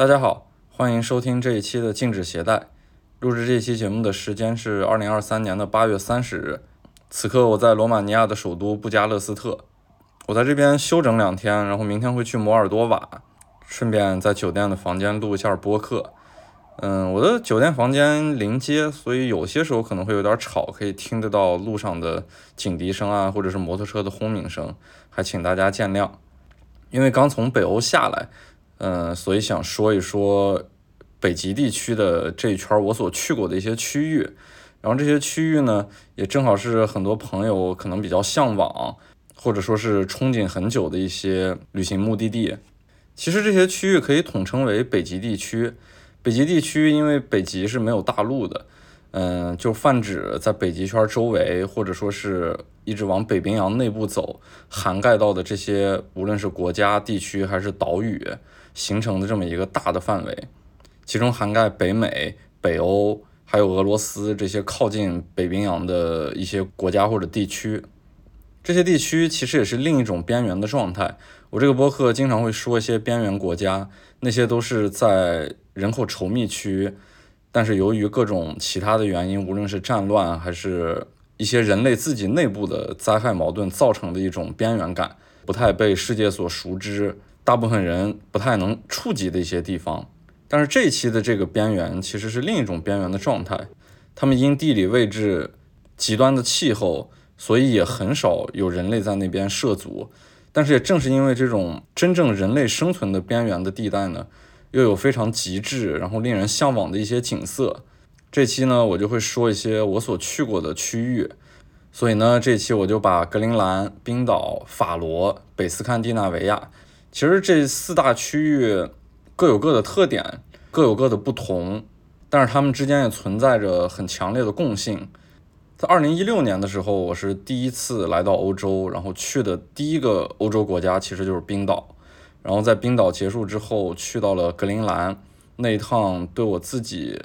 大家好，欢迎收听这一期的禁止携带。录制这期节目的时间是二零二三年的八月三十日，此刻我在罗马尼亚的首都布加勒斯特。我在这边休整两天，然后明天会去摩尔多瓦，顺便在酒店的房间录一下播客。嗯，我的酒店房间临街，所以有些时候可能会有点吵，可以听得到路上的警笛声啊，或者是摩托车的轰鸣声，还请大家见谅。因为刚从北欧下来，嗯，所以想说一说北极地区的这一圈我所去过的一些区域。然后这些区域呢，也正好是很多朋友可能比较向往，或者说是憧憬很久的一些旅行目的地。其实这些区域可以统称为北极地区。北极地区，因为北极是没有大陆的，嗯，就泛指在北极圈周围，或者说是一直往北冰洋内部走，涵盖到的这些，无论是国家、地区还是岛屿，形成的这么一个大的范围，其中涵盖北美、北欧，还有俄罗斯这些靠近北冰洋的一些国家或者地区。这些地区其实也是另一种边缘的状态。我这个播客经常会说一些边缘国家，那些都是在。人口稠密区，但是由于各种其他的原因，无论是战乱还是一些人类自己内部的灾害矛盾造成的一种边缘感，不太被世界所熟知，大部分人不太能触及的一些地方。但是这一期的这个边缘其实是另一种边缘的状态，他们因地理位置、极端的气候，所以也很少有人类在那边涉足。但是也正是因为这种真正人类生存的边缘的地带呢。又有非常极致，然后令人向往的一些景色。这期呢，我就会说一些我所去过的区域。所以呢，这期我就把格陵兰、冰岛、法罗、北斯堪的纳维亚，其实这四大区域各有各的特点，各有各的不同，但是它们之间也存在着很强烈的共性。在二零一六年的时候，我是第一次来到欧洲，然后去的第一个欧洲国家其实就是冰岛。然后在冰岛结束之后，去到了格陵兰那一趟，对我自己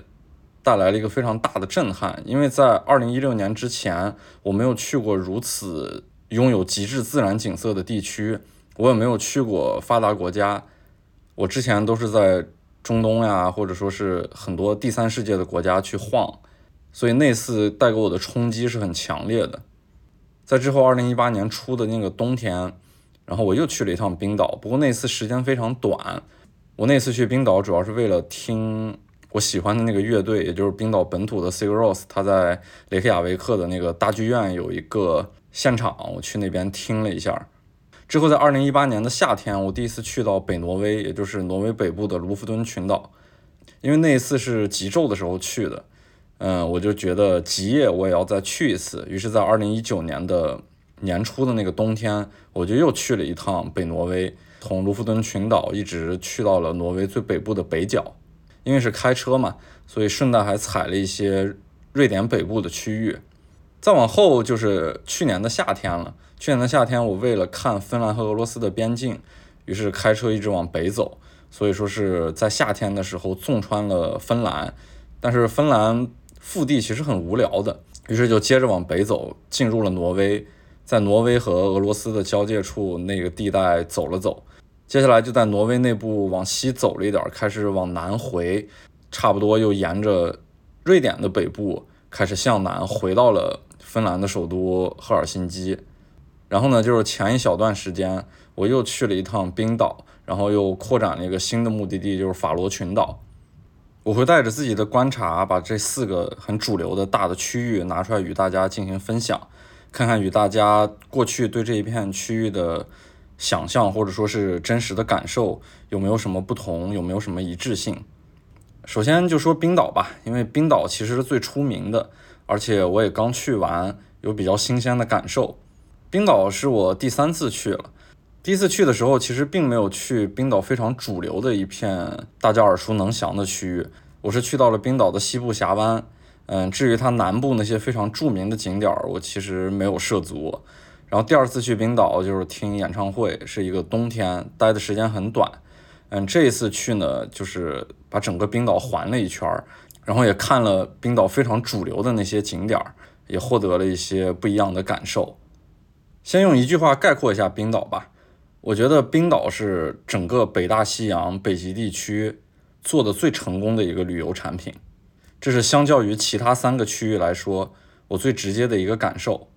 带来了一个非常大的震撼。因为在二零一六年之前，我没有去过如此拥有极致自然景色的地区，我也没有去过发达国家。我之前都是在中东呀，或者说是很多第三世界的国家去晃，所以那次带给我的冲击是很强烈的。在之后二零一八年初的那个冬天。然后我又去了一趟冰岛，不过那次时间非常短。我那次去冰岛主要是为了听我喜欢的那个乐队，也就是冰岛本土的 Sigur Rós，他在雷克雅维克的那个大剧院有一个现场，我去那边听了一下。之后在二零一八年的夏天，我第一次去到北挪威，也就是挪威北部的卢浮敦群岛，因为那一次是极昼的时候去的，嗯，我就觉得极夜我也要再去一次，于是，在二零一九年的。年初的那个冬天，我就又去了一趟北挪威，从卢浮敦群岛一直去到了挪威最北部的北角。因为是开车嘛，所以顺带还踩了一些瑞典北部的区域。再往后就是去年的夏天了。去年的夏天，我为了看芬兰和俄罗斯的边境，于是开车一直往北走。所以说是在夏天的时候纵穿了芬兰，但是芬兰腹地其实很无聊的，于是就接着往北走，进入了挪威。在挪威和俄罗斯的交界处那个地带走了走，接下来就在挪威内部往西走了一点，开始往南回，差不多又沿着瑞典的北部开始向南回到了芬兰的首都赫尔辛基。然后呢，就是前一小段时间我又去了一趟冰岛，然后又扩展了一个新的目的地，就是法罗群岛。我会带着自己的观察，把这四个很主流的大的区域拿出来与大家进行分享。看看与大家过去对这一片区域的想象，或者说是真实的感受有没有什么不同，有没有什么一致性？首先就说冰岛吧，因为冰岛其实是最出名的，而且我也刚去完，有比较新鲜的感受。冰岛是我第三次去了，第一次去的时候其实并没有去冰岛非常主流的一片大家耳熟能详的区域，我是去到了冰岛的西部峡湾。嗯，至于它南部那些非常著名的景点儿，我其实没有涉足。然后第二次去冰岛就是听演唱会，是一个冬天，待的时间很短。嗯，这一次去呢，就是把整个冰岛环了一圈儿，然后也看了冰岛非常主流的那些景点儿，也获得了一些不一样的感受。先用一句话概括一下冰岛吧，我觉得冰岛是整个北大西洋北极地区做的最成功的一个旅游产品。这是相较于其他三个区域来说，我最直接的一个感受。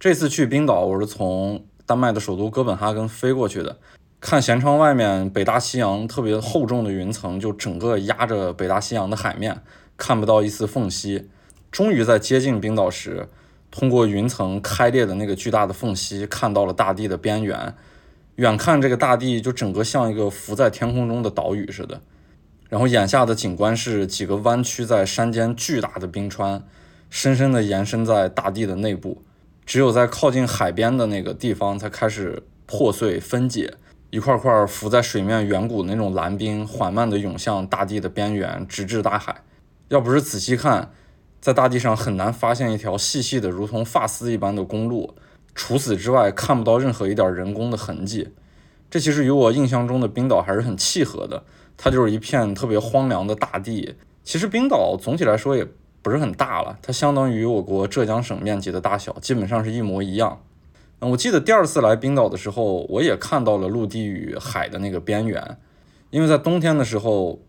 这次去冰岛，我是从丹麦的首都哥本哈根飞过去的。看舷窗外面北大西洋特别厚重的云层，就整个压着北大西洋的海面，看不到一丝缝隙。终于在接近冰岛时，通过云层开裂的那个巨大的缝隙，看到了大地的边缘。远看这个大地就整个像一个浮在天空中的岛屿似的。然后眼下的景观是几个弯曲在山间巨大的冰川，深深地延伸在大地的内部。只有在靠近海边的那个地方才开始破碎分解。一块块浮在水面远古的那种蓝冰，缓慢地涌向大地的边缘，直至大海。要不是仔细看，在大地上很难发现一条细细的、如同发丝一般的公路。除此之外，看不到任何一点人工的痕迹。这其实与我印象中的冰岛还是很契合的。它就是一片特别荒凉的大地。其实冰岛总体来说也不是很大了，它相当于我国浙江省面积的大小，基本上是一模一样。嗯，我记得第二次来冰岛的时候，我也看到了陆地与海的那个边缘，因为在冬天的时候，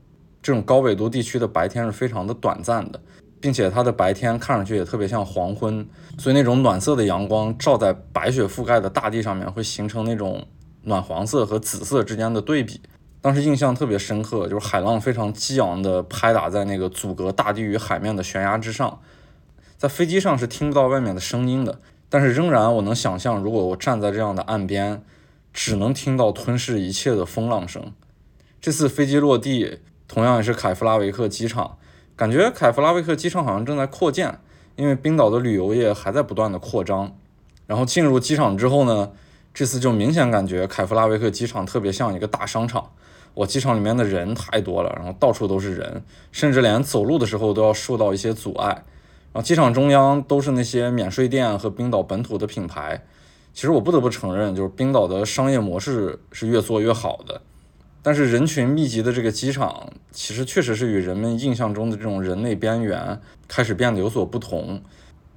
这种高纬度地区的白天是非常的短暂的，并且它的白天看上去也特别像黄昏，所以那种暖色的阳光照在白雪覆盖的大地上面，会形成那种暖黄色和紫色之间的对比。当时印象特别深刻，就是海浪非常激昂地拍打在那个阻隔大地与海面的悬崖之上，在飞机上是听不到外面的声音的。但是仍然，我能想象，如果我站在这样的岸边，只能听到吞噬一切的风浪声。这次飞机落地，同样也是凯夫拉维克机场，感觉凯夫拉维克机场好像正在扩建，因为冰岛的旅游业还在不断的扩张。然后进入机场之后呢，这次就明显感觉凯夫拉维克机场特别像一个大商场。我机场里面的人太多了，然后到处都是人，甚至连走路的时候都要受到一些阻碍。然后机场中央都是那些免税店和冰岛本土的品牌。其实我不得不承认，就是冰岛的商业模式是越做越好的。但是人群密集的这个机场，其实确实是与人们印象中的这种人类边缘开始变得有所不同。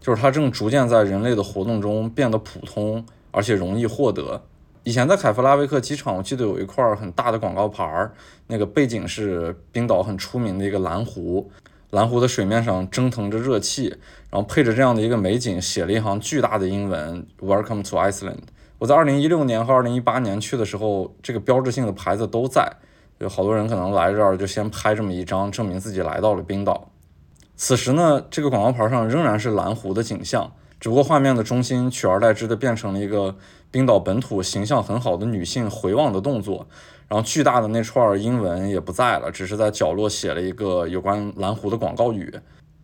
就是它正逐渐在人类的活动中变得普通，而且容易获得。以前在凯夫拉维克机场，我记得有一块很大的广告牌儿，那个背景是冰岛很出名的一个蓝湖。蓝湖的水面上蒸腾着热气，然后配着这样的一个美景，写了一行巨大的英文 “Welcome to Iceland”。我在2016年和2018年去的时候，这个标志性的牌子都在，有好多人可能来这儿就先拍这么一张，证明自己来到了冰岛。此时呢，这个广告牌上仍然是蓝湖的景象，只不过画面的中心取而代之的变成了一个冰岛本土形象很好的女性回望的动作。然后巨大的那串英文也不在了，只是在角落写了一个有关蓝湖的广告语。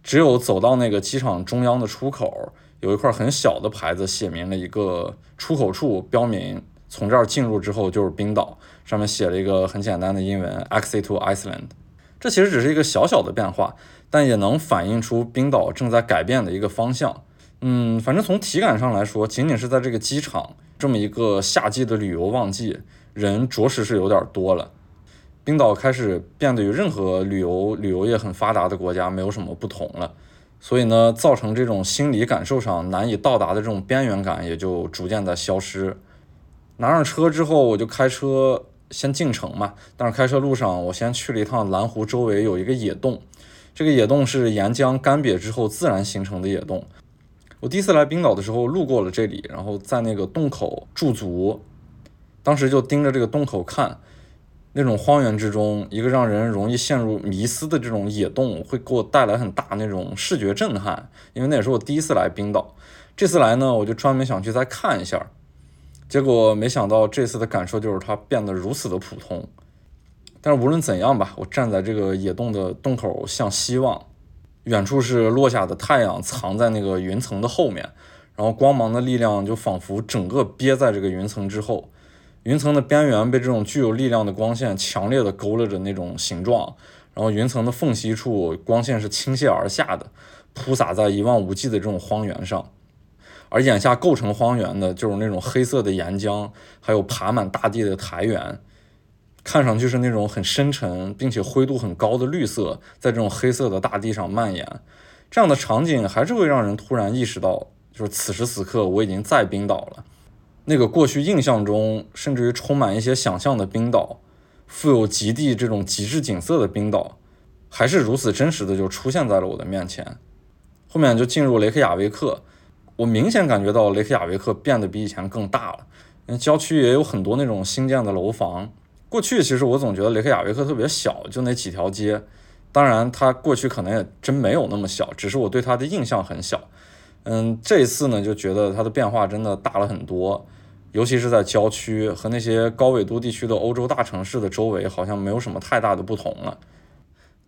只有走到那个机场中央的出口，有一块很小的牌子，写明了一个出口处，标明从这儿进入之后就是冰岛。上面写了一个很简单的英文：Exit to Iceland。这其实只是一个小小的变化，但也能反映出冰岛正在改变的一个方向。嗯，反正从体感上来说，仅仅是在这个机场这么一个夏季的旅游旺季。人着实是有点多了，冰岛开始变得与任何旅游旅游业很发达的国家没有什么不同了，所以呢，造成这种心理感受上难以到达的这种边缘感也就逐渐的消失。拿上车之后，我就开车先进城嘛，但是开车路上我先去了一趟蓝湖周围有一个野洞，这个野洞是岩浆干瘪之后自然形成的野洞。我第一次来冰岛的时候路过了这里，然后在那个洞口驻足。当时就盯着这个洞口看，那种荒原之中，一个让人容易陷入迷思的这种野洞，会给我带来很大那种视觉震撼。因为那也是我第一次来冰岛，这次来呢，我就专门想去再看一下。结果没想到这次的感受就是它变得如此的普通。但是无论怎样吧，我站在这个野洞的洞口向西望，远处是落下的太阳藏在那个云层的后面，然后光芒的力量就仿佛整个憋在这个云层之后。云层的边缘被这种具有力量的光线强烈的勾勒着那种形状，然后云层的缝隙处光线是倾泻而下的，铺洒在一望无际的这种荒原上，而眼下构成荒原的就是那种黑色的岩浆，还有爬满大地的苔原，看上去是那种很深沉并且灰度很高的绿色，在这种黑色的大地上蔓延，这样的场景还是会让人突然意识到，就是此时此刻我已经在冰岛了。那个过去印象中甚至于充满一些想象的冰岛，富有极地这种极致景色的冰岛，还是如此真实的就出现在了我的面前。后面就进入雷克雅维克，我明显感觉到雷克雅维克变得比以前更大了，因为郊区也有很多那种新建的楼房。过去其实我总觉得雷克雅维克特别小，就那几条街。当然，它过去可能也真没有那么小，只是我对它的印象很小。嗯，这一次呢，就觉得它的变化真的大了很多，尤其是在郊区和那些高纬度地区的欧洲大城市的周围，好像没有什么太大的不同了。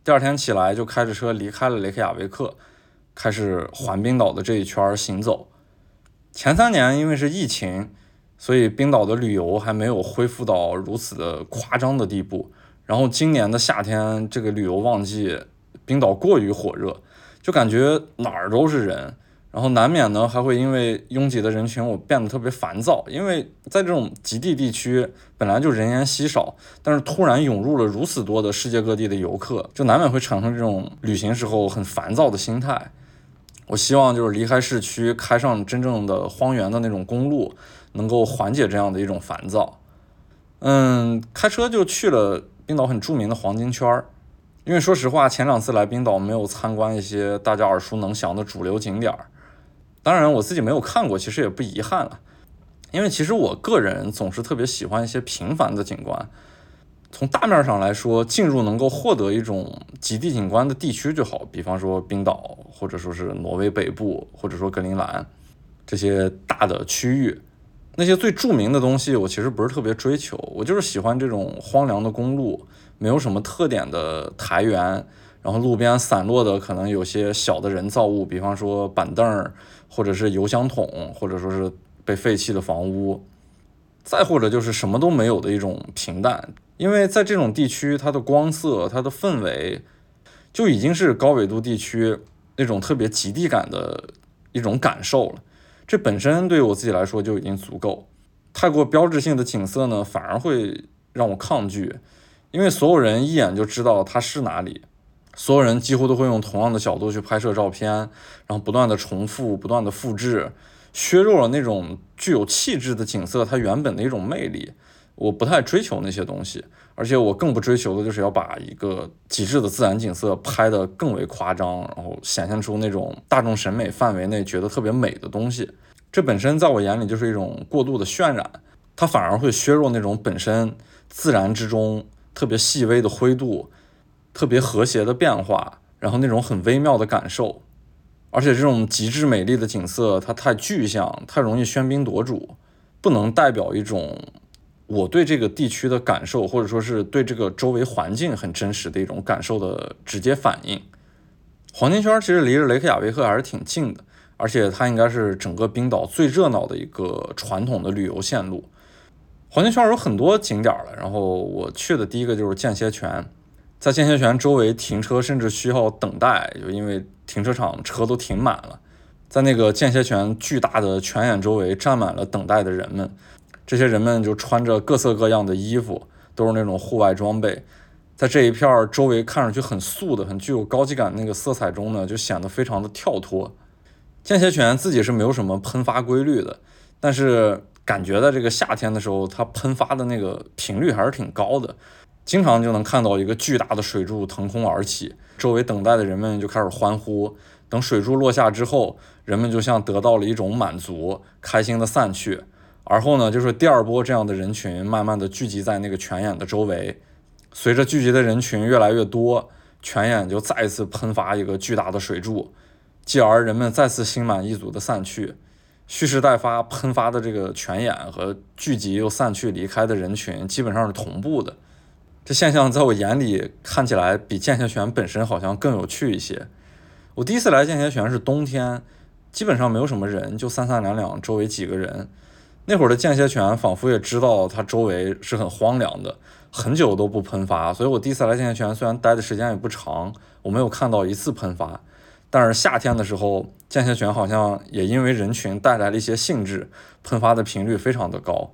第二天起来就开着车离开了雷克雅维克，开始环冰岛的这一圈行走。前三年因为是疫情，所以冰岛的旅游还没有恢复到如此的夸张的地步。然后今年的夏天这个旅游旺季，冰岛过于火热，就感觉哪儿都是人，然后难免呢还会因为拥挤的人群我变得特别烦躁，因为在这种极地地区本来就人烟稀少，但是突然涌入了如此多的世界各地的游客，就难免会产生这种旅行时候很烦躁的心态。我希望就是离开市区，开上真正的荒原的那种公路，能够缓解这样的一种烦躁。嗯，开车就去了。冰岛很著名的黄金圈儿，因为说实话，前两次来冰岛没有参观一些大家耳熟能详的主流景点儿。当然，我自己没有看过，其实也不遗憾了。因为其实我个人总是特别喜欢一些平凡的景观。从大面上来说，进入能够获得一种极地景观的地区就好，比方说冰岛，或者说是挪威北部，或者说格陵兰这些大的区域。那些最著名的东西，我其实不是特别追求，我就是喜欢这种荒凉的公路，没有什么特点的台原，然后路边散落的可能有些小的人造物，比方说板凳儿，或者是油箱桶，或者说是被废弃的房屋，再或者就是什么都没有的一种平淡。因为在这种地区，它的光色、它的氛围，就已经是高纬度地区那种特别极地感的一种感受了。这本身对于我自己来说就已经足够，太过标志性的景色呢，反而会让我抗拒，因为所有人一眼就知道它是哪里，所有人几乎都会用同样的角度去拍摄照片，然后不断的重复，不断的复制，削弱了那种具有气质的景色它原本的一种魅力。我不太追求那些东西，而且我更不追求的就是要把一个极致的自然景色拍得更为夸张，然后显现出那种大众审美范围内觉得特别美的东西。这本身在我眼里就是一种过度的渲染，它反而会削弱那种本身自然之中特别细微的灰度、特别和谐的变化，然后那种很微妙的感受。而且这种极致美丽的景色，它太具象，太容易喧宾夺主，不能代表一种。我对这个地区的感受，或者说是对这个周围环境很真实的一种感受的直接反应。黄金圈其实离着雷克雅维克还是挺近的，而且它应该是整个冰岛最热闹的一个传统的旅游线路。黄金圈有很多景点了，然后我去的第一个就是间歇泉，在间歇泉周围停车甚至需要等待，就因为停车场车都停满了，在那个间歇泉巨大的泉眼周围站满了等待的人们。这些人们就穿着各色各样的衣服，都是那种户外装备，在这一片儿周围看上去很素的、很具有高级感那个色彩中呢，就显得非常的跳脱。间歇泉自己是没有什么喷发规律的，但是感觉在这个夏天的时候，它喷发的那个频率还是挺高的，经常就能看到一个巨大的水柱腾空而起，周围等待的人们就开始欢呼。等水柱落下之后，人们就像得到了一种满足，开心的散去。而后呢，就是第二波这样的人群慢慢的聚集在那个泉眼的周围，随着聚集的人群越来越多，泉眼就再次喷发一个巨大的水柱，继而人们再次心满意足的散去，蓄势待发，喷发的这个泉眼和聚集又散去离开的人群基本上是同步的。这现象在我眼里看起来比间歇泉本身好像更有趣一些。我第一次来间歇泉是冬天，基本上没有什么人，就三三两两，周围几个人。那会儿的间歇泉仿佛也知道它周围是很荒凉的，很久都不喷发。所以我第一次来间歇泉，虽然待的时间也不长，我没有看到一次喷发。但是夏天的时候，间歇泉好像也因为人群带来了一些兴致，喷发的频率非常的高。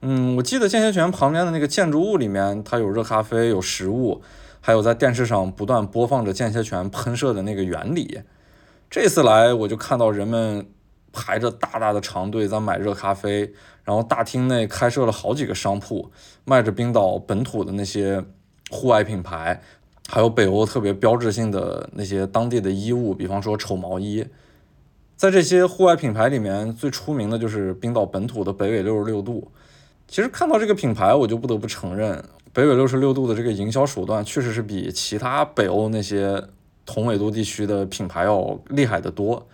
嗯，我记得间歇泉旁边的那个建筑物里面，它有热咖啡，有食物，还有在电视上不断播放着间歇泉喷射的那个原理。这次来我就看到人们。排着大大的长队在买热咖啡，然后大厅内开设了好几个商铺，卖着冰岛本土的那些户外品牌，还有北欧特别标志性的那些当地的衣物，比方说丑毛衣。在这些户外品牌里面，最出名的就是冰岛本土的北纬六十六度。其实看到这个品牌，我就不得不承认，北纬六十六度的这个营销手段确实是比其他北欧那些同纬度地区的品牌要厉害得多。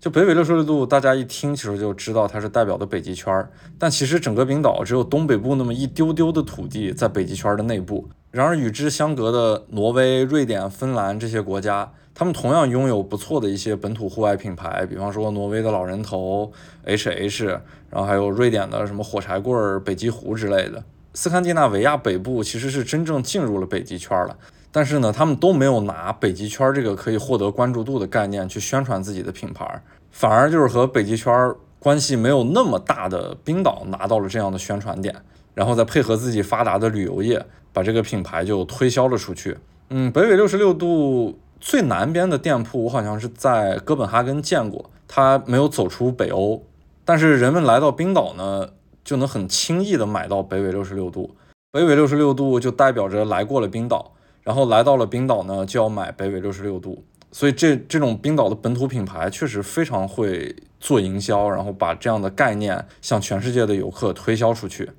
就北纬六十六度，大家一听其实就知道它是代表的北极圈儿，但其实整个冰岛只有东北部那么一丢丢的土地在北极圈的内部。然而与之相隔的挪威、瑞典、芬兰这些国家。他们同样拥有不错的一些本土户外品牌，比方说挪威的老人头 H&H，然后还有瑞典的什么火柴棍儿、北极狐之类的。斯堪的纳维亚北部其实是真正进入了北极圈了，但是呢，他们都没有拿北极圈这个可以获得关注度的概念去宣传自己的品牌，反而就是和北极圈关系没有那么大的冰岛拿到了这样的宣传点，然后再配合自己发达的旅游业，把这个品牌就推销了出去。嗯，北纬六十六度。最南边的店铺，我好像是在哥本哈根见过，它没有走出北欧，但是人们来到冰岛呢，就能很轻易的买到北纬六十六度。北纬六十六度就代表着来过了冰岛，然后来到了冰岛呢，就要买北纬六十六度。所以这这种冰岛的本土品牌确实非常会做营销，然后把这样的概念向全世界的游客推销出去。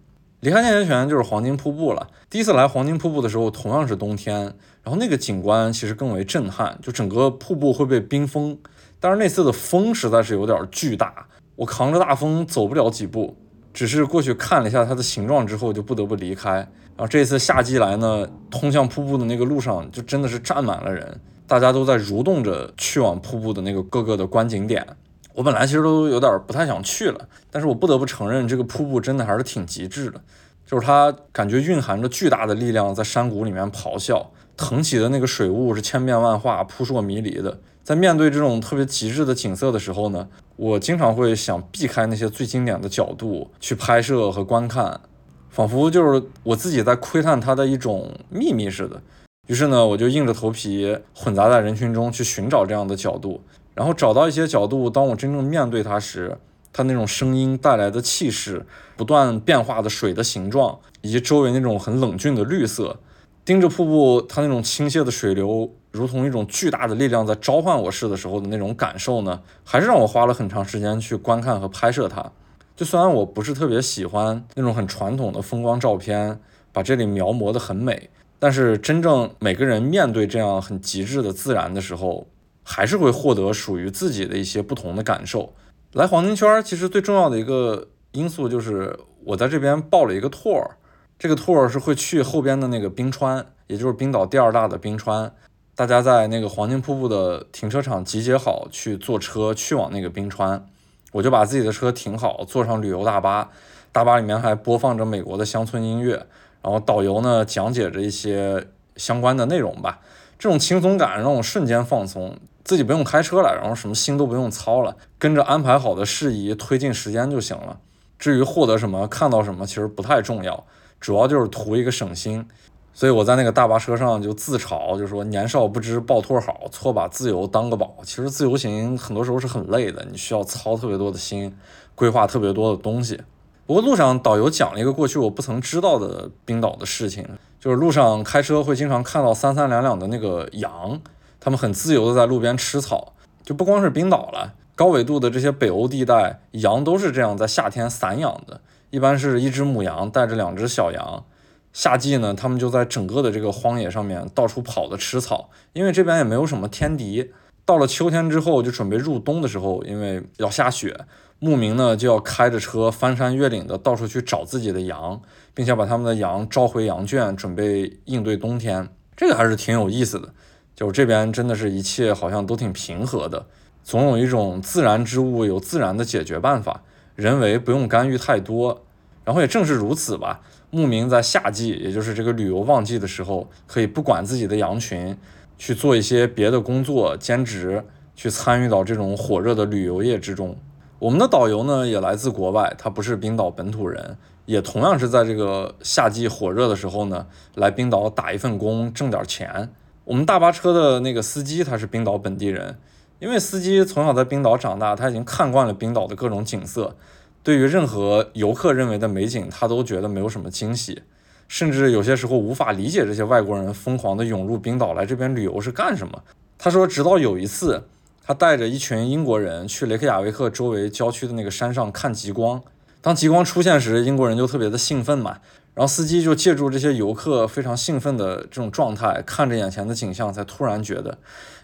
离开天泉就是黄金瀑布了。第一次来黄金瀑布的时候，同样是冬天，然后那个景观其实更为震撼，就整个瀑布会被冰封。但是那次的风实在是有点巨大，我扛着大风走不了几步，只是过去看了一下它的形状之后，就不得不离开。然后这次夏季来呢，通向瀑布的那个路上就真的是站满了人，大家都在蠕动着去往瀑布的那个各个的观景点。我本来其实都有点不太想去了，但是我不得不承认，这个瀑布真的还是挺极致的，就是它感觉蕴含着巨大的力量在山谷里面咆哮，腾起的那个水雾是千变万化、扑朔迷离的。在面对这种特别极致的景色的时候呢，我经常会想避开那些最经典的角度去拍摄和观看，仿佛就是我自己在窥探它的一种秘密似的。于是呢，我就硬着头皮混杂在人群中去寻找这样的角度。然后找到一些角度，当我真正面对它时，它那种声音带来的气势，不断变化的水的形状，以及周围那种很冷峻的绿色，盯着瀑布，它那种倾泻的水流，如同一种巨大的力量在召唤我似的时候的那种感受呢，还是让我花了很长时间去观看和拍摄它。就虽然我不是特别喜欢那种很传统的风光照片，把这里描摹的很美，但是真正每个人面对这样很极致的自然的时候。还是会获得属于自己的一些不同的感受。来黄金圈其实最重要的一个因素就是我在这边报了一个 tour，这个 tour 是会去后边的那个冰川，也就是冰岛第二大的冰川。大家在那个黄金瀑布的停车场集结好，去坐车去往那个冰川。我就把自己的车停好，坐上旅游大巴，大巴里面还播放着美国的乡村音乐，然后导游呢讲解着一些相关的内容吧。这种轻松感让我瞬间放松。自己不用开车了，然后什么心都不用操了，跟着安排好的事宜推进时间就行了。至于获得什么、看到什么，其实不太重要，主要就是图一个省心。所以我在那个大巴车上就自嘲，就说年少不知报托好，错把自由当个宝。其实自由行很多时候是很累的，你需要操特别多的心，规划特别多的东西。不过路上导游讲了一个过去我不曾知道的冰岛的事情，就是路上开车会经常看到三三两两的那个羊。他们很自由的在路边吃草，就不光是冰岛了，高纬度的这些北欧地带，羊都是这样在夏天散养的，一般是一只母羊带着两只小羊，夏季呢，他们就在整个的这个荒野上面到处跑的吃草，因为这边也没有什么天敌。到了秋天之后，就准备入冬的时候，因为要下雪，牧民呢就要开着车翻山越岭的到处去找自己的羊，并且把他们的羊召回羊圈，准备应对冬天。这个还是挺有意思的。就这边真的是一切好像都挺平和的，总有一种自然之物有自然的解决办法，人为不用干预太多。然后也正是如此吧，牧民在夏季，也就是这个旅游旺季的时候，可以不管自己的羊群，去做一些别的工作兼职，去参与到这种火热的旅游业之中。我们的导游呢也来自国外，他不是冰岛本土人，也同样是在这个夏季火热的时候呢，来冰岛打一份工挣点钱。我们大巴车的那个司机他是冰岛本地人，因为司机从小在冰岛长大，他已经看惯了冰岛的各种景色，对于任何游客认为的美景，他都觉得没有什么惊喜，甚至有些时候无法理解这些外国人疯狂的涌入冰岛来这边旅游是干什么。他说，直到有一次，他带着一群英国人去雷克雅未克周围郊区的那个山上看极光，当极光出现时，英国人就特别的兴奋嘛。然后司机就借助这些游客非常兴奋的这种状态，看着眼前的景象，才突然觉得，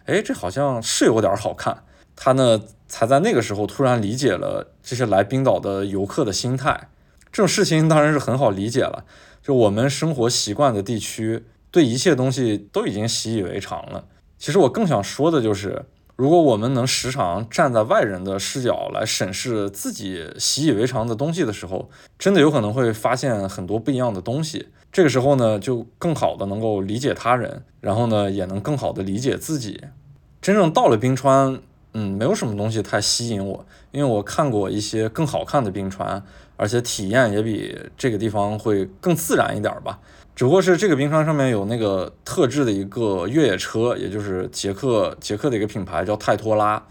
哎，这好像是有点好看。他呢，才在那个时候突然理解了这些来冰岛的游客的心态。这种事情当然是很好理解了，就我们生活习惯的地区，对一切东西都已经习以为常了。其实我更想说的就是。如果我们能时常站在外人的视角来审视自己习以为常的东西的时候，真的有可能会发现很多不一样的东西。这个时候呢，就更好的能够理解他人，然后呢，也能更好的理解自己。真正到了冰川，嗯，没有什么东西太吸引我，因为我看过一些更好看的冰川，而且体验也比这个地方会更自然一点吧。只不过是这个冰川上面有那个特制的一个越野车，也就是捷克捷克的一个品牌叫泰托拉。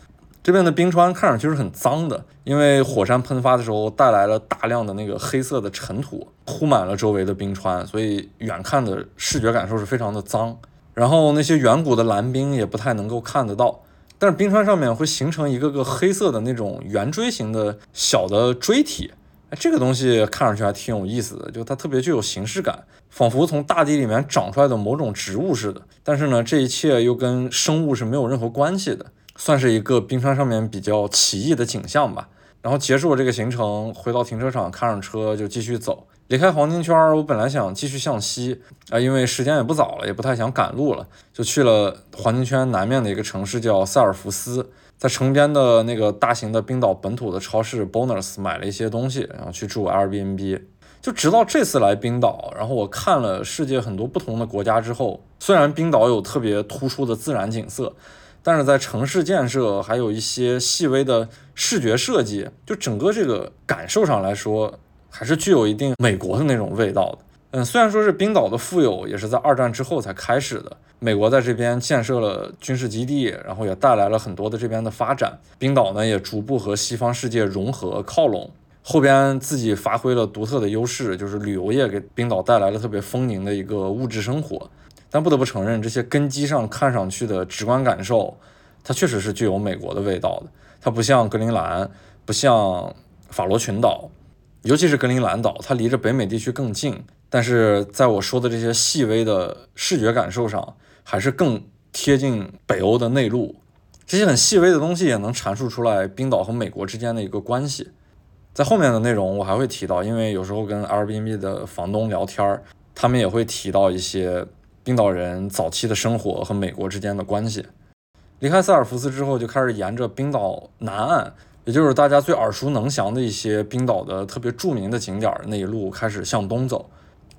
这边的冰川看上去是很脏的，因为火山喷发的时候带来了大量的那个黑色的尘土，铺满了周围的冰川，所以远看的视觉感受是非常的脏。然后那些远古的蓝冰也不太能够看得到，但是冰川上面会形成一个个黑色的那种圆锥形的小的锥体。哎，这个东西看上去还挺有意思的，就它特别具有形式感，仿佛从大地里面长出来的某种植物似的。但是呢，这一切又跟生物是没有任何关系的，算是一个冰川上面比较奇异的景象吧。然后结束了这个行程，回到停车场，开上车就继续走，离开黄金圈。我本来想继续向西啊，因为时间也不早了，也不太想赶路了，就去了黄金圈南面的一个城市叫塞尔福斯。在城边的那个大型的冰岛本土的超市 Bonus 买了一些东西，然后去住 Airbnb。就直到这次来冰岛，然后我看了世界很多不同的国家之后，虽然冰岛有特别突出的自然景色，但是在城市建设还有一些细微的视觉设计，就整个这个感受上来说，还是具有一定美国的那种味道的。嗯，虽然说是冰岛的富有也是在二战之后才开始的。美国在这边建设了军事基地，然后也带来了很多的这边的发展。冰岛呢也逐步和西方世界融合靠拢，后边自己发挥了独特的优势，就是旅游业给冰岛带来了特别丰盈的一个物质生活。但不得不承认，这些根基上看上去的直观感受，它确实是具有美国的味道的。它不像格陵兰，不像法罗群岛，尤其是格陵兰岛，它离着北美地区更近。但是在我说的这些细微的视觉感受上，还是更贴近北欧的内陆，这些很细微的东西也能阐述出来冰岛和美国之间的一个关系。在后面的内容我还会提到，因为有时候跟 Airbnb 的房东聊天儿，他们也会提到一些冰岛人早期的生活和美国之间的关系。离开塞尔福斯之后，就开始沿着冰岛南岸，也就是大家最耳熟能详的一些冰岛的特别著名的景点那一路开始向东走。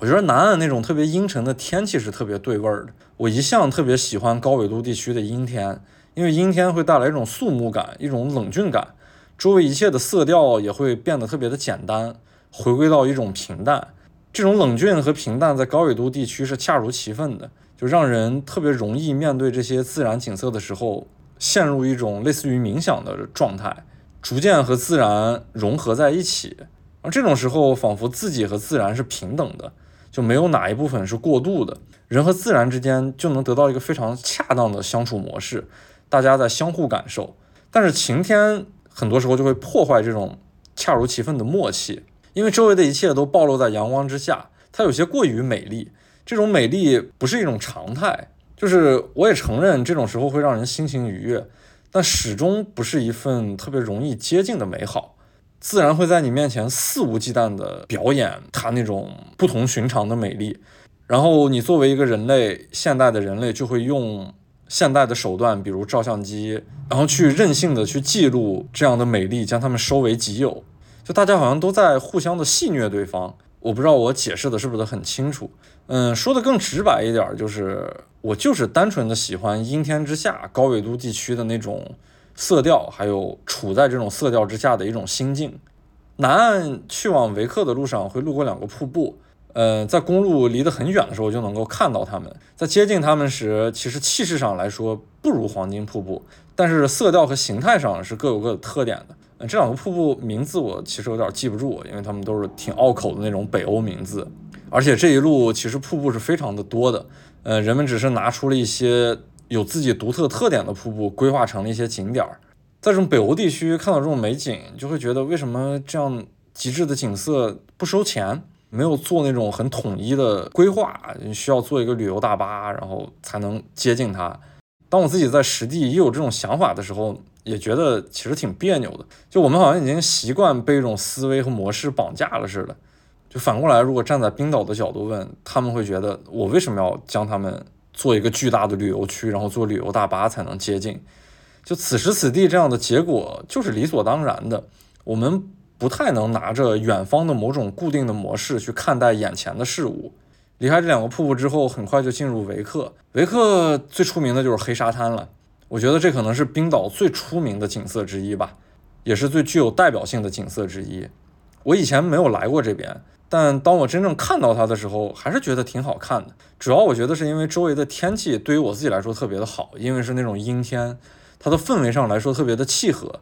我觉得南岸那种特别阴沉的天气是特别对味儿的。我一向特别喜欢高纬度地区的阴天，因为阴天会带来一种肃穆感，一种冷峻感，周围一切的色调也会变得特别的简单，回归到一种平淡。这种冷峻和平淡在高纬度地区是恰如其分的，就让人特别容易面对这些自然景色的时候，陷入一种类似于冥想的状态，逐渐和自然融合在一起。而这种时候，仿佛自己和自然是平等的。就没有哪一部分是过度的，人和自然之间就能得到一个非常恰当的相处模式，大家在相互感受。但是晴天很多时候就会破坏这种恰如其分的默契，因为周围的一切都暴露在阳光之下，它有些过于美丽。这种美丽不是一种常态，就是我也承认这种时候会让人心情愉悦，但始终不是一份特别容易接近的美好。自然会在你面前肆无忌惮地表演它那种不同寻常的美丽，然后你作为一个人类，现代的人类就会用现代的手段，比如照相机，然后去任性的去记录这样的美丽，将它们收为己有。就大家好像都在互相的戏谑对方。我不知道我解释的是不是很清楚。嗯，说的更直白一点，就是我就是单纯的喜欢阴天之下高纬度地区的那种。色调，还有处在这种色调之下的一种心境。南岸去往维克的路上会路过两个瀑布，呃，在公路离得很远的时候就能够看到它们。在接近它们时，其实气势上来说不如黄金瀑布，但是色调和形态上是各有各的特点的。呃，这两个瀑布名字我其实有点记不住，因为它们都是挺拗口的那种北欧名字。而且这一路其实瀑布是非常的多的，呃，人们只是拿出了一些有自己独特特点的瀑布，规划成了一些景点儿。在这种北欧地区看到这种美景，就会觉得为什么这样极致的景色不收钱？没有做那种很统一的规划，需要做一个旅游大巴，然后才能接近它。当我自己在实地也有这种想法的时候，也觉得其实挺别扭的。就我们好像已经习惯被一种思维和模式绑架了似的。就反过来，如果站在冰岛的角度问，他们会觉得我为什么要将他们做一个巨大的旅游区，然后坐旅游大巴才能接近？就此时此地这样的结果就是理所当然的。我们不太能拿着远方的某种固定的模式去看待眼前的事物。离开这两个瀑布之后，很快就进入维克。维克最出名的就是黑沙滩了。我觉得这可能是冰岛最出名的景色之一吧，也是最具有代表性的景色之一。我以前没有来过这边。但当我真正看到它的时候，还是觉得挺好看的。主要我觉得是因为周围的天气对于我自己来说特别的好，因为是那种阴天，它的氛围上来说特别的契合。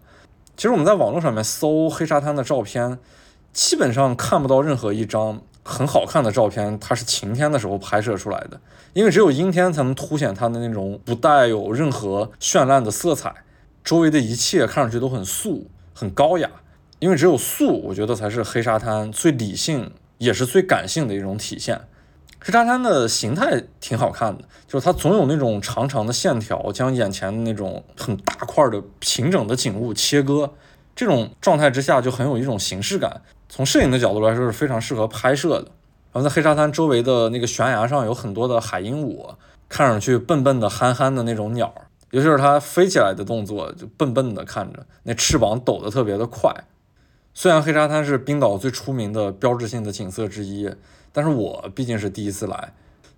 其实我们在网络上面搜黑沙滩的照片，基本上看不到任何一张很好看的照片，它是晴天的时候拍摄出来的，因为只有阴天才能凸显它的那种不带有任何绚烂的色彩，周围的一切看上去都很素、很高雅。因为只有素，我觉得才是黑沙滩最理性也是最感性的一种体现。黑沙滩的形态挺好看的，就是它总有那种长长的线条将眼前的那种很大块的平整的景物切割，这种状态之下就很有一种形式感。从摄影的角度来说是非常适合拍摄的。然后在黑沙滩周围的那个悬崖上有很多的海鹦鹉，看上去笨笨的憨憨的那种鸟，尤其是它飞起来的动作就笨笨的看着，那翅膀抖得特别的快。虽然黑沙滩是冰岛最出名的标志性的景色之一，但是我毕竟是第一次来。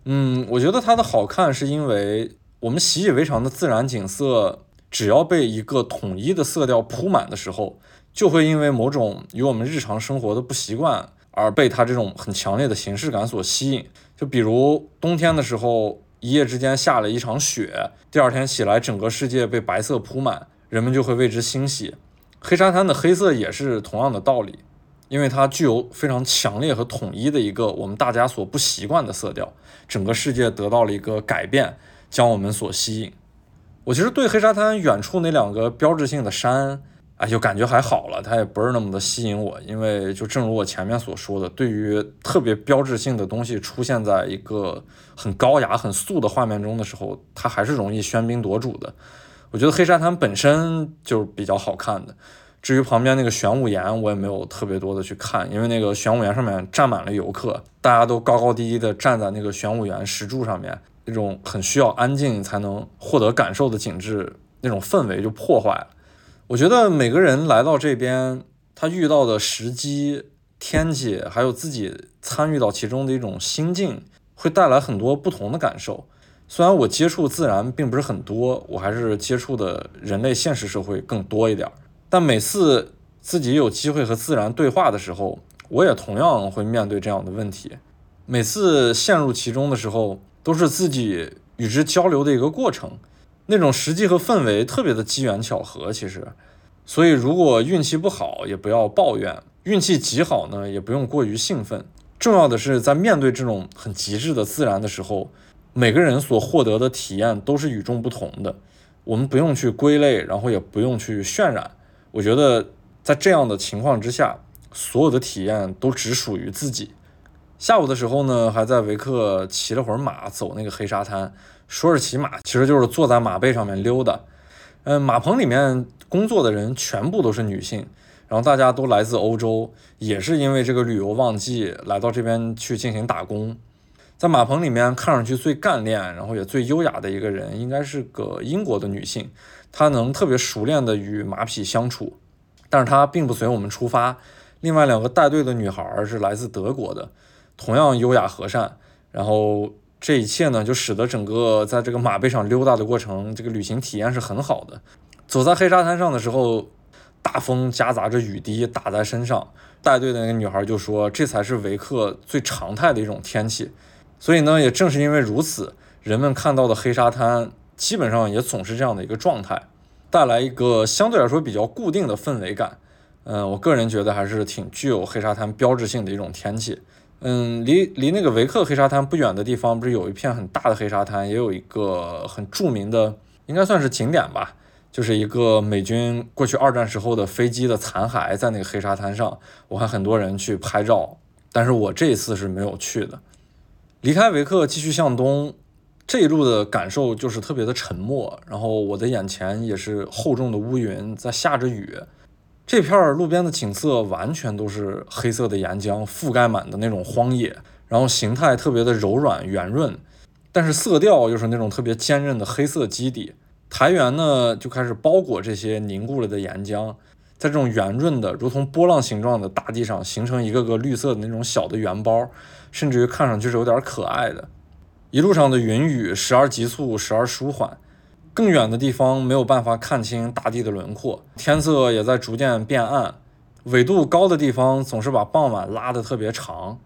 嗯，我觉得它的好看是因为我们习以为常的自然景色，只要被一个统一的色调铺满的时候，就会因为某种与我们日常生活的不习惯而被它这种很强烈的形式感所吸引。就比如冬天的时候，一夜之间下了一场雪，第二天起来整个世界被白色铺满，人们就会为之欣喜。黑沙滩的黑色也是同样的道理，因为它具有非常强烈和统一的一个我们大家所不习惯的色调，整个世界得到了一个改变，将我们所吸引。我其实对黑沙滩远处那两个标志性的山，哎，就感觉还好了，它也不是那么的吸引我，因为就正如我前面所说的，对于特别标志性的东西出现在一个很高雅、很素的画面中的时候，它还是容易喧宾夺主的。我觉得黑沙滩本身就是比较好看的，至于旁边那个玄武岩，我也没有特别多的去看，因为那个玄武岩上面站满了游客，大家都高高低低的站在那个玄武岩石柱上面，那种很需要安静才能获得感受的景致，那种氛围就破坏了。我觉得每个人来到这边，他遇到的时机、天气，还有自己参与到其中的一种心境，会带来很多不同的感受。虽然我接触自然并不是很多，我还是接触的人类现实社会更多一点儿。但每次自己有机会和自然对话的时候，我也同样会面对这样的问题。每次陷入其中的时候，都是自己与之交流的一个过程。那种时机和氛围特别的机缘巧合，其实。所以如果运气不好，也不要抱怨；运气极好呢，也不用过于兴奋。重要的是在面对这种很极致的自然的时候。每个人所获得的体验都是与众不同的，我们不用去归类，然后也不用去渲染。我觉得在这样的情况之下，所有的体验都只属于自己。下午的时候呢，还在维克骑了会儿马，走那个黑沙滩。说是骑马，其实就是坐在马背上面溜达。嗯，马棚里面工作的人全部都是女性，然后大家都来自欧洲，也是因为这个旅游旺季来到这边去进行打工。在马棚里面看上去最干练，然后也最优雅的一个人，应该是个英国的女性。她能特别熟练的与马匹相处，但是她并不随我们出发。另外两个带队的女孩是来自德国的，同样优雅和善。然后这一切呢，就使得整个在这个马背上溜达的过程，这个旅行体验是很好的。走在黑沙滩上的时候，大风夹杂着雨滴打在身上。带队的那个女孩就说：“这才是维克最常态的一种天气。”所以呢，也正是因为如此，人们看到的黑沙滩基本上也总是这样的一个状态，带来一个相对来说比较固定的氛围感。嗯，我个人觉得还是挺具有黑沙滩标志性的一种天气。嗯，离离那个维克黑沙滩不远的地方，不是有一片很大的黑沙滩，也有一个很著名的，应该算是景点吧。就是一个美军过去二战时候的飞机的残骸，在那个黑沙滩上，我看很多人去拍照，但是我这一次是没有去的。离开维克继续向东，这一路的感受就是特别的沉默，然后我的眼前也是厚重的乌云在下着雨，这片路边的景色完全都是黑色的岩浆覆盖满的那种荒野，然后形态特别的柔软圆润，但是色调又是那种特别坚韧的黑色基底。台原呢就开始包裹这些凝固了的岩浆，在这种圆润的、如同波浪形状的大地上形成一个个绿色的那种小的圆包，甚至于看上去是有点可爱的。一路上的云雨时而急促，时而舒缓，更远的地方没有办法看清大地的轮廓，天色也在逐渐变暗。纬度高的地方总是把傍晚拉得特别长，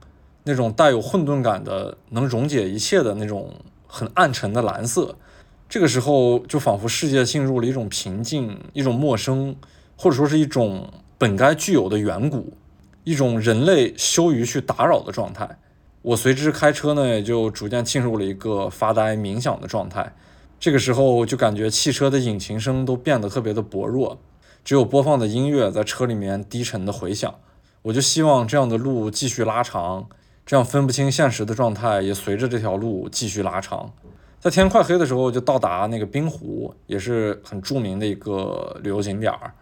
那种带有混沌感的、能溶解一切的那种很暗沉的蓝色。这个时候，就仿佛世界进入了一种平静、一种陌生，或者说是一种本该具有的远古，一种人类羞于去打扰的状态。我随之开车呢，也就逐渐进入了一个发呆冥想的状态。这个时候，就感觉汽车的引擎声都变得特别的薄弱，只有播放的音乐在车里面低沉的回响。我就希望这样的路继续拉长，这样分不清现实的状态也随着这条路继续拉长。在天快黑的时候，就到达那个冰湖，也是很著名的一个旅游景点儿。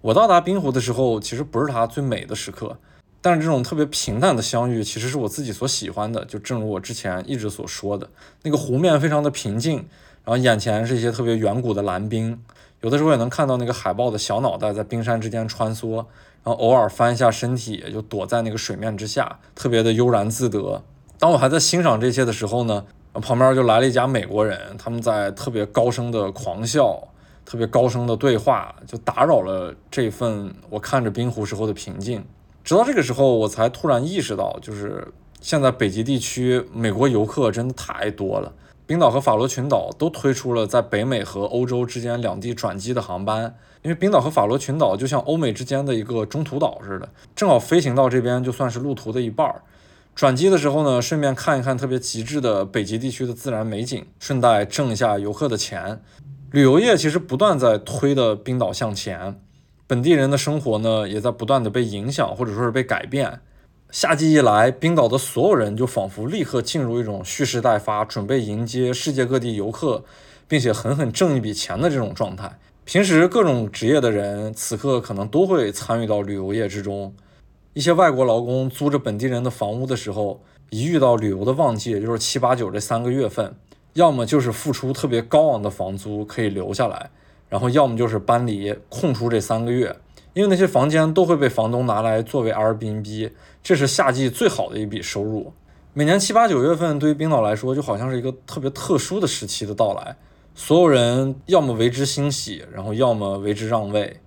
我到达冰湖的时候，其实不是它最美的时刻，但是这种特别平淡的相遇，其实是我自己所喜欢的。就正如我之前一直所说的，那个湖面非常的平静，然后眼前是一些特别远古的蓝冰，有的时候也能看到那个海豹的小脑袋在冰山之间穿梭，然后偶尔翻一下身体，就躲在那个水面之下，特别的悠然自得。当我还在欣赏这些的时候呢？旁边就来了一家美国人，他们在特别高声的狂笑，特别高声的对话，就打扰了这份我看着冰湖时候的平静。直到这个时候，我才突然意识到，就是现在北极地区美国游客真的太多了。冰岛和法罗群岛都推出了在北美和欧洲之间两地转机的航班，因为冰岛和法罗群岛就像欧美之间的一个中途岛似的，正好飞行到这边就算是路途的一半儿。转机的时候呢，顺便看一看特别极致的北极地区的自然美景，顺带挣一下游客的钱。旅游业其实不断在推的冰岛向前，本地人的生活呢也在不断的被影响或者说是被改变。夏季一来，冰岛的所有人就仿佛立刻进入一种蓄势待发，准备迎接世界各地游客，并且狠狠挣一笔钱的这种状态。平时各种职业的人，此刻可能都会参与到旅游业之中。一些外国劳工租着本地人的房屋的时候，一遇到旅游的旺季，也就是七八九这三个月份，要么就是付出特别高昂的房租可以留下来，然后要么就是搬离，空出这三个月，因为那些房间都会被房东拿来作为 Airbnb，这是夏季最好的一笔收入。每年七八九月份对于冰岛来说，就好像是一个特别特殊的时期的到来，所有人要么为之欣喜，然后要么为之让位。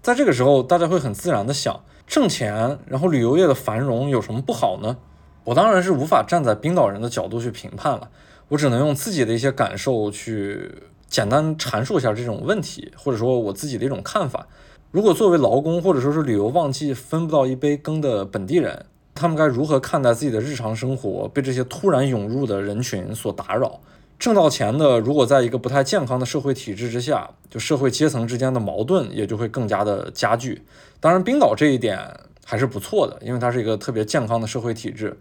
在这个时候，大家会很自然的想。挣钱，然后旅游业的繁荣有什么不好呢？我当然是无法站在冰岛人的角度去评判了，我只能用自己的一些感受去简单阐述一下这种问题，或者说我自己的一种看法。如果作为劳工或者说是旅游旺季分不到一杯羹的本地人，他们该如何看待自己的日常生活被这些突然涌入的人群所打扰？挣到钱的，如果在一个不太健康的社会体制之下，就社会阶层之间的矛盾也就会更加的加剧。当然，冰岛这一点还是不错的，因为它是一个特别健康的社会体制。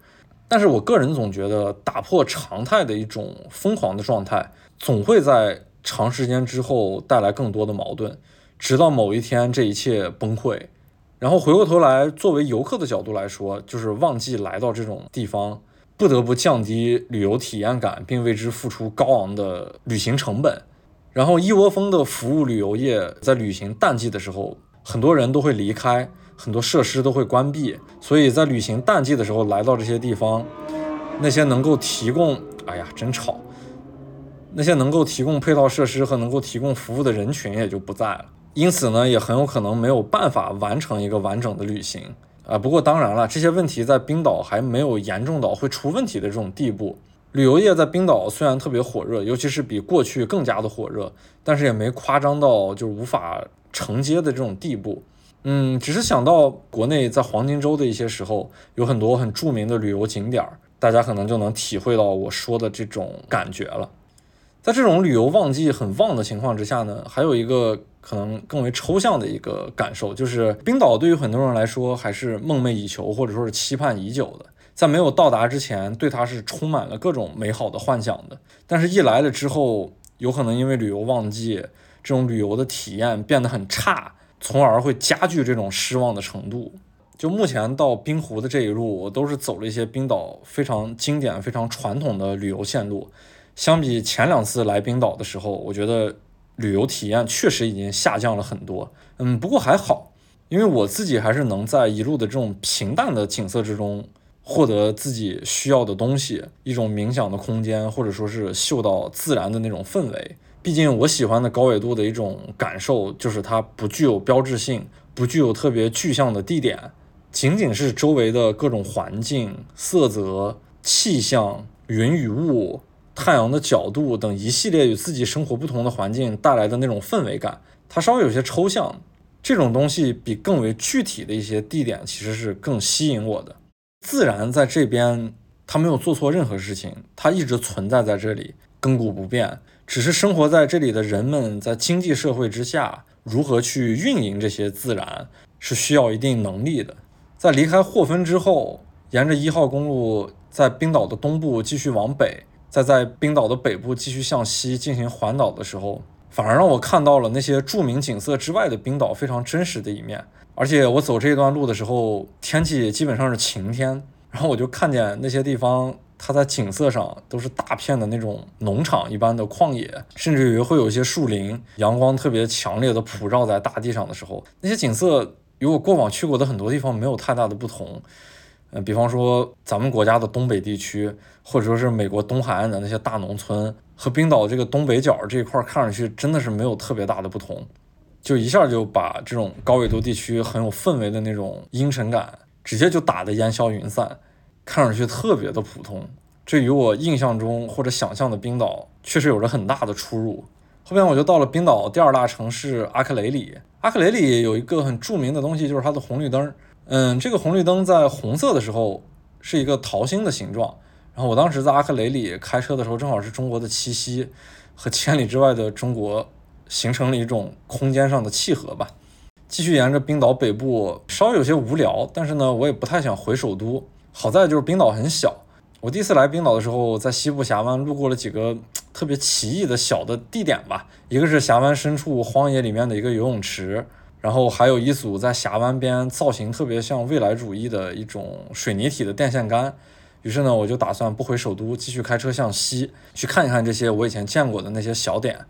但是我个人总觉得，打破常态的一种疯狂的状态，总会在长时间之后带来更多的矛盾，直到某一天这一切崩溃。然后回过头来，作为游客的角度来说，就是旺季来到这种地方。不得不降低旅游体验感，并为之付出高昂的旅行成本。然后一窝蜂的服务旅游业在旅行淡季的时候，很多人都会离开，很多设施都会关闭。所以在旅行淡季的时候来到这些地方，那些能够提供……哎呀，真吵！那些能够提供配套设施和能够提供服务的人群也就不在了。因此呢，也很有可能没有办法完成一个完整的旅行啊。不过当然了，这些问题在冰岛还没有严重到会出问题的这种地步。旅游业在冰岛虽然特别火热，尤其是比过去更加的火热，但是也没夸张到就是无法承接的这种地步。嗯，只是想到国内在黄金周的一些时候，有很多很著名的旅游景点儿，大家可能就能体会到我说的这种感觉了。在这种旅游旺季很旺的情况之下呢，还有一个可能更为抽象的一个感受，就是冰岛对于很多人来说还是梦寐以求，或者说是期盼已久的。在没有到达之前，对它是充满了各种美好的幻想的。但是，一来了之后，有可能因为旅游旺季，这种旅游的体验变得很差，从而会加剧这种失望的程度。就目前到冰湖的这一路，我都是走了一些冰岛非常经典、非常传统的旅游线路。相比前两次来冰岛的时候，我觉得旅游体验确实已经下降了很多。嗯，不过还好，因为我自己还是能在一路的这种平淡的景色之中。获得自己需要的东西，一种冥想的空间，或者说是嗅到自然的那种氛围。毕竟我喜欢的高纬度的一种感受，就是它不具有标志性，不具有特别具象的地点，仅仅是周围的各种环境、色泽、气象、云与雾、太阳的角度等一系列与自己生活不同的环境带来的那种氛围感。它稍微有些抽象，这种东西比更为具体的一些地点其实是更吸引我的。自然在这边，它没有做错任何事情，它一直存在在这里，亘古不变。只是生活在这里的人们，在经济社会之下，如何去运营这些自然，是需要一定能力的。在离开霍芬之后，沿着一号公路，在冰岛的东部继续往北，再在冰岛的北部继续向西进行环岛的时候，反而让我看到了那些著名景色之外的冰岛非常真实的一面。而且我走这段路的时候，天气基本上是晴天，然后我就看见那些地方，它在景色上都是大片的那种农场一般的旷野，甚至于会有一些树林，阳光特别强烈的普照在大地上的时候，那些景色与我过往去过的很多地方没有太大的不同。嗯，比方说咱们国家的东北地区，或者说是美国东海岸的那些大农村，和冰岛这个东北角这一块看上去真的是没有特别大的不同。就一下就把这种高纬度地区很有氛围的那种阴沉感，直接就打得烟消云散，看上去特别的普通。这与我印象中或者想象的冰岛确实有着很大的出入。后边我就到了冰岛第二大城市阿克雷里。阿克雷里有一个很著名的东西，就是它的红绿灯。嗯，这个红绿灯在红色的时候是一个桃心的形状。然后我当时在阿克雷里开车的时候，正好是中国的七夕和千里之外的中国。形成了一种空间上的契合吧。继续沿着冰岛北部，稍微有些无聊，但是呢，我也不太想回首都。好在就是冰岛很小。我第一次来冰岛的时候，在西部峡湾路过了几个特别奇异的小的地点吧。一个是峡湾深处荒野里面的一个游泳池，然后还有一组在峡湾边造型特别像未来主义的一种水泥体的电线杆。于是呢，我就打算不回首都，继续开车向西去看一看这些我以前见过的那些小点。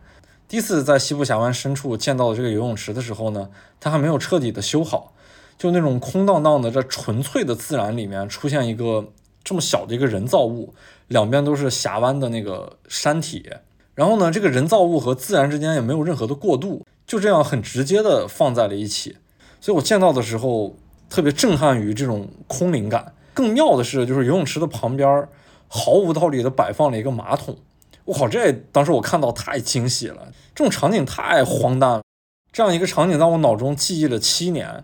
第一次在西部峡湾深处见到这个游泳池的时候呢，它还没有彻底的修好，就那种空荡荡的这纯粹的自然里面出现一个这么小的一个人造物，两边都是峡湾的那个山体，然后呢，这个人造物和自然之间也没有任何的过渡，就这样很直接的放在了一起，所以我见到的时候特别震撼于这种空灵感。更妙的是，就是游泳池的旁边毫无道理的摆放了一个马桶。我靠，这当时我看到太惊喜了，这种场景太荒诞了。这样一个场景在我脑中记忆了七年，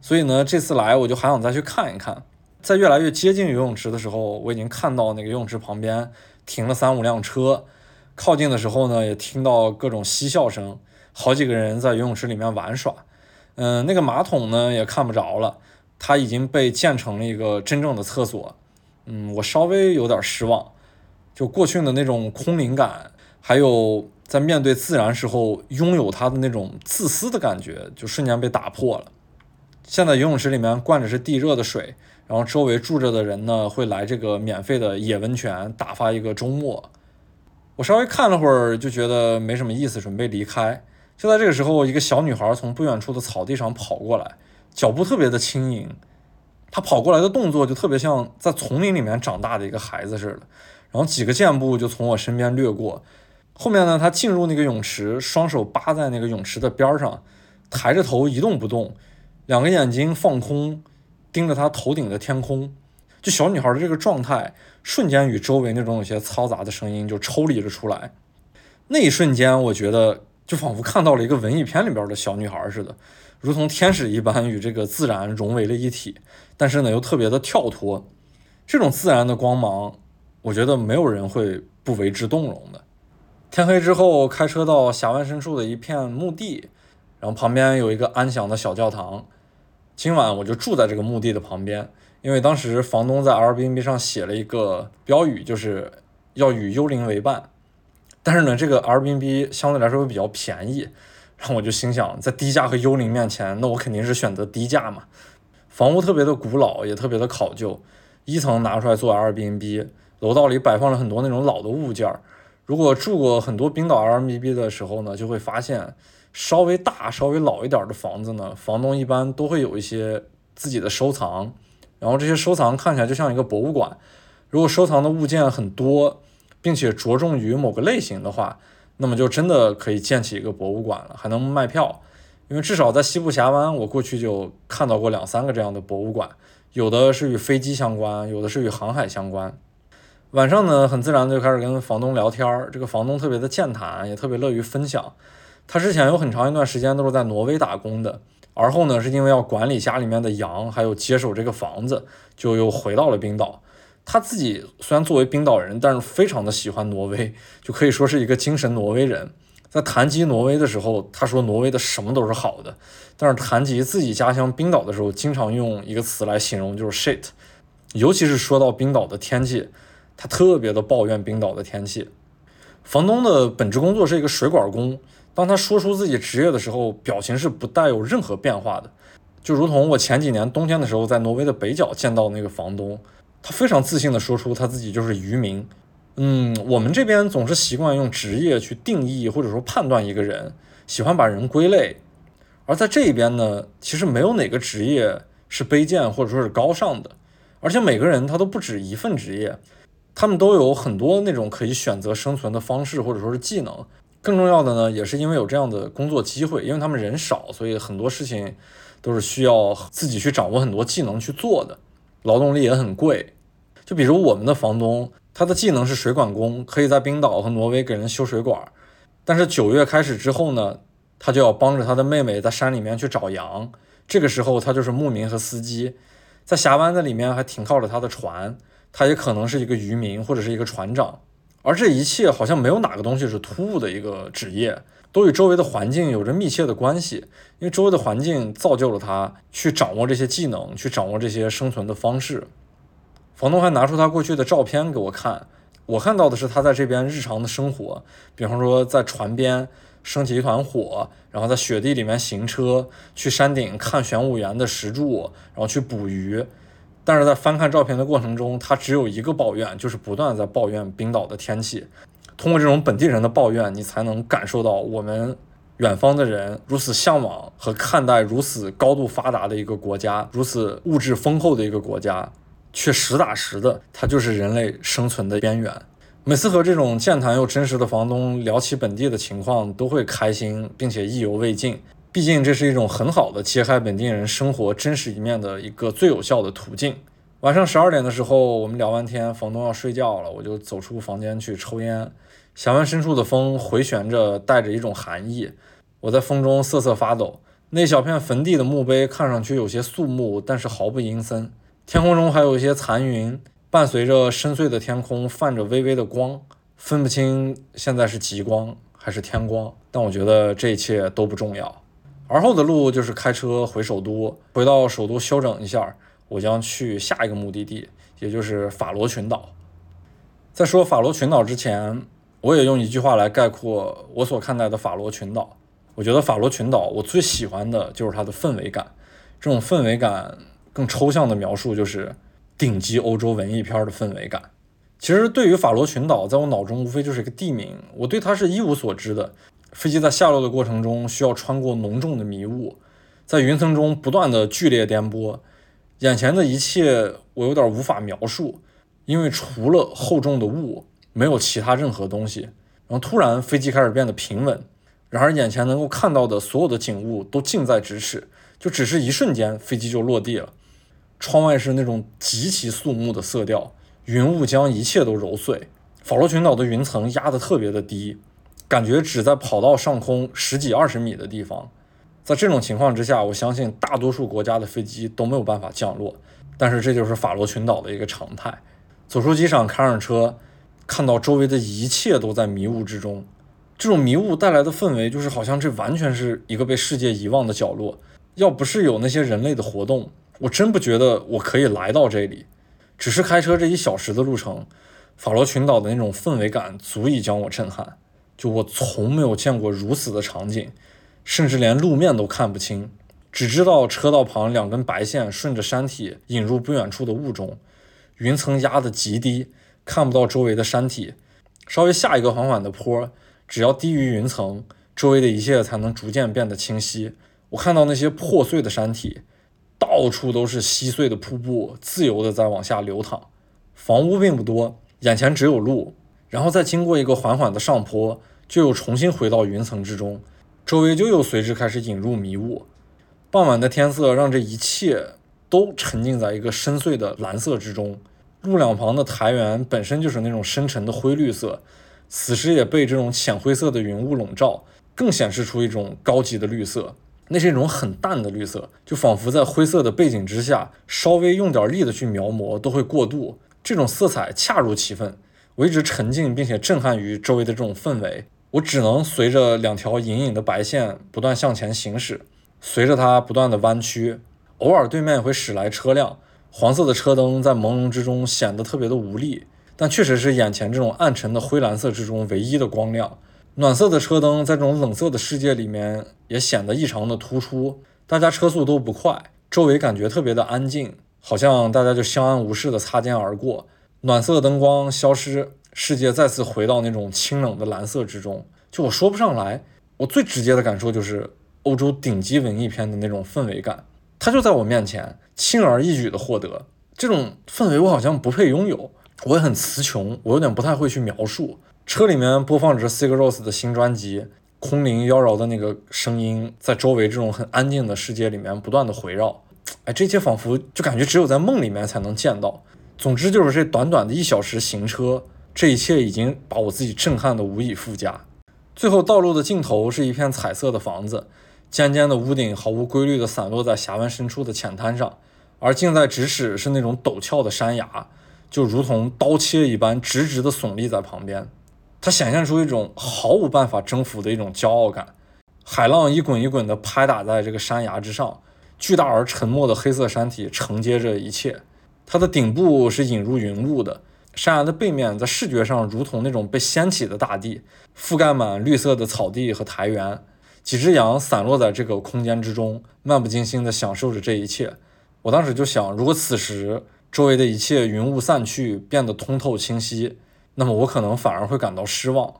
所以呢，这次来我就还想再去看一看。在越来越接近游泳池的时候，我已经看到那个游泳池旁边停了三五辆车，靠近的时候呢，也听到各种嬉笑声，好几个人在游泳池里面玩耍。嗯，那个马桶呢也看不着了，它已经被建成了一个真正的厕所。嗯，我稍微有点失望。就过去的那种空灵感，还有在面对自然时候拥有它的那种自私的感觉，就瞬间被打破了。现在游泳池里面灌着是地热的水，然后周围住着的人呢会来这个免费的野温泉打发一个周末。我稍微看了会儿，就觉得没什么意思，准备离开。就在这个时候，一个小女孩从不远处的草地上跑过来，脚步特别的轻盈。她跑过来的动作就特别像在丛林里面长大的一个孩子似的。然后几个箭步就从我身边掠过，后面呢，他进入那个泳池，双手扒在那个泳池的边上，抬着头一动不动，两个眼睛放空，盯着他头顶的天空。就小女孩的这个状态，瞬间与周围那种有些嘈杂的声音就抽离了出来。那一瞬间，我觉得就仿佛看到了一个文艺片里边的小女孩似的，如同天使一般与这个自然融为了一体。但是呢，又特别的跳脱。这种自然的光芒，我觉得没有人会不为之动容的。天黑之后，开车到峡湾深处的一片墓地，然后旁边有一个安详的小教堂。今晚我就住在这个墓地的旁边，因为当时房东在 r b n b 上写了一个标语，就是要与幽灵为伴。但是呢，这个 r b n b 相对来说会比较便宜，我就心想，在低价和幽灵面前，那我肯定是选择低价嘛。房屋特别的古老，也特别的考究。一层拿出来做 Airbnb，楼道里摆放了很多那种老的物件儿。如果住过很多冰岛 Airbnb 的时候呢，就会发现稍微大、稍微老一点的房子呢，房东一般都会有一些自己的收藏，然后这些收藏看起来就像一个博物馆。如果收藏的物件很多，并且着重于某个类型的话，那么就真的可以建起一个博物馆了，还能卖票。因为至少在西部峡湾，我过去就看到过两三个这样的博物馆。有的是与飞机相关，有的是与航海相关。晚上呢，很自然就开始跟房东聊天儿。这个房东特别的健谈，也特别乐于分享。他之前有很长一段时间都是在挪威打工的，而后呢，是因为要管理家里面的羊，还有接手这个房子，就又回到了冰岛。他自己虽然作为冰岛人，但是非常的喜欢挪威，就可以说是一个精神挪威人。在谈及挪威的时候，他说挪威的什么都是好的，但是谈及自己家乡冰岛的时候，经常用一个词来形容，就是 shit。尤其是说到冰岛的天气，他特别的抱怨冰岛的天气。房东的本职工作是一个水管工，当他说出自己职业的时候，表情是不带有任何变化的，就如同我前几年冬天的时候在挪威的北角见到那个房东，他非常自信的说出他自己就是渔民。嗯，我们这边总是习惯用职业去定义或者说判断一个人，喜欢把人归类。而在这一边呢，其实没有哪个职业是卑贱或者说是高尚的，而且每个人他都不止一份职业，他们都有很多那种可以选择生存的方式或者说是技能。更重要的呢，也是因为有这样的工作机会，因为他们人少，所以很多事情都是需要自己去掌握很多技能去做的，劳动力也很贵。就比如我们的房东。他的技能是水管工，可以在冰岛和挪威给人修水管。但是九月开始之后呢，他就要帮着他的妹妹在山里面去找羊。这个时候他就是牧民和司机，在峡湾子里面还停靠着他的船。他也可能是一个渔民或者是一个船长。而这一切好像没有哪个东西是突兀的一个职业，都与周围的环境有着密切的关系。因为周围的环境造就了他去掌握这些技能，去掌握这些生存的方式。房东还拿出他过去的照片给我看，我看到的是他在这边日常的生活，比方说在船边升起一团火，然后在雪地里面行车，去山顶看玄武岩的石柱，然后去捕鱼。但是在翻看照片的过程中，他只有一个抱怨，就是不断在抱怨冰岛的天气。通过这种本地人的抱怨，你才能感受到我们远方的人如此向往和看待如此高度发达的一个国家，如此物质丰厚的一个国家。却实打实的，它就是人类生存的边缘。每次和这种健谈又真实的房东聊起本地的情况，都会开心，并且意犹未尽。毕竟这是一种很好的揭开本地人生活真实一面的一个最有效的途径。晚上十二点的时候，我们聊完天，房东要睡觉了，我就走出房间去抽烟。峡湾深处的风回旋着，带着一种寒意。我在风中瑟瑟发抖。那小片坟地的墓碑看上去有些肃穆，但是毫不阴森。天空中还有一些残云，伴随着深邃的天空泛着微微的光，分不清现在是极光还是天光。但我觉得这一切都不重要。而后的路就是开车回首都，回到首都休整一下，我将去下一个目的地，也就是法罗群岛。在说法罗群岛之前，我也用一句话来概括我所看待的法罗群岛。我觉得法罗群岛我最喜欢的就是它的氛围感，这种氛围感。更抽象的描述就是顶级欧洲文艺片的氛围感。其实对于法罗群岛，在我脑中无非就是一个地名，我对它是一无所知的。飞机在下落的过程中需要穿过浓重的迷雾，在云层中不断的剧烈颠簸，眼前的一切我有点无法描述，因为除了厚重的雾，没有其他任何东西。然后突然飞机开始变得平稳，然而眼前能够看到的所有的景物都近在咫尺，就只是一瞬间，飞机就落地了。窗外是那种极其肃穆的色调，云雾将一切都揉碎。法罗群岛的云层压得特别的低，感觉只在跑道上空十几二十米的地方。在这种情况之下，我相信大多数国家的飞机都没有办法降落。但是这就是法罗群岛的一个常态。走出机场，开上车，看到周围的一切都在迷雾之中。这种迷雾带来的氛围，就是好像这完全是一个被世界遗忘的角落。要不是有那些人类的活动，我真不觉得我可以来到这里。只是开车这一小时的路程，法罗群岛的那种氛围感足以将我震撼。就我从没有见过如此的场景，甚至连路面都看不清，只知道车道旁两根白线顺着山体引入不远处的雾中，云层压得极低，看不到周围的山体。稍微下一个缓缓的坡。只要低于云层，周围的一切才能逐渐变得清晰。我看到那些破碎的山体，到处都是稀碎的瀑布，自由的在往下流淌。房屋并不多，眼前只有路，然后再经过一个缓缓的上坡，就又重新回到云层之中，周围就又随之开始引入迷雾。傍晚的天色让这一切都沉浸在一个深邃的蓝色之中。路两旁的苔原本身就是那种深沉的灰绿色。此时也被这种浅灰色的云雾笼罩，更显示出一种高级的绿色。那是一种很淡的绿色，就仿佛在灰色的背景之下，稍微用点力的去描摹都会过度。这种色彩恰如其分。我一直沉浸并且震撼于周围的这种氛围，我只能随着两条隐隐的白线不断向前行驶，随着它不断的弯曲，偶尔对面也会驶来车辆，黄色的车灯在朦胧之中显得特别的无力。但确实是眼前这种暗沉的灰蓝色之中唯一的光亮。暖色的车灯在这种冷色的世界里面也显得异常的突出。大家车速都不快，周围感觉特别的安静，好像大家就相安无事的擦肩而过。暖色灯光消失，世界再次回到那种清冷的蓝色之中。就我说不上来，我最直接的感受就是欧洲顶级文艺片的那种氛围感，它就在我面前，轻而易举的获得这种氛围，我好像不配拥有。我也很词穷，我有点不太会去描述。车里面播放着 Sigur Rós 的新专辑，空灵妖娆的那个声音在周围这种很安静的世界里面不断的回绕。哎，这些仿佛就感觉只有在梦里面才能见到。总之就是这短短的一小时行车，这一切已经把我自己震撼的无以复加。最后道路的尽头是一片彩色的房子，尖尖的屋顶毫无规律的散落在峡湾深处的浅滩上，而近在咫尺是那种陡峭的山崖。就如同刀切一般，直直的耸立在旁边，它显现出一种毫无办法征服的一种骄傲感。海浪一滚一滚地拍打在这个山崖之上，巨大而沉默的黑色山体承接着一切。它的顶部是引入云雾的，山崖的背面在视觉上如同那种被掀起的大地，覆盖满绿色的草地和苔原。几只羊散落在这个空间之中，漫不经心地享受着这一切。我当时就想，如果此时。周围的一切云雾散去，变得通透清晰，那么我可能反而会感到失望。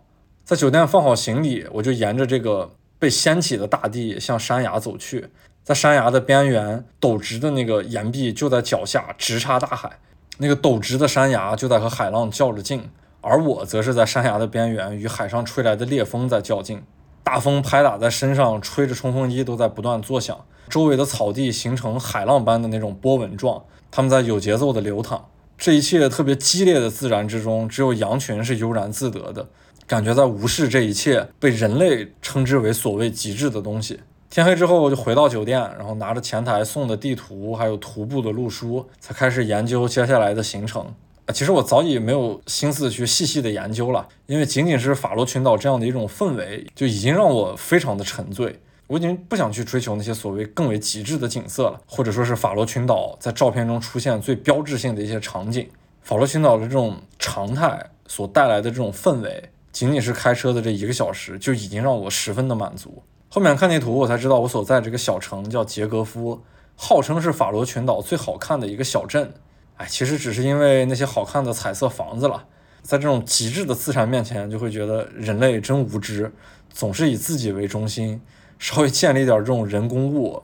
在酒店放好行李，我就沿着这个被掀起的大地向山崖走去。在山崖的边缘，陡直的那个岩壁就在脚下直插大海，那个陡直的山崖就在和海浪较着劲，而我则是在山崖的边缘与海上吹来的烈风在较劲。大风拍打在身上，吹着冲锋衣都在不断作响，周围的草地形成海浪般的那种波纹状。它们在有节奏的流淌，这一切特别激烈的自然之中，只有羊群是悠然自得的，感觉在无视这一切被人类称之为所谓极致的东西。天黑之后，我就回到酒店，然后拿着前台送的地图，还有徒步的路书，才开始研究接下来的行程。啊，其实我早已没有心思去细细的研究了，因为仅仅是法罗群岛这样的一种氛围，就已经让我非常的沉醉。我已经不想去追求那些所谓更为极致的景色了，或者说是法罗群岛在照片中出现最标志性的一些场景。法罗群岛的这种常态所带来的这种氛围，仅仅是开车的这一个小时就已经让我十分的满足。后面看地图，我才知道我所在这个小城叫杰格夫，号称是法罗群岛最好看的一个小镇。哎，其实只是因为那些好看的彩色房子了。在这种极致的自然面前，就会觉得人类真无知，总是以自己为中心。稍微建立点这种人工物，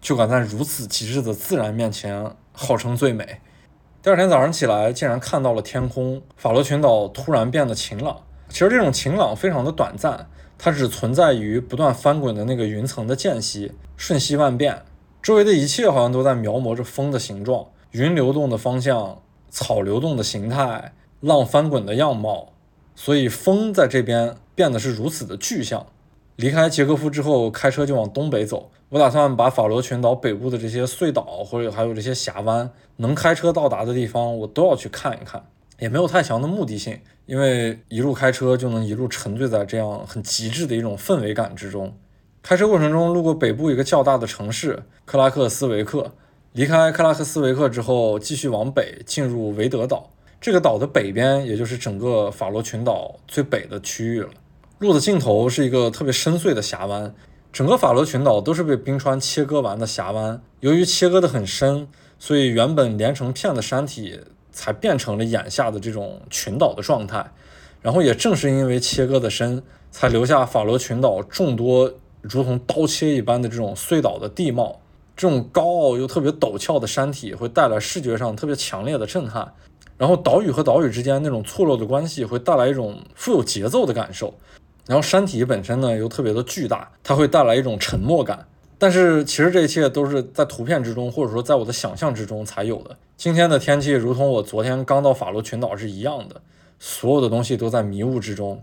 就敢在如此极致的自然面前号称最美。第二天早上起来，竟然看到了天空，法罗群岛突然变得晴朗。其实这种晴朗非常的短暂，它只存在于不断翻滚的那个云层的间隙，瞬息万变，周围的一切好像都在描摹着风的形状，云流动的方向，草流动的形态，浪翻滚的样貌。所以风在这边变得是如此的具象。离开捷克夫之后，开车就往东北走。我打算把法罗群岛北部的这些隧道，或者还有这些峡湾，能开车到达的地方，我都要去看一看。也没有太强的目的性，因为一路开车就能一路沉醉在这样很极致的一种氛围感之中。开车过程中，路过北部一个较大的城市克拉克斯维克。离开克拉克斯维克之后，继续往北进入维德岛。这个岛的北边，也就是整个法罗群岛最北的区域了。路的尽头是一个特别深邃的峡湾。整个法罗群岛都是被冰川切割完的峡湾，由于切割得很深，所以原本连成片的山体才变成了眼下的这种群岛的状态。然后也正是因为切割的深，才留下法罗群岛众多如同刀切一般的这种隧道的地貌。这种高傲又特别陡峭的山体会带来视觉上特别强烈的震撼。然后岛屿和岛屿之间那种错落的关系会带来一种富有节奏的感受。然后山体本身呢又特别的巨大，它会带来一种沉默感。但是其实这一切都是在图片之中，或者说在我的想象之中才有的。今天的天气如同我昨天刚到法罗群岛是一样的，所有的东西都在迷雾之中，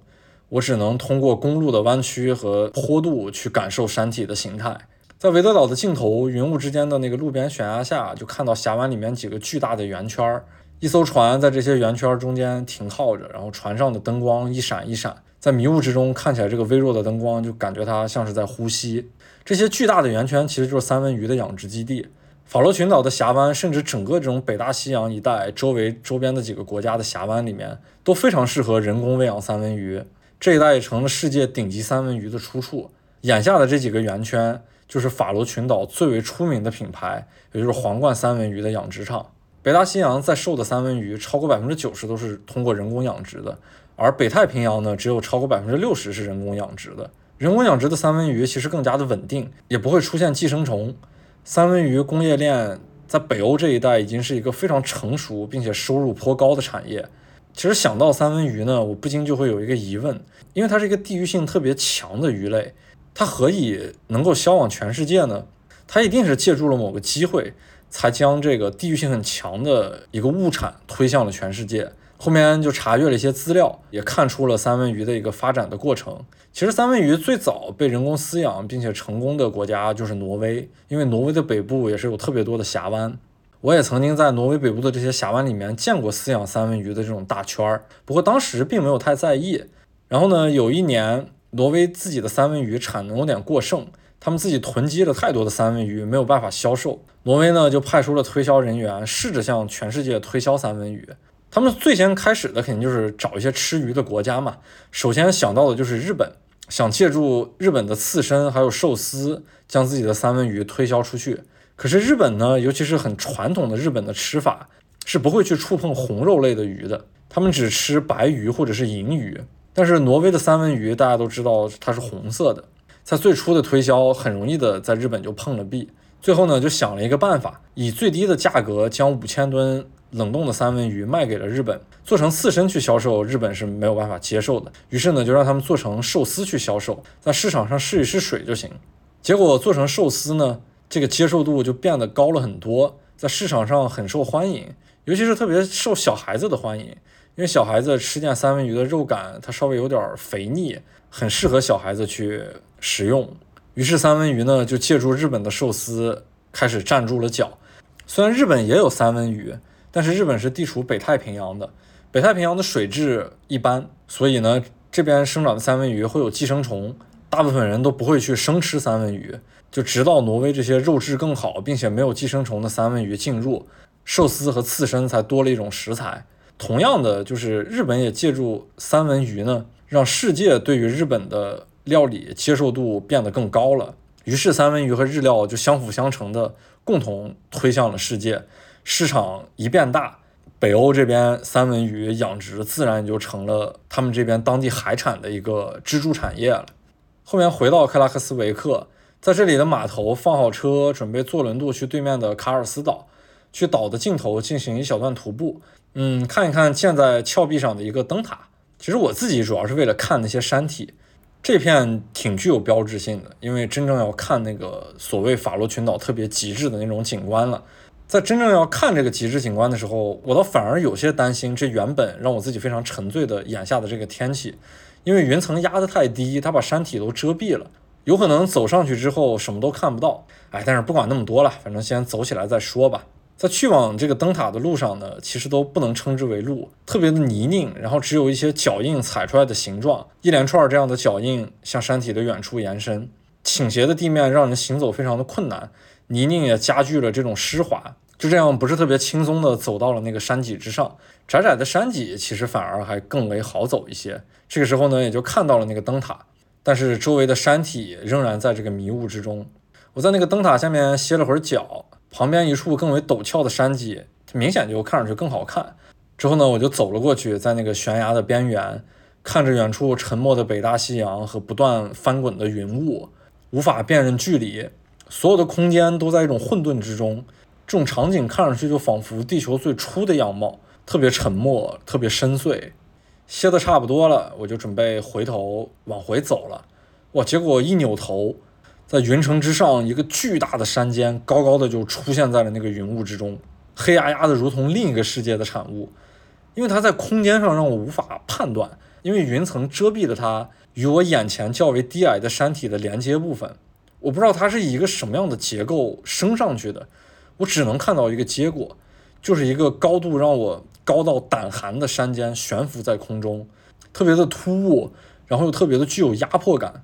我只能通过公路的弯曲和坡度去感受山体的形态。在维德岛的尽头，云雾之间的那个路边悬崖下，就看到峡湾里面几个巨大的圆圈儿，一艘船在这些圆圈中间停靠着，然后船上的灯光一闪一闪。在迷雾之中看起来，这个微弱的灯光就感觉它像是在呼吸。这些巨大的圆圈其实就是三文鱼的养殖基地。法罗群岛的峡湾，甚至整个这种北大西洋一带周围周边的几个国家的峡湾里面，都非常适合人工喂养三文鱼。这一带也成了世界顶级三文鱼的出处。眼下的这几个圆圈，就是法罗群岛最为出名的品牌，也就是皇冠三文鱼的养殖场。北大西洋在售的三文鱼，超过百分之九十都是通过人工养殖的。而北太平洋呢，只有超过百分之六十是人工养殖的。人工养殖的三文鱼其实更加的稳定，也不会出现寄生虫。三文鱼工业链在北欧这一带已经是一个非常成熟并且收入颇高的产业。其实想到三文鱼呢，我不禁就会有一个疑问，因为它是一个地域性特别强的鱼类，它何以能够销往全世界呢？它一定是借助了某个机会，才将这个地域性很强的一个物产推向了全世界。后面就查阅了一些资料，也看出了三文鱼的一个发展的过程。其实三文鱼最早被人工饲养并且成功的国家就是挪威，因为挪威的北部也是有特别多的峡湾。我也曾经在挪威北部的这些峡湾里面见过饲养三文鱼的这种大圈儿，不过当时并没有太在意。然后呢，有一年挪威自己的三文鱼产能有点过剩，他们自己囤积了太多的三文鱼，没有办法销售。挪威呢就派出了推销人员，试着向全世界推销三文鱼。他们最先开始的肯定就是找一些吃鱼的国家嘛。首先想到的就是日本，想借助日本的刺身还有寿司，将自己的三文鱼推销出去。可是日本呢，尤其是很传统的日本的吃法，是不会去触碰红肉类的鱼的，他们只吃白鱼或者是银鱼。但是挪威的三文鱼大家都知道它是红色的，在最初的推销很容易的在日本就碰了壁。最后呢，就想了一个办法，以最低的价格将五千吨。冷冻的三文鱼卖给了日本，做成刺身去销售，日本是没有办法接受的。于是呢，就让他们做成寿司去销售，在市场上试一试水就行。结果做成寿司呢，这个接受度就变得高了很多，在市场上很受欢迎，尤其是特别受小孩子的欢迎，因为小孩子吃见三文鱼的肉感，它稍微有点肥腻，很适合小孩子去食用。于是三文鱼呢，就借助日本的寿司开始站住了脚。虽然日本也有三文鱼。但是日本是地处北太平洋的，北太平洋的水质一般，所以呢，这边生长的三文鱼会有寄生虫，大部分人都不会去生吃三文鱼。就直到挪威这些肉质更好并且没有寄生虫的三文鱼进入，寿司和刺身才多了一种食材。同样的，就是日本也借助三文鱼呢，让世界对于日本的料理接受度变得更高了。于是三文鱼和日料就相辅相成的共同推向了世界。市场一变大，北欧这边三文鱼养殖自然也就成了他们这边当地海产的一个支柱产业了。后面回到克拉克斯维克，在这里的码头放好车，准备坐轮渡去对面的卡尔斯岛，去岛的尽头进行一小段徒步，嗯，看一看建在峭壁上的一个灯塔。其实我自己主要是为了看那些山体，这片挺具有标志性的，因为真正要看那个所谓法罗群岛特别极致的那种景观了。在真正要看这个极致景观的时候，我倒反而有些担心，这原本让我自己非常沉醉的眼下的这个天气，因为云层压得太低，它把山体都遮蔽了，有可能走上去之后什么都看不到。哎，但是不管那么多了，反正先走起来再说吧。在去往这个灯塔的路上呢，其实都不能称之为路，特别的泥泞，然后只有一些脚印踩出来的形状，一连串这样的脚印向山体的远处延伸，倾斜的地面让人行走非常的困难，泥泞也加剧了这种湿滑，就这样不是特别轻松的走到了那个山脊之上，窄窄的山脊其实反而还更为好走一些。这个时候呢，也就看到了那个灯塔，但是周围的山体仍然在这个迷雾之中。我在那个灯塔下面歇了会儿脚。旁边一处更为陡峭的山脊，明显就看上去更好看。之后呢，我就走了过去，在那个悬崖的边缘，看着远处沉默的北大西洋和不断翻滚的云雾，无法辨认距离，所有的空间都在一种混沌之中。这种场景看上去就仿佛地球最初的样貌，特别沉默，特别深邃。歇得差不多了，我就准备回头往回走了。哇，结果一扭头。在云层之上，一个巨大的山尖高高的就出现在了那个云雾之中，黑压压的，如同另一个世界的产物。因为它在空间上让我无法判断，因为云层遮蔽了它与我眼前较为低矮的山体的连接部分。我不知道它是以一个什么样的结构升上去的，我只能看到一个结果，就是一个高度让我高到胆寒的山尖悬浮在空中，特别的突兀，然后又特别的具有压迫感。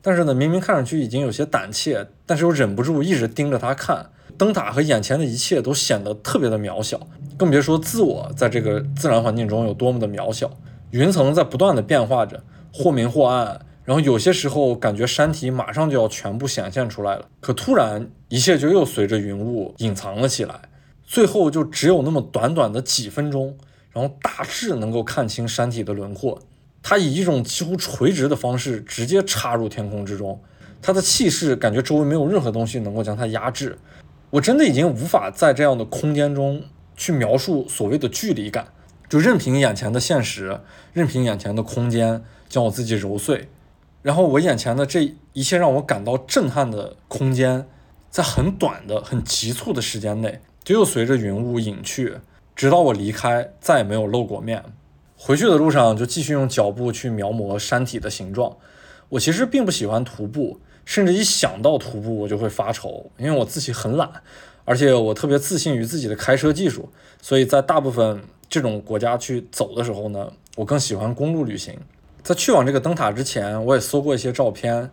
但是呢，明明看上去已经有些胆怯，但是又忍不住一直盯着它看。灯塔和眼前的一切都显得特别的渺小，更别说自我在这个自然环境中有多么的渺小。云层在不断的变化着，或明或暗，然后有些时候感觉山体马上就要全部显现出来了，可突然一切就又随着云雾隐藏了起来，最后就只有那么短短的几分钟，然后大致能够看清山体的轮廓。它以一种几乎垂直的方式直接插入天空之中，它的气势感觉周围没有任何东西能够将它压制。我真的已经无法在这样的空间中去描述所谓的距离感，就任凭眼前的现实，任凭眼前的空间将我自己揉碎，然后我眼前的这一切让我感到震撼的空间，在很短的、很急促的时间内，就又随着云雾隐去，直到我离开，再也没有露过面。回去的路上就继续用脚步去描摹山体的形状。我其实并不喜欢徒步，甚至一想到徒步我就会发愁，因为我自己很懒，而且我特别自信于自己的开车技术，所以在大部分这种国家去走的时候呢，我更喜欢公路旅行。在去往这个灯塔之前，我也搜过一些照片，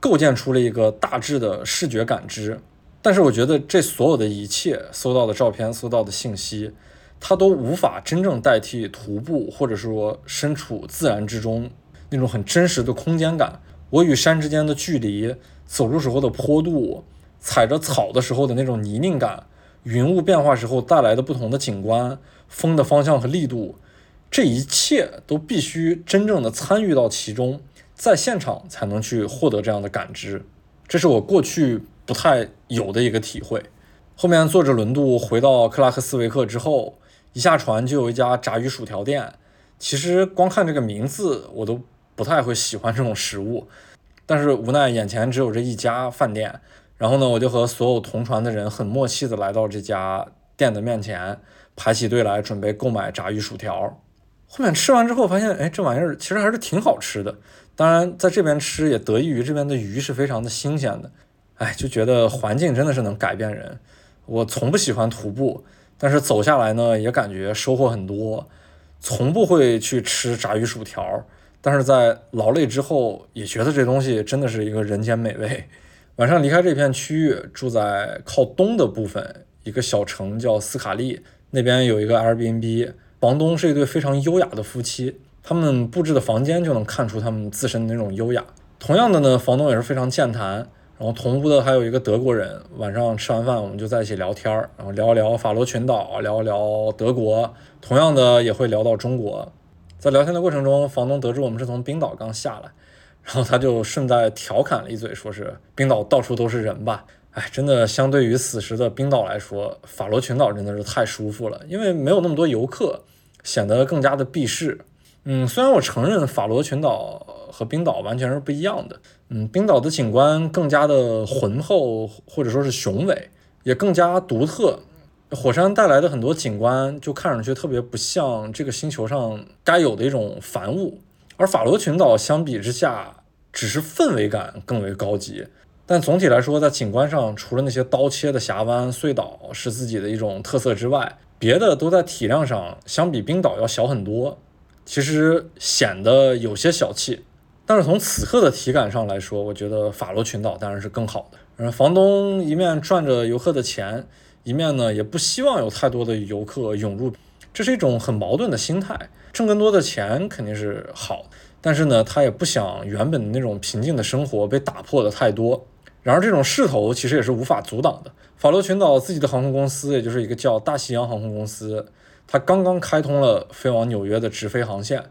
构建出了一个大致的视觉感知。但是我觉得这所有的一切，搜到的照片、搜到的信息。它都无法真正代替徒步，或者说身处自然之中那种很真实的空间感。我与山之间的距离，走路时候的坡度，踩着草的时候的那种泥泞感，云雾变化时候带来的不同的景观，风的方向和力度，这一切都必须真正的参与到其中，在现场才能去获得这样的感知。这是我过去不太有的一个体会。后面坐着轮渡回到克拉克斯维克之后。一下船就有一家炸鱼薯条店，其实光看这个名字我都不太会喜欢这种食物，但是无奈眼前只有这一家饭店，然后呢，我就和所有同船的人很默契的来到这家店的面前，排起队来准备购买炸鱼薯条。后面吃完之后发现，哎，这玩意儿其实还是挺好吃的。当然在这边吃也得益于这边的鱼是非常的新鲜的。哎，就觉得环境真的是能改变人。我从不喜欢徒步。但是走下来呢，也感觉收获很多。从不会去吃炸鱼薯条，但是在劳累之后，也觉得这东西真的是一个人间美味。晚上离开这片区域，住在靠东的部分一个小城叫斯卡利，那边有一个 Airbnb，房东是一对非常优雅的夫妻，他们布置的房间就能看出他们自身的那种优雅。同样的呢，房东也是非常健谈。然后同屋的还有一个德国人，晚上吃完饭我们就在一起聊天儿，然后聊一聊法罗群岛，聊一聊德国，同样的也会聊到中国。在聊天的过程中，房东得知我们是从冰岛刚下来，然后他就顺带调侃了一嘴，说是冰岛到处都是人吧？哎，真的相对于此时的冰岛来说，法罗群岛真的是太舒服了，因为没有那么多游客，显得更加的避世。嗯，虽然我承认法罗群岛和冰岛完全是不一样的。嗯，冰岛的景观更加的浑厚，或者说是雄伟，也更加独特。火山带来的很多景观就看上去特别不像这个星球上该有的一种繁物。而法罗群岛相比之下，只是氛围感更为高级。但总体来说，在景观上，除了那些刀切的峡湾隧道是自己的一种特色之外，别的都在体量上相比冰岛要小很多。其实显得有些小气。但是从此刻的体感上来说，我觉得法罗群岛当然是更好的。嗯，房东一面赚着游客的钱，一面呢也不希望有太多的游客涌入，这是一种很矛盾的心态。挣更多的钱肯定是好，但是呢，他也不想原本的那种平静的生活被打破的太多。然而这种势头其实也是无法阻挡的。法罗群岛自己的航空公司，也就是一个叫大西洋航空公司，它刚刚开通了飞往纽约的直飞航线，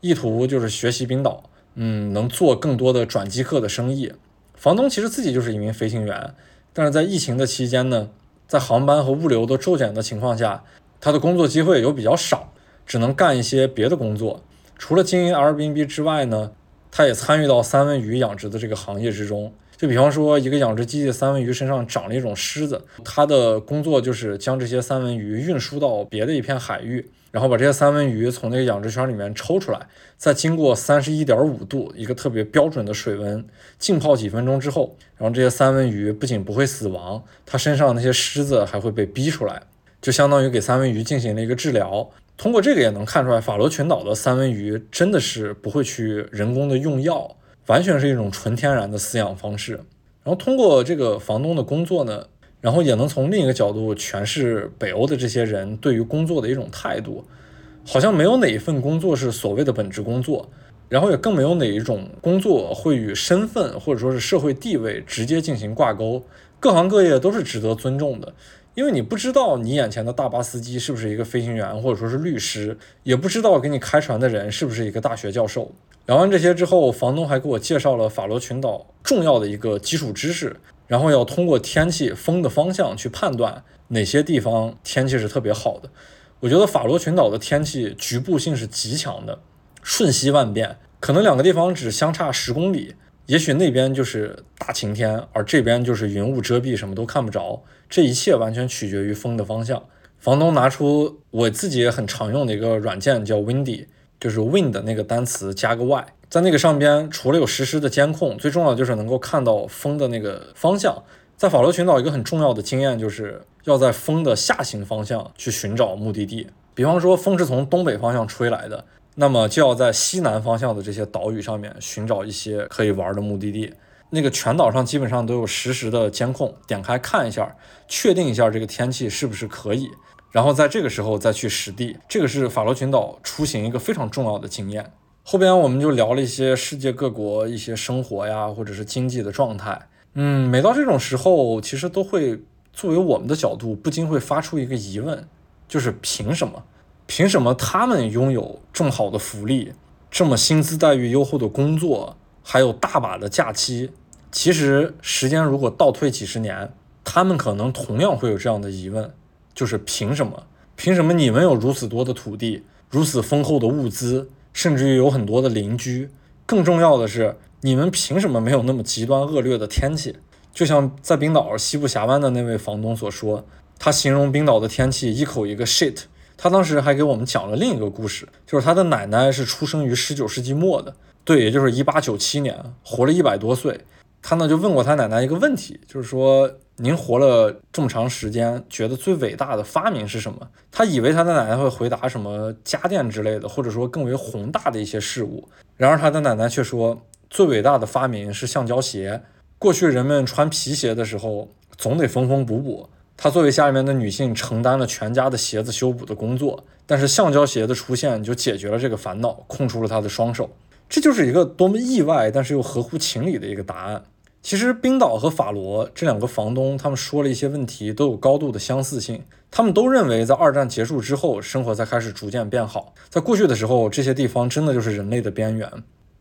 意图就是学习冰岛。嗯，能做更多的转机客的生意。房东其实自己就是一名飞行员，但是在疫情的期间呢，在航班和物流都骤减的情况下，他的工作机会又比较少，只能干一些别的工作。除了经营 Airbnb 之外呢，他也参与到三文鱼养殖的这个行业之中。就比方说，一个养殖基地的三文鱼身上长了一种虱子，他的工作就是将这些三文鱼运输到别的一片海域。然后把这些三文鱼从那个养殖圈里面抽出来，再经过三十一点五度一个特别标准的水温浸泡几分钟之后，然后这些三文鱼不仅不会死亡，它身上那些虱子还会被逼出来，就相当于给三文鱼进行了一个治疗。通过这个也能看出来，法罗群岛的三文鱼真的是不会去人工的用药，完全是一种纯天然的饲养方式。然后通过这个房东的工作呢。然后也能从另一个角度诠释北欧的这些人对于工作的一种态度，好像没有哪一份工作是所谓的本职工作，然后也更没有哪一种工作会与身份或者说是社会地位直接进行挂钩。各行各业都是值得尊重的，因为你不知道你眼前的大巴司机是不是一个飞行员或者说是律师，也不知道给你开船的人是不是一个大学教授。聊完这些之后，房东还给我介绍了法罗群岛重要的一个基础知识。然后要通过天气、风的方向去判断哪些地方天气是特别好的。我觉得法罗群岛的天气局部性是极强的，瞬息万变，可能两个地方只相差十公里，也许那边就是大晴天，而这边就是云雾遮蔽，什么都看不着。这一切完全取决于风的方向。房东拿出我自己也很常用的一个软件，叫 Windy，就是 Wind 那个单词加个 Y。在那个上边，除了有实时的监控，最重要就是能够看到风的那个方向。在法罗群岛，一个很重要的经验就是要在风的下行方向去寻找目的地。比方说，风是从东北方向吹来的，那么就要在西南方向的这些岛屿上面寻找一些可以玩的目的地。那个全岛上基本上都有实时的监控，点开看一下，确定一下这个天气是不是可以，然后在这个时候再去实地。这个是法罗群岛出行一个非常重要的经验。后边我们就聊了一些世界各国一些生活呀，或者是经济的状态。嗯，每到这种时候，其实都会作为我们的角度，不禁会发出一个疑问，就是凭什么？凭什么他们拥有这么好的福利，这么薪资待遇优厚的工作，还有大把的假期？其实时间如果倒退几十年，他们可能同样会有这样的疑问，就是凭什么？凭什么你们有如此多的土地，如此丰厚的物资？甚至于有很多的邻居，更重要的是，你们凭什么没有那么极端恶劣的天气？就像在冰岛西部峡湾的那位房东所说，他形容冰岛的天气一口一个 shit。他当时还给我们讲了另一个故事，就是他的奶奶是出生于十九世纪末的，对，也就是一八九七年，活了一百多岁。他呢就问过他奶奶一个问题，就是说。您活了这么长时间，觉得最伟大的发明是什么？他以为他的奶奶会回答什么家电之类的，或者说更为宏大的一些事物。然而他的奶奶却说，最伟大的发明是橡胶鞋。过去人们穿皮鞋的时候，总得缝缝补补。她作为家里面的女性，承担了全家的鞋子修补的工作。但是橡胶鞋的出现就解决了这个烦恼，空出了她的双手。这就是一个多么意外，但是又合乎情理的一个答案。其实冰岛和法罗这两个房东，他们说了一些问题，都有高度的相似性。他们都认为，在二战结束之后，生活才开始逐渐变好。在过去的时候，这些地方真的就是人类的边缘。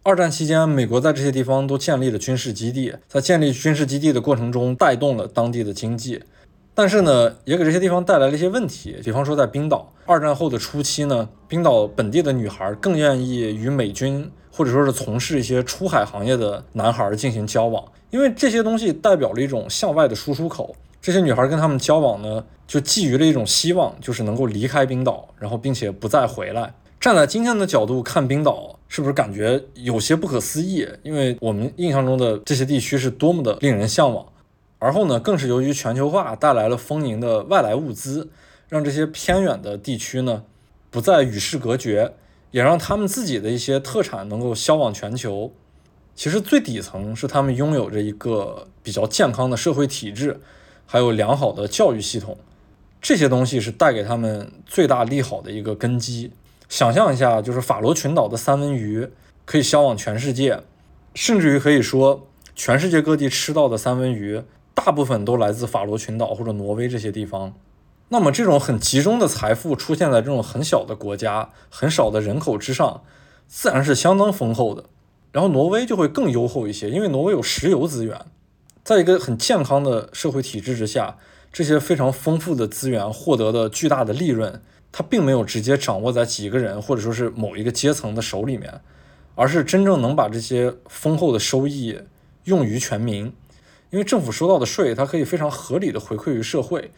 二战期间，美国在这些地方都建立了军事基地，在建立军事基地的过程中，带动了当地的经济。但是呢，也给这些地方带来了一些问题。比方说，在冰岛二战后的初期呢，冰岛本地的女孩更愿意与美军。或者说是从事一些出海行业的男孩进行交往，因为这些东西代表了一种向外的输出口。这些女孩跟他们交往呢，就寄予了一种希望，就是能够离开冰岛，然后并且不再回来。站在今天的角度看冰岛，是不是感觉有些不可思议？因为我们印象中的这些地区是多么的令人向往。而后呢，更是由于全球化带来了丰盈的外来物资，让这些偏远的地区呢，不再与世隔绝，也让他们自己的一些特产能够销往全球。其实最底层是他们拥有着一个比较健康的社会体制。还有良好的教育系统，这些东西是带给他们最大利好的一个根基。想象一下，就是法罗群岛的三文鱼可以销往全世界，甚至于可以说，全世界各地吃到的三文鱼大部分都来自法罗群岛或者挪威这些地方。那么，这种很集中的财富出现在这种很小的国家、很少的人口之上，自然是相当丰厚的。然后，挪威就会更优厚一些，因为挪威有石油资源。在一个很健康的社会体制之下，这些非常丰富的资源获得的巨大的利润，它并没有直接掌握在几个人或者说是某一个阶层的手里面，而是真正能把这些丰厚的收益用于全民。因为政府收到的税，它可以非常合理的回馈于社会，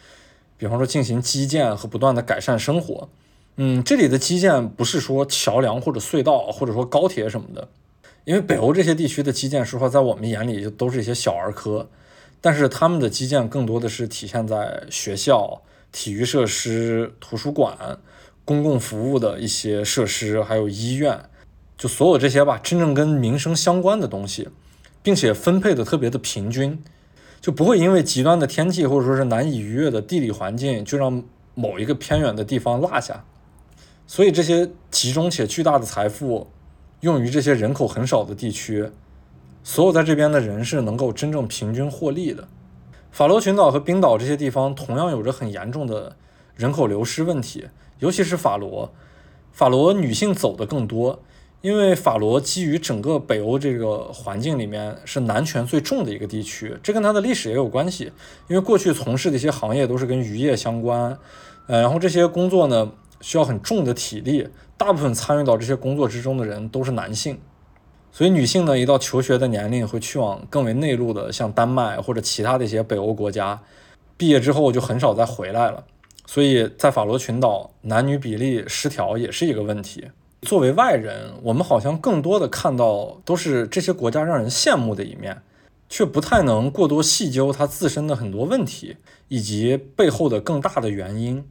比方说进行基建和不断的改善生活。嗯，这里的基建不是说桥梁或者隧道或者说高铁什么的。因为北欧这些地区的基建，说实话，在我们眼里就都是一些小儿科，但是他们的基建更多的是体现在学校、体育设施、图书馆、公共服务的一些设施，还有医院，就所有这些吧，真正跟民生相关的东西，并且分配的特别的平均，就不会因为极端的天气或者说是难以逾越的地理环境，就让某一个偏远的地方落下。所以这些集中且巨大的财富。用于这些人口很少的地区，所有在这边的人是能够真正平均获利的。法罗群岛和冰岛这些地方同样有着很严重的人口流失问题，尤其是法罗。法罗女性走的更多，因为法罗基于整个北欧这个环境里面是男权最重的一个地区，这跟它的历史也有关系。因为过去从事的一些行业都是跟渔业相关，呃，然后这些工作呢需要很重的体力。大部分参与到这些工作之中的人都是男性，所以女性呢，一到求学的年龄会去往更为内陆的，像丹麦或者其他的一些北欧国家，毕业之后就很少再回来了。所以在法罗群岛，男女比例失调也是一个问题。作为外人，我们好像更多的看到都是这些国家让人羡慕的一面，却不太能过多细究它自身的很多问题以及背后的更大的原因。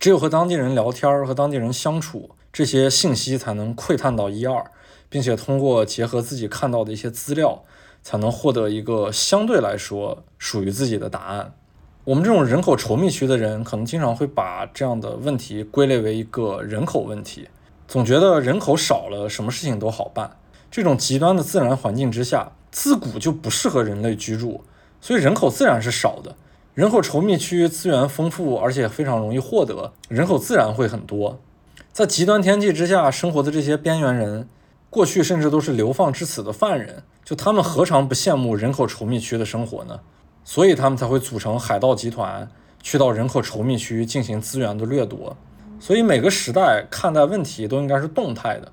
只有和当地人聊天，和当地人相处。这些信息才能窥探到一二，并且通过结合自己看到的一些资料，才能获得一个相对来说属于自己的答案。我们这种人口稠密区的人，可能经常会把这样的问题归类为一个人口问题，总觉得人口少了，什么事情都好办。这种极端的自然环境之下，自古就不适合人类居住，所以人口自然是少的。人口稠密区资源丰富，而且非常容易获得，人口自然会很多。在极端天气之下生活的这些边缘人，过去甚至都是流放至此的犯人，就他们何尝不羡慕人口稠密区的生活呢？所以他们才会组成海盗集团，去到人口稠密区进行资源的掠夺。所以每个时代看待问题都应该是动态的。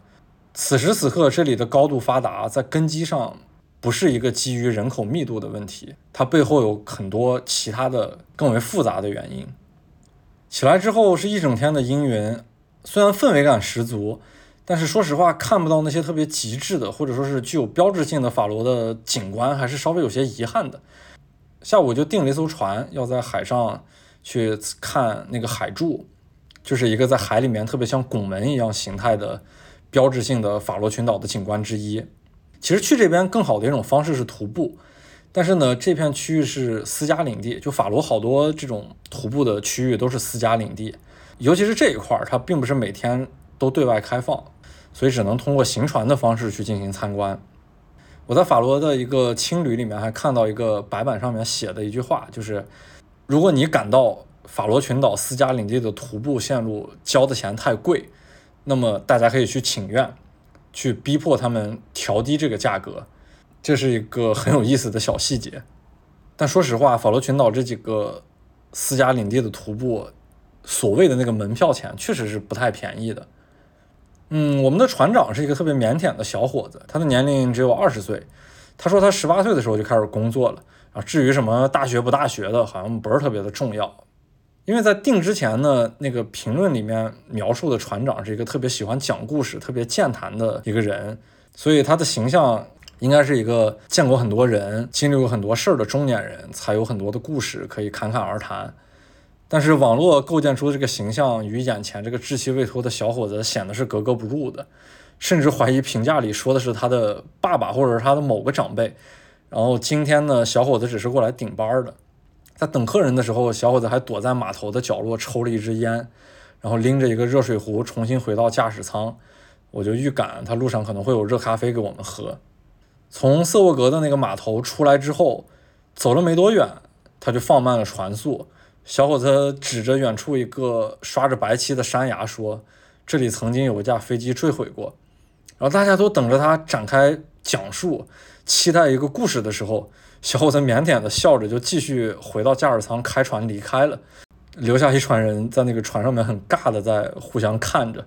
此时此刻，这里的高度发达，在根基上不是一个基于人口密度的问题，它背后有很多其他的更为复杂的原因。起来之后是一整天的阴云。虽然氛围感十足，但是说实话，看不到那些特别极致的，或者说是具有标志性的法罗的景观，还是稍微有些遗憾的。下午就订了一艘船，要在海上去看那个海柱，就是一个在海里面特别像拱门一样形态的标志性的法罗群岛的景观之一。其实去这边更好的一种方式是徒步，但是呢，这片区域是私家领地，就法罗好多这种徒步的区域都是私家领地。尤其是这一块儿，它并不是每天都对外开放，所以只能通过行船的方式去进行参观。我在法罗的一个青旅里面还看到一个白板上面写的一句话，就是如果你感到法罗群岛私家领地的徒步线路交的钱太贵，那么大家可以去请愿，去逼迫他们调低这个价格。这是一个很有意思的小细节。但说实话，法罗群岛这几个私家领地的徒步。所谓的那个门票钱确实是不太便宜的。嗯，我们的船长是一个特别腼腆的小伙子，他的年龄只有二十岁。他说他十八岁的时候就开始工作了啊。至于什么大学不大学的，好像不是特别的重要。因为在定之前呢，那个评论里面描述的船长是一个特别喜欢讲故事、特别健谈的一个人，所以他的形象应该是一个见过很多人、经历过很多事儿的中年人，才有很多的故事可以侃侃而谈。但是网络构建出的这个形象与眼前这个稚气未脱的小伙子显得是格格不入的，甚至怀疑评价里说的是他的爸爸或者是他的某个长辈。然后今天呢，小伙子只是过来顶班的。在等客人的时候，小伙子还躲在码头的角落抽了一支烟，然后拎着一个热水壶重新回到驾驶舱。我就预感他路上可能会有热咖啡给我们喝。从瑟沃格的那个码头出来之后，走了没多远，他就放慢了船速。小伙子指着远处一个刷着白漆的山崖说：“这里曾经有一架飞机坠毁过。”然后大家都等着他展开讲述，期待一个故事的时候，小伙子腼腆的笑着就继续回到驾驶舱开船离开了，留下一船人在那个船上面很尬的在互相看着。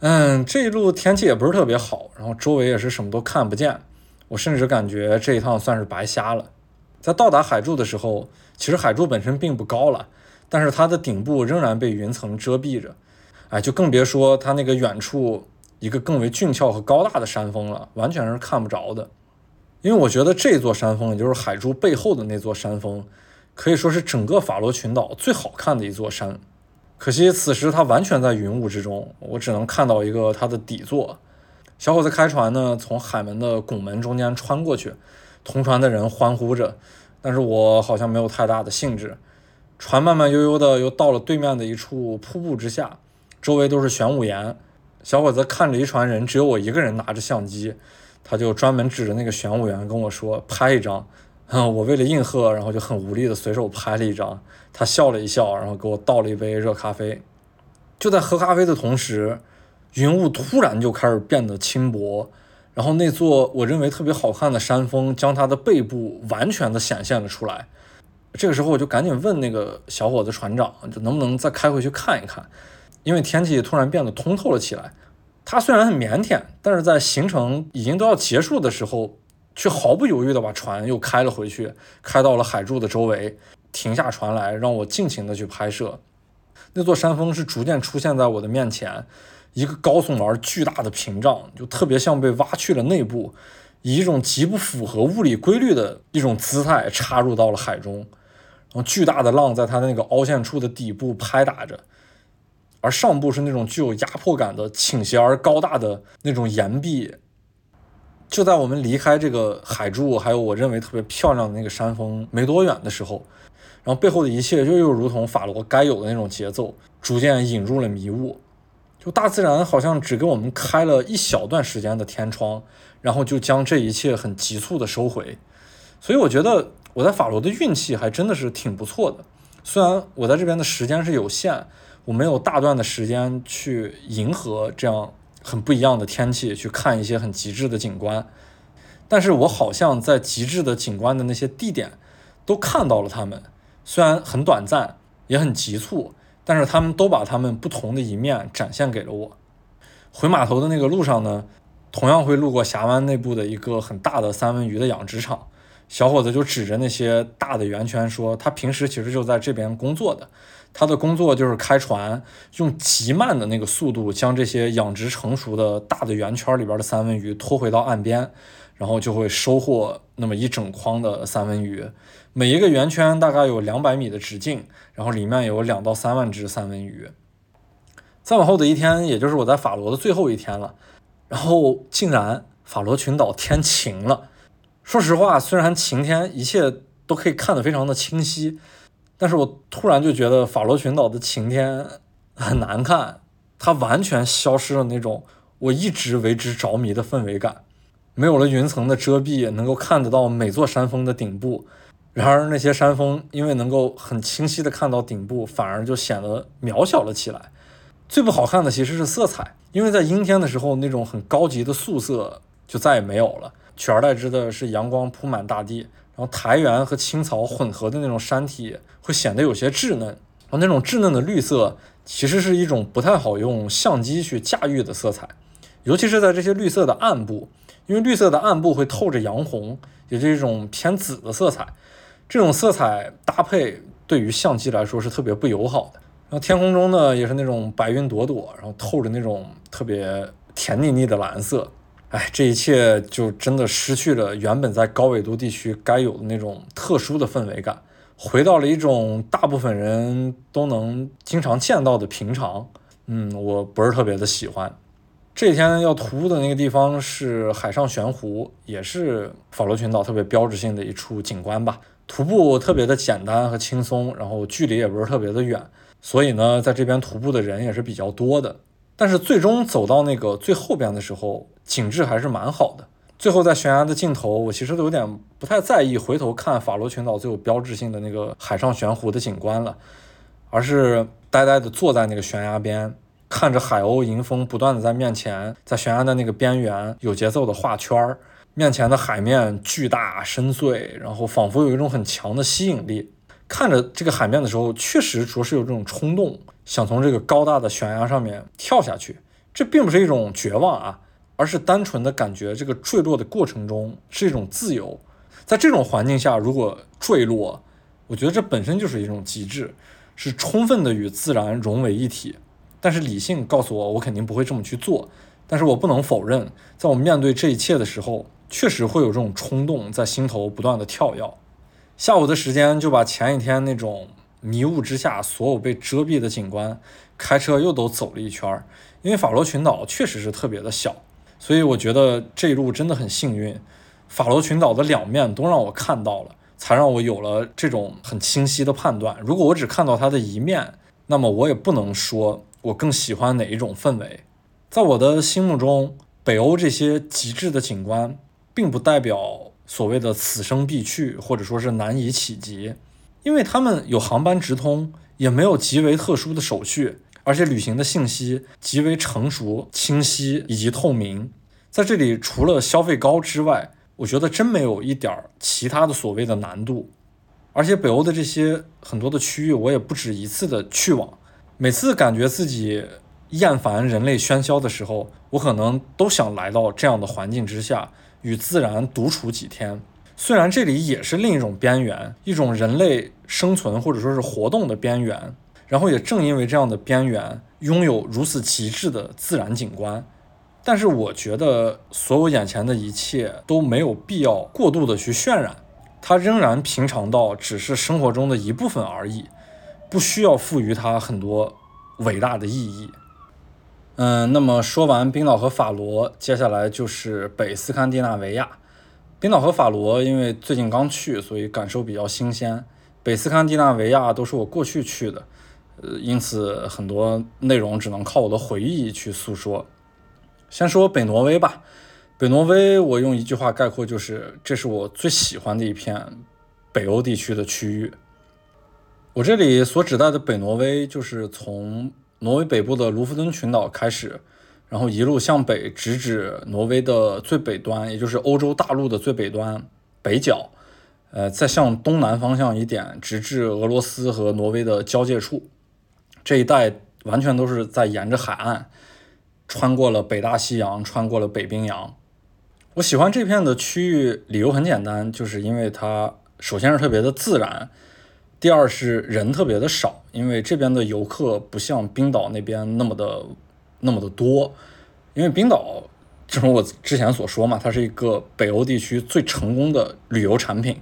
嗯，这一路天气也不是特别好，然后周围也是什么都看不见，我甚至感觉这一趟算是白瞎了。在到达海柱的时候，其实海柱本身并不高了，但是它的顶部仍然被云层遮蔽着，哎，就更别说它那个远处一个更为俊俏和高大的山峰了，完全是看不着的。因为我觉得这座山峰，也就是海珠背后的那座山峰，可以说是整个法罗群岛最好看的一座山。可惜此时它完全在云雾之中，我只能看到一个它的底座。小伙子开船呢，从海门的拱门中间穿过去。同船的人欢呼着，但是我好像没有太大的兴致。船慢慢悠悠的又到了对面的一处瀑布之下，周围都是玄武岩。小伙子看着一船人，只有我一个人拿着相机，他就专门指着那个玄武岩跟我说：“拍一张。”我为了应和，然后就很无力的随手拍了一张。他笑了一笑，然后给我倒了一杯热咖啡。就在喝咖啡的同时，云雾突然就开始变得轻薄。然后那座我认为特别好看的山峰，将它的背部完全的显现了出来。这个时候我就赶紧问那个小伙子船长，就能不能再开回去看一看？因为天气突然变得通透了起来。他虽然很腼腆，但是在行程已经都要结束的时候，却毫不犹豫地把船又开了回去，开到了海柱的周围，停下船来让我尽情的去拍摄。那座山峰是逐渐出现在我的面前。一个高耸而巨大的屏障，就特别像被挖去了内部，以一种极不符合物理规律的一种姿态插入到了海中。然后巨大的浪在它的那个凹陷处的底部拍打着，而上部是那种具有压迫感的倾斜而高大的那种岩壁。就在我们离开这个海柱，还有我认为特别漂亮的那个山峰没多远的时候，然后背后的一切就又如同法罗该有的那种节奏，逐渐引入了迷雾。就大自然好像只给我们开了一小段时间的天窗，然后就将这一切很急促的收回。所以我觉得我在法罗的运气还真的是挺不错的。虽然我在这边的时间是有限，我没有大段的时间去迎合这样很不一样的天气，去看一些很极致的景观，但是我好像在极致的景观的那些地点都看到了他们，虽然很短暂，也很急促。但是他们都把他们不同的一面展现给了我。回码头的那个路上呢，同样会路过峡湾内部的一个很大的三文鱼的养殖场。小伙子就指着那些大的圆圈说：“他平时其实就在这边工作的，他的工作就是开船，用极慢的那个速度将这些养殖成熟的大的圆圈里边的三文鱼拖回到岸边。”然后就会收获那么一整筐的三文鱼，每一个圆圈大概有两百米的直径，然后里面有两到三万只三文鱼。再往后的一天，也就是我在法罗的最后一天了，然后竟然法罗群岛天晴了。说实话，虽然晴天，一切都可以看得非常的清晰，但是我突然就觉得法罗群岛的晴天很难看，它完全消失了那种我一直为之着迷的氛围感。没有了云层的遮蔽，能够看得到每座山峰的顶部。然而那些山峰因为能够很清晰的看到顶部，反而就显得渺小了起来。最不好看的其实是色彩，因为在阴天的时候，那种很高级的素色就再也没有了，取而代之的是阳光铺满大地，然后苔原和青草混合的那种山体会显得有些稚嫩。然后那种稚嫩的绿色其实是一种不太好用相机去驾驭的色彩。尤其是在这些绿色的暗部，因为绿色的暗部会透着洋红，也是一种偏紫的色彩。这种色彩搭配对于相机来说是特别不友好的。然后天空中呢也是那种白云朵朵，然后透着那种特别甜腻腻的蓝色。哎，这一切就真的失去了原本在高纬度地区该有的那种特殊的氛围感，回到了一种大部分人都能经常见到的平常。嗯，我不是特别的喜欢。这天要徒步的那个地方是海上悬湖，也是法罗群岛特别标志性的一处景观吧。徒步特别的简单和轻松，然后距离也不是特别的远，所以呢，在这边徒步的人也是比较多的。但是最终走到那个最后边的时候，景致还是蛮好的。最后在悬崖的尽头，我其实都有点不太在意回头看法罗群岛最有标志性的那个海上悬湖的景观了，而是呆呆的坐在那个悬崖边，看着海鸥迎风不断的在面前，在悬崖的那个边缘有节奏的画圈儿。面前的海面巨大深邃，然后仿佛有一种很强的吸引力。看着这个海面的时候，确实着实有这种冲动，想从这个高大的悬崖上面跳下去。这并不是一种绝望啊，而是单纯的感觉这个坠落的过程中是一种自由。在这种环境下，如果坠落，我觉得这本身就是一种极致，是充分的与自然融为一体。但是理性告诉我，我肯定不会这么去做。但是我不能否认，在我面对这一切的时候。确实会有这种冲动在心头不断的跳跃。下午的时间就把前一天那种迷雾之下所有被遮蔽的景观，开车又都走了一圈儿。因为法罗群岛确实是特别的小，所以我觉得这一路真的很幸运。法罗群岛的两面都让我看到了，才让我有了这种很清晰的判断。如果我只看到它的一面，那么我也不能说我更喜欢哪一种氛围。在我的心目中，北欧这些极致的景观。并不代表所谓的此生必去，或者说是难以企及，因为他们有航班直通，也没有极为特殊的手续，而且旅行的信息极为成熟、清晰以及透明。在这里，除了消费高之外，我觉得真没有一点儿其他的所谓的难度。而且北欧的这些很多的区域，我也不止一次的去往，每次感觉自己厌烦人类喧嚣的时候，我可能都想来到这样的环境之下。与自然独处几天，虽然这里也是另一种边缘，一种人类生存或者说是活动的边缘，然后也正因为这样的边缘，拥有如此极致的自然景观，但是我觉得所有眼前的一切都没有必要过度的去渲染，它仍然平常到只是生活中的一部分而已，不需要赋予它很多伟大的意义。嗯，那么说完冰岛和法罗，接下来就是北斯堪的纳维亚。冰岛和法罗因为最近刚去，所以感受比较新鲜。北斯堪的纳维亚都是我过去去的，呃，因此很多内容只能靠我的回忆去诉说。先说北挪威吧，北挪威我用一句话概括就是，这是我最喜欢的一片北欧地区的区域。我这里所指代的北挪威，就是从。挪威北部的卢弗敦群岛开始，然后一路向北，直指挪威的最北端，也就是欧洲大陆的最北端北角，呃，再向东南方向一点，直至俄罗斯和挪威的交界处。这一带完全都是在沿着海岸，穿过了北大西洋，穿过了北冰洋。我喜欢这片的区域，理由很简单，就是因为它首先是特别的自然。第二是人特别的少，因为这边的游客不像冰岛那边那么的那么的多，因为冰岛正如我之前所说嘛，它是一个北欧地区最成功的旅游产品，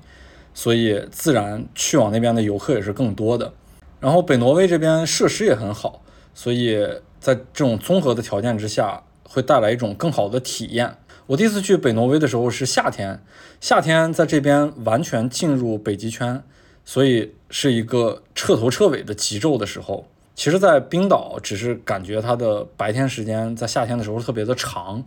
所以自然去往那边的游客也是更多的。然后北挪威这边设施也很好，所以在这种综合的条件之下，会带来一种更好的体验。我第一次去北挪威的时候是夏天，夏天在这边完全进入北极圈。所以是一个彻头彻尾的极昼的时候。其实，在冰岛只是感觉它的白天时间在夏天的时候特别的长，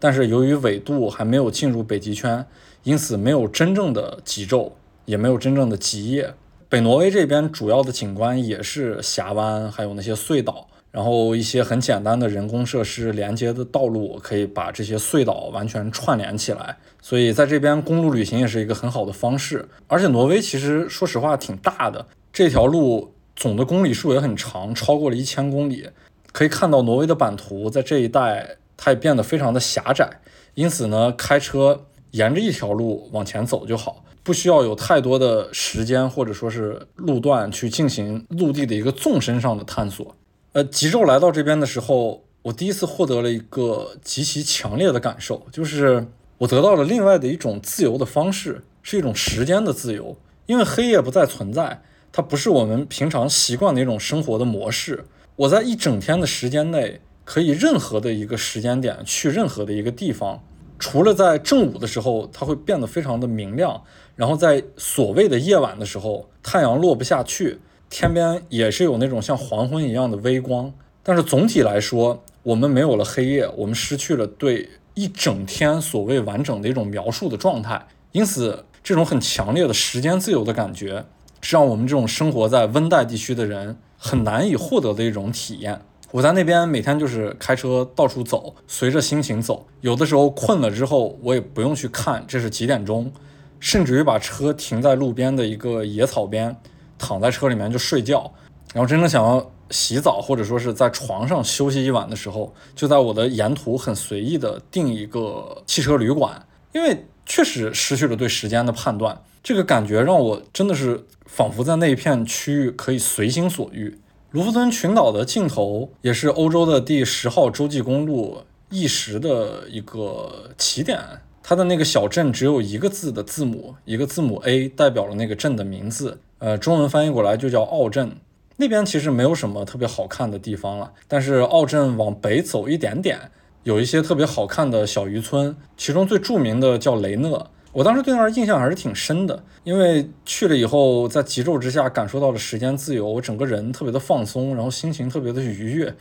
但是由于纬度还没有进入北极圈，因此没有真正的极昼，也没有真正的极夜。北挪威这边主要的景观也是峡湾，还有那些隧道。然后一些很简单的人工设施连接的道路，可以把这些隧道完全串联起来。所以在这边公路旅行也是一个很好的方式。而且挪威其实说实话挺大的，这条路总的公里数也很长，超过了一千公里。可以看到挪威的版图在这一带它也变得非常的狭窄。因此呢，开车沿着一条路往前走就好，不需要有太多的时间或者说是路段去进行陆地的一个纵深上的探索。呃，极昼来到这边的时候，我第一次获得了一个极其强烈的感受，就是我得到了另外的一种自由的方式，是一种时间的自由。因为黑夜不再存在，它不是我们平常习惯的一种生活的模式。我在一整天的时间内，可以任何的一个时间点去任何的一个地方，除了在正午的时候，它会变得非常的明亮，然后在所谓的夜晚的时候，太阳落不下去。天边也是有那种像黄昏一样的微光，但是总体来说，我们没有了黑夜，我们失去了对一整天所谓完整的一种描述的状态。因此，这种很强烈的时间自由的感觉，是让我们这种生活在温带地区的人很难以获得的一种体验。我在那边每天就是开车到处走，随着心情走。有的时候困了之后，我也不用去看这是几点钟，甚至于把车停在路边的一个野草边。躺在车里面就睡觉，然后真的想要洗澡或者说是在床上休息一晚的时候，就在我的沿途很随意的订一个汽车旅馆，因为确实失去了对时间的判断，这个感觉让我真的是仿佛在那一片区域可以随心所欲。卢浮敦群岛的尽头也是欧洲的第十号洲际公路一时的一个起点，它的那个小镇只有一个字的字母，一个字母 A 代表了那个镇的名字。呃，中文翻译过来就叫奥镇，那边其实没有什么特别好看的地方了。但是奥镇往北走一点点，有一些特别好看的小渔村，其中最著名的叫雷讷。我当时对那儿印象还是挺深的，因为去了以后，在极昼之下感受到了时间自由，我整个人特别的放松，然后心情特别的愉悦，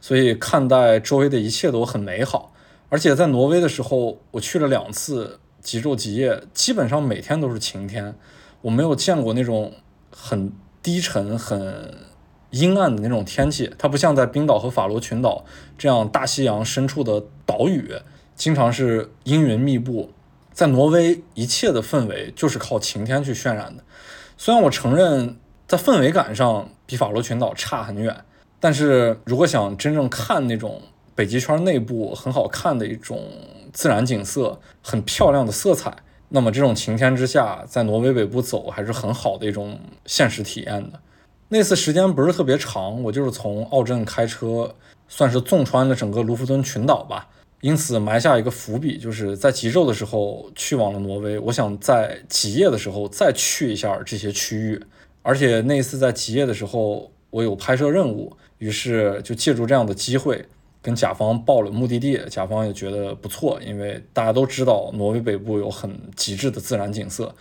所以看待周围的一切都很美好。而且在挪威的时候，我去了两次极昼极夜，基本上每天都是晴天，我没有见过那种。很低沉、很阴暗的那种天气，它不像在冰岛和法罗群岛这样大西洋深处的岛屿，经常是阴云密布。在挪威，一切的氛围就是靠晴天去渲染的。虽然我承认在氛围感上比法罗群岛差很远，但是如果想真正看那种北极圈内部很好看的一种自然景色，很漂亮的色彩。那么这种晴天之下，在挪威北部走还是很好的一种现实体验的。那次时间不是特别长，我就是从奥镇开车，算是纵穿了整个卢浮敦群岛吧。因此埋下一个伏笔，就是在极昼的时候去往了挪威。我想在极夜的时候再去一下这些区域。而且那一次在极夜的时候，我有拍摄任务，于是就借助这样的机会。跟甲方报了目的地，甲方也觉得不错，因为大家都知道挪威北部有很极致的自然景色。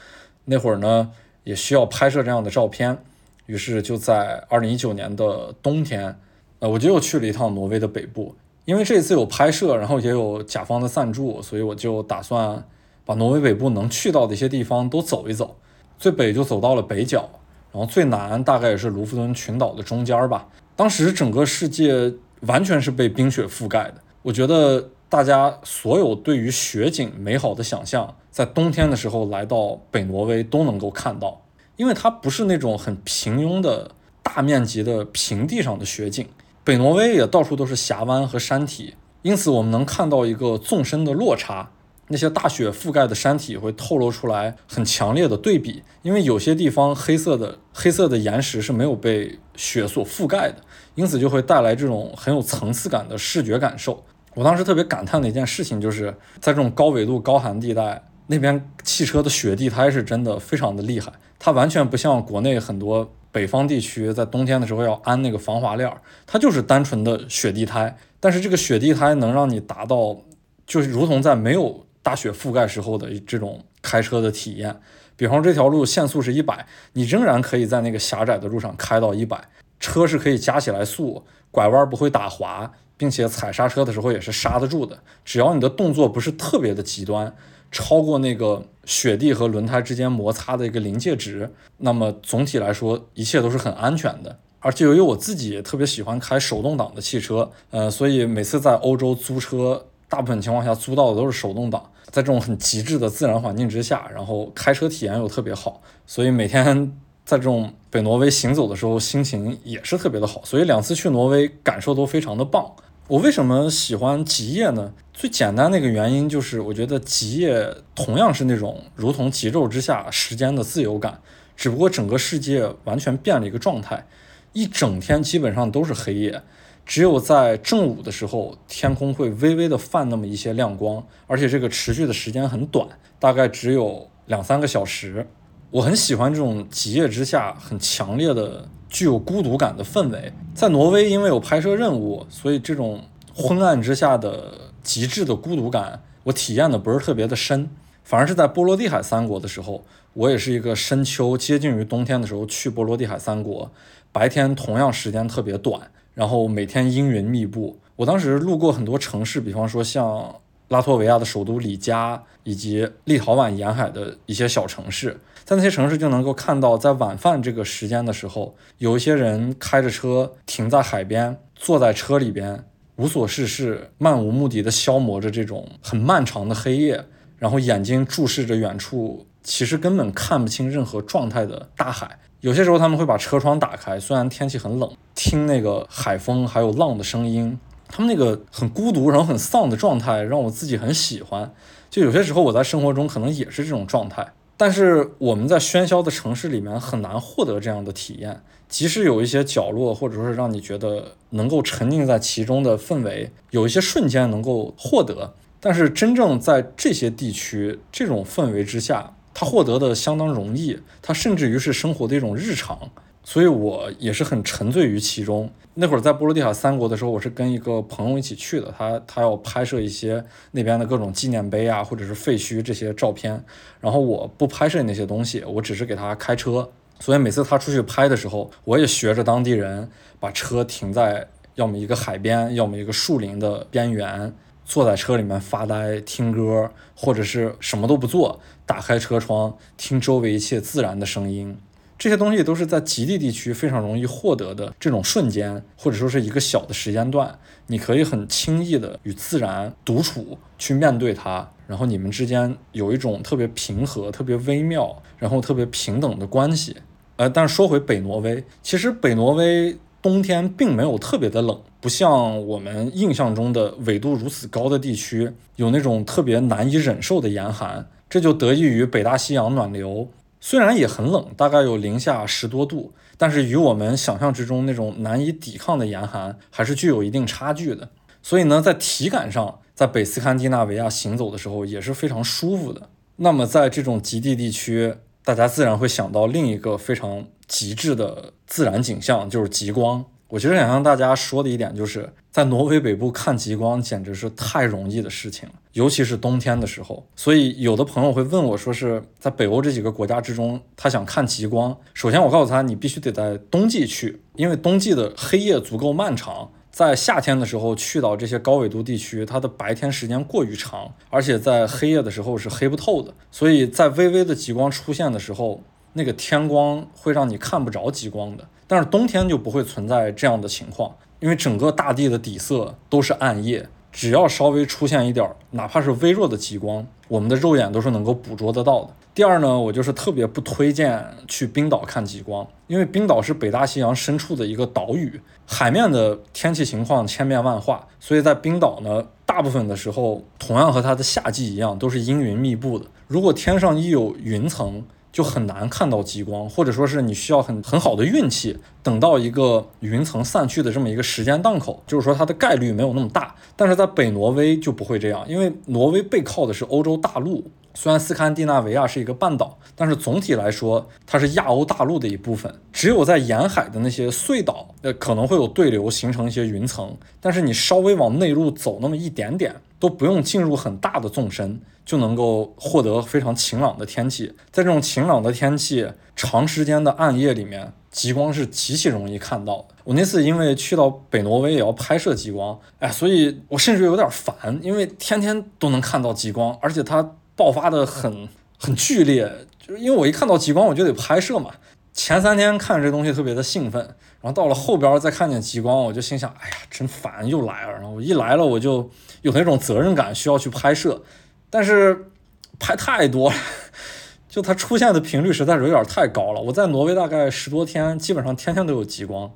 那会儿呢，也需要拍摄这样的照片，于是就在二零一九年的冬天，呃，我就又去了一趟挪威的北部。因为这次有拍摄，然后也有甲方的赞助，所以我就打算把挪威北部能去到的一些地方都走一走。最北就走到了北角，然后最南大概也是卢浮敦群岛的中间吧。当时整个世界。完全是被冰雪覆盖的。我觉得大家所有对于雪景美好的想象，在冬天的时候来到北挪威都能够看到，因为它不是那种很平庸的大面积的平地上的雪景。北挪威也到处都是峡湾和山体，因此我们能看到一个纵深的落差。那些大雪覆盖的山体会透露出来很强烈的对比，因为有些地方黑色的黑色的岩石是没有被雪所覆盖的。因此就会带来这种很有层次感的视觉感受。我当时特别感叹的一件事情，就是在这种高纬度、高寒地带，那边汽车的雪地胎是真的非常的厉害。它完全不像国内很多北方地区在冬天的时候要安那个防滑链，它就是单纯的雪地胎。但是这个雪地胎能让你达到，就是如同在没有大雪覆盖时候的这种开车的体验。比方这条路限速是一百，你仍然可以在那个狭窄的路上开到一百。车是可以加起来速，拐弯不会打滑，并且踩刹车的时候也是刹得住的。只要你的动作不是特别的极端，超过那个雪地和轮胎之间摩擦的一个临界值，那么总体来说一切都是很安全的。而且由于我自己也特别喜欢开手动挡的汽车，呃，所以每次在欧洲租车，大部分情况下租到的都是手动挡。在这种很极致的自然环境之下，然后开车体验又特别好，所以每天。在这种北挪威行走的时候，心情也是特别的好，所以两次去挪威感受都非常的棒。我为什么喜欢极夜呢？最简单的一个原因就是，我觉得极夜同样是那种如同极昼之下时间的自由感，只不过整个世界完全变了一个状态，一整天基本上都是黑夜，只有在正午的时候，天空会微微的泛那么一些亮光，而且这个持续的时间很短，大概只有两三个小时。我很喜欢这种极夜之下很强烈的具有孤独感的氛围。在挪威，因为有拍摄任务，所以这种昏暗之下的。极致的孤独感，我体验的不是特别的深，反而是在波罗的海三国的时候，我也是一个深秋接近于冬天的时候去波罗的海三国，白天同样时间特别短，然后每天阴云密布。我当时路过很多城市，比方说像拉脱维亚的首都里加，以及立陶宛沿海的一些小城市，在那些城市就能够看到，在晚饭这个时间的时候，有一些人开着车停在海边，坐在车里边。无所事事，漫无目的的消磨着这种很漫长的黑夜，然后眼睛注视着远处，其实根本看不清任何状态的大海。有些时候他们会把车窗打开，虽然天气很冷，听那个海风还有浪的声音，他们那个很孤独然后很丧的状态让我自己很喜欢。就有些时候我在生活中可能也是这种状态。但是我们在喧嚣的城市里面很难获得这样的体验，即使有一些角落，或者说是让你觉得能够沉浸在其中的氛围，有一些瞬间能够获得，但是真正在这些地区这种氛围之下，它获得的相当容易，它甚至于是生活的一种日常。所以我也是很沉醉于其中。那会儿在波罗的海三国的时候，我是跟一个朋友一起去的，他他要拍摄一些那边的各种纪念碑啊，或者是废墟这些照片。然后我不拍摄那些东西，我只是给他开车。所以每次他出去拍的时候，我也学着当地人，把车停在要么一个海边，要么一个树林的边缘，坐在车里面发呆、听歌，或者是什么都不做，打开车窗听周围一切自然的声音。这些东西都是在极地地区非常容易获得的这种瞬间，或者说是一个小的时间段，你可以很轻易的与自然独处，去面对它，然后你们之间有一种特别平和、特别微妙，然后特别平等的关系。呃，但是说回北挪威，其实北挪威冬天并没有特别的冷，不像我们印象中的纬度如此高的地区有那种特别难以忍受的严寒，这就得益于北大西洋暖流。虽然也很冷，大概有零下十多度，但是与我们想象之中那种难以抵抗的严寒还是具有一定差距的。所以呢，在体感上，在北斯堪的纳维亚行走的时候也是非常舒服的。那么，在这种极地地区，大家自然会想到另一个非常极致的自然景象，就是极光。我其实想向大家说的一点，就是在挪威北部看极光简直是太容易的事情了，尤其是冬天的时候。所以有的朋友会问我，说是在北欧这几个国家之中，他想看极光。首先我告诉他，你必须得在冬季去，因为冬季的黑夜足够漫长。在夏天的时候去到这些高纬度地区，它的白天时间过于长，而且在黑夜的时候是黑不透的。所以在微微的极光出现的时候，那个天光会让你看不着极光的。但是冬天就不会存在这样的情况，因为整个大地的底色都是暗夜，只要稍微出现一点，哪怕是微弱的极光，我们的肉眼都是能够捕捉得到的。第二呢，我就是特别不推荐去冰岛看极光，因为冰岛是北大西洋深处的一个岛屿，海面的天气情况千变万化，所以在冰岛呢，大部分的时候同样和它的夏季一样，都是阴云密布的。如果天上一有云层，就很难看到极光，或者说是你需要很很好的运气，等到一个云层散去的这么一个时间档口，就是说它的概率没有那么大。但是在北挪威就不会这样，因为挪威背靠的是欧洲大陆，虽然斯堪的纳维亚是一个半岛，但是总体来说它是亚欧大陆的一部分。只有在沿海的那些碎岛，呃，可能会有对流形成一些云层，但是你稍微往内陆走那么一点点，都不用进入很大的纵深。就能够获得非常晴朗的天气，在这种晴朗的天气、长时间的暗夜里面，极光是极其容易看到的。我那次因为去到北挪威也要拍摄极光，哎，所以我甚至有点烦，因为天天都能看到极光，而且它爆发的很很剧烈，就是因为我一看到极光我就得拍摄嘛。前三天看这东西特别的兴奋，然后到了后边再看见极光，我就心想，哎呀，真烦，又来了。然后我一来了，我就有那种责任感，需要去拍摄。但是拍太多了，就它出现的频率实在是有点太高了。我在挪威大概十多天，基本上天天都有极光。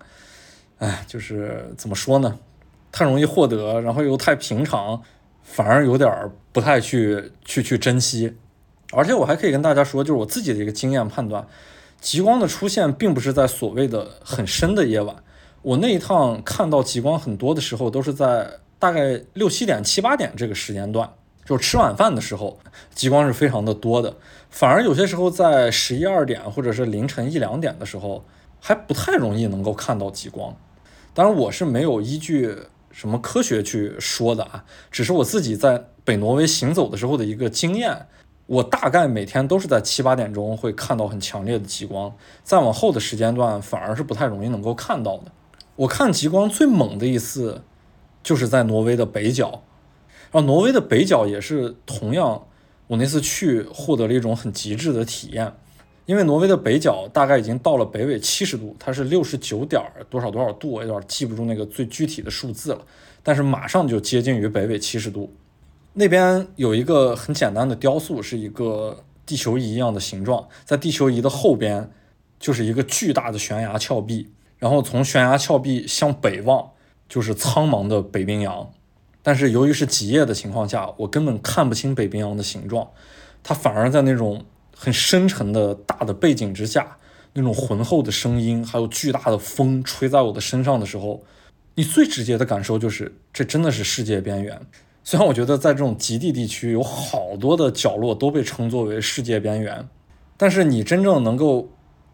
哎，就是怎么说呢？太容易获得，然后又太平常，反而有点不太去去去珍惜。而且我还可以跟大家说，就是我自己的一个经验判断，极光的出现并不是在所谓的很深的夜晚。我那一趟看到极光很多的时候，都是在大概六七点、七八点这个时间段，就吃晚饭的时候，极光是非常的多的。反而有些时候在十一二点或者是凌晨一两点的时候，还不太容易能够看到极光。当然，我是没有依据什么科学去说的啊，只是我自己在北挪威行走的时候的一个经验。我大概每天都是在七八点钟会看到很强烈的极光，再往后的时间段反而是不太容易能够看到的。我看极光最猛的一次，就是在挪威的北角，然后挪威的北角也是同样，我那次去获得了一种很极致的体验，因为挪威的北角大概已经到了北纬七十度，它是六十九点多少多少度，我有点记不住那个最具体的数字了，但是马上就接近于北纬七十度，那边有一个很简单的雕塑，是一个地球仪一样的形状，在地球仪的后边就是一个巨大的悬崖峭壁。然后从悬崖峭壁向北望，就是苍茫的北冰洋。但是由于是极夜的情况下，我根本看不清北冰洋的形状。它反而在那种很深沉的大的背景之下，那种浑厚的声音，还有巨大的风吹在我的身上的时候，你最直接的感受就是，这真的是世界边缘。虽然我觉得在这种极地地区有好多的角落都被称作为世界边缘，但是你真正能够。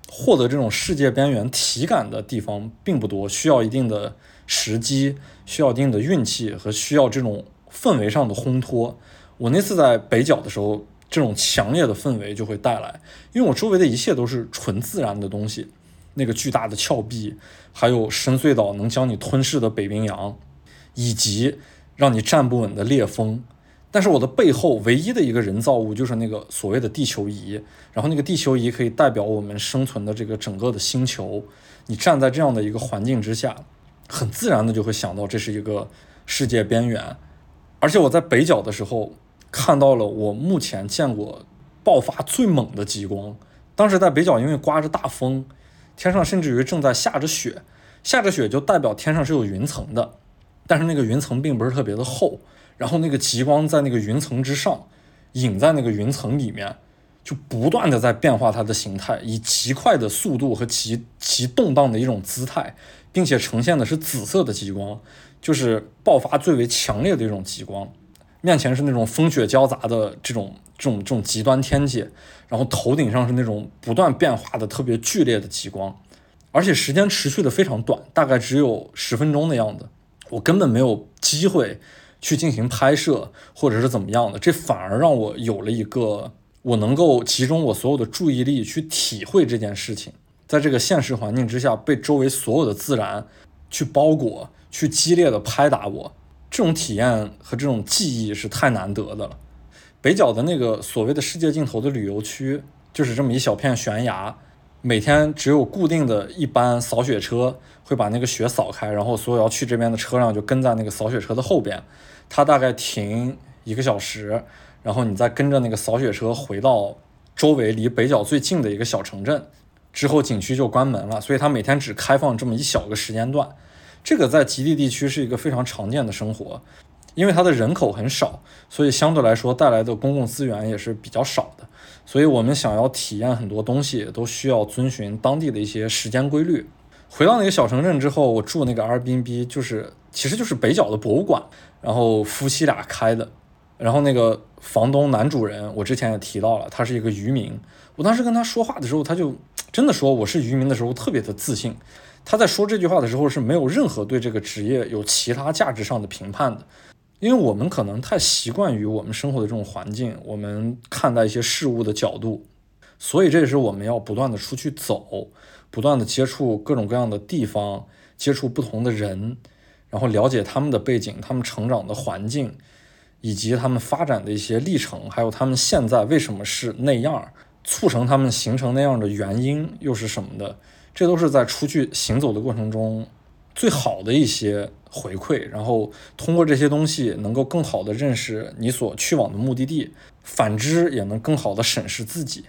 获得这种世界边缘体感的地方并不多，需要一定的时机，需要一定的运气和需要这种氛围上的烘托。我那次在北角的时候，这种强烈的氛围就会带来，因为我周围的一切都是纯自然的东西，那个巨大的峭壁，还有深邃到能将你吞噬的北冰洋，以及让你站不稳的烈风。但是我的背后唯一的一个人造物就是那个所谓的地球仪，然后那个地球仪可以代表我们生存的这个整个的星球。你站在这样的一个环境之下，很自然的就会想到这是一个世界边缘。而且我在北角的时候看到了我目前见过爆发最猛的极光。当时在北角，因为刮着大风，天上甚至于正在下着雪，下着雪就代表天上是有云层的，但是那个云层并不是特别的厚。然后那个极光在那个云层之上，隐在那个云层里面，就不断的在变化它的形态，以极快的速度和极极动荡的一种姿态，并且呈现的是紫色的极光，就是爆发最为强烈的一种极光。面前是那种风雪交杂的这种这种这种极端天气，然后头顶上是那种不断变化的特别剧烈的极光，而且时间持续的非常短，大概只有十分钟的样子，我根本没有机会。去进行拍摄，或者是怎么样的，这反而让我有了一个我能够集中我所有的注意力去体会这件事情。在这个现实环境之下，被周围所有的自然去包裹，去激烈的拍打我，这种体验和这种记忆是太难得的了。北角的那个所谓的世界尽头的旅游区，就是这么一小片悬崖。每天只有固定的一班扫雪车会把那个雪扫开，然后所有要去这边的车辆就跟在那个扫雪车的后边。它大概停一个小时，然后你再跟着那个扫雪车回到周围离北角最近的一个小城镇，之后景区就关门了。所以它每天只开放这么一小个时间段。这个在极地地区是一个非常常见的生活，因为它的人口很少，所以相对来说带来的公共资源也是比较少的。所以我们想要体验很多东西，都需要遵循当地的一些时间规律。回到那个小城镇之后，我住那个 Airbnb，就是其实就是北角的博物馆，然后夫妻俩开的。然后那个房东男主人，我之前也提到了，他是一个渔民。我当时跟他说话的时候，他就真的说我是渔民的时候特别的自信。他在说这句话的时候是没有任何对这个职业有其他价值上的评判的。因为我们可能太习惯于我们生活的这种环境，我们看待一些事物的角度，所以这也是我们要不断的出去走，不断的接触各种各样的地方，接触不同的人，然后了解他们的背景、他们成长的环境，以及他们发展的一些历程，还有他们现在为什么是那样，促成他们形成那样的原因又是什么的，这都是在出去行走的过程中最好的一些。回馈，然后通过这些东西，能够更好的认识你所去往的目的地，反之也能更好的审视自己。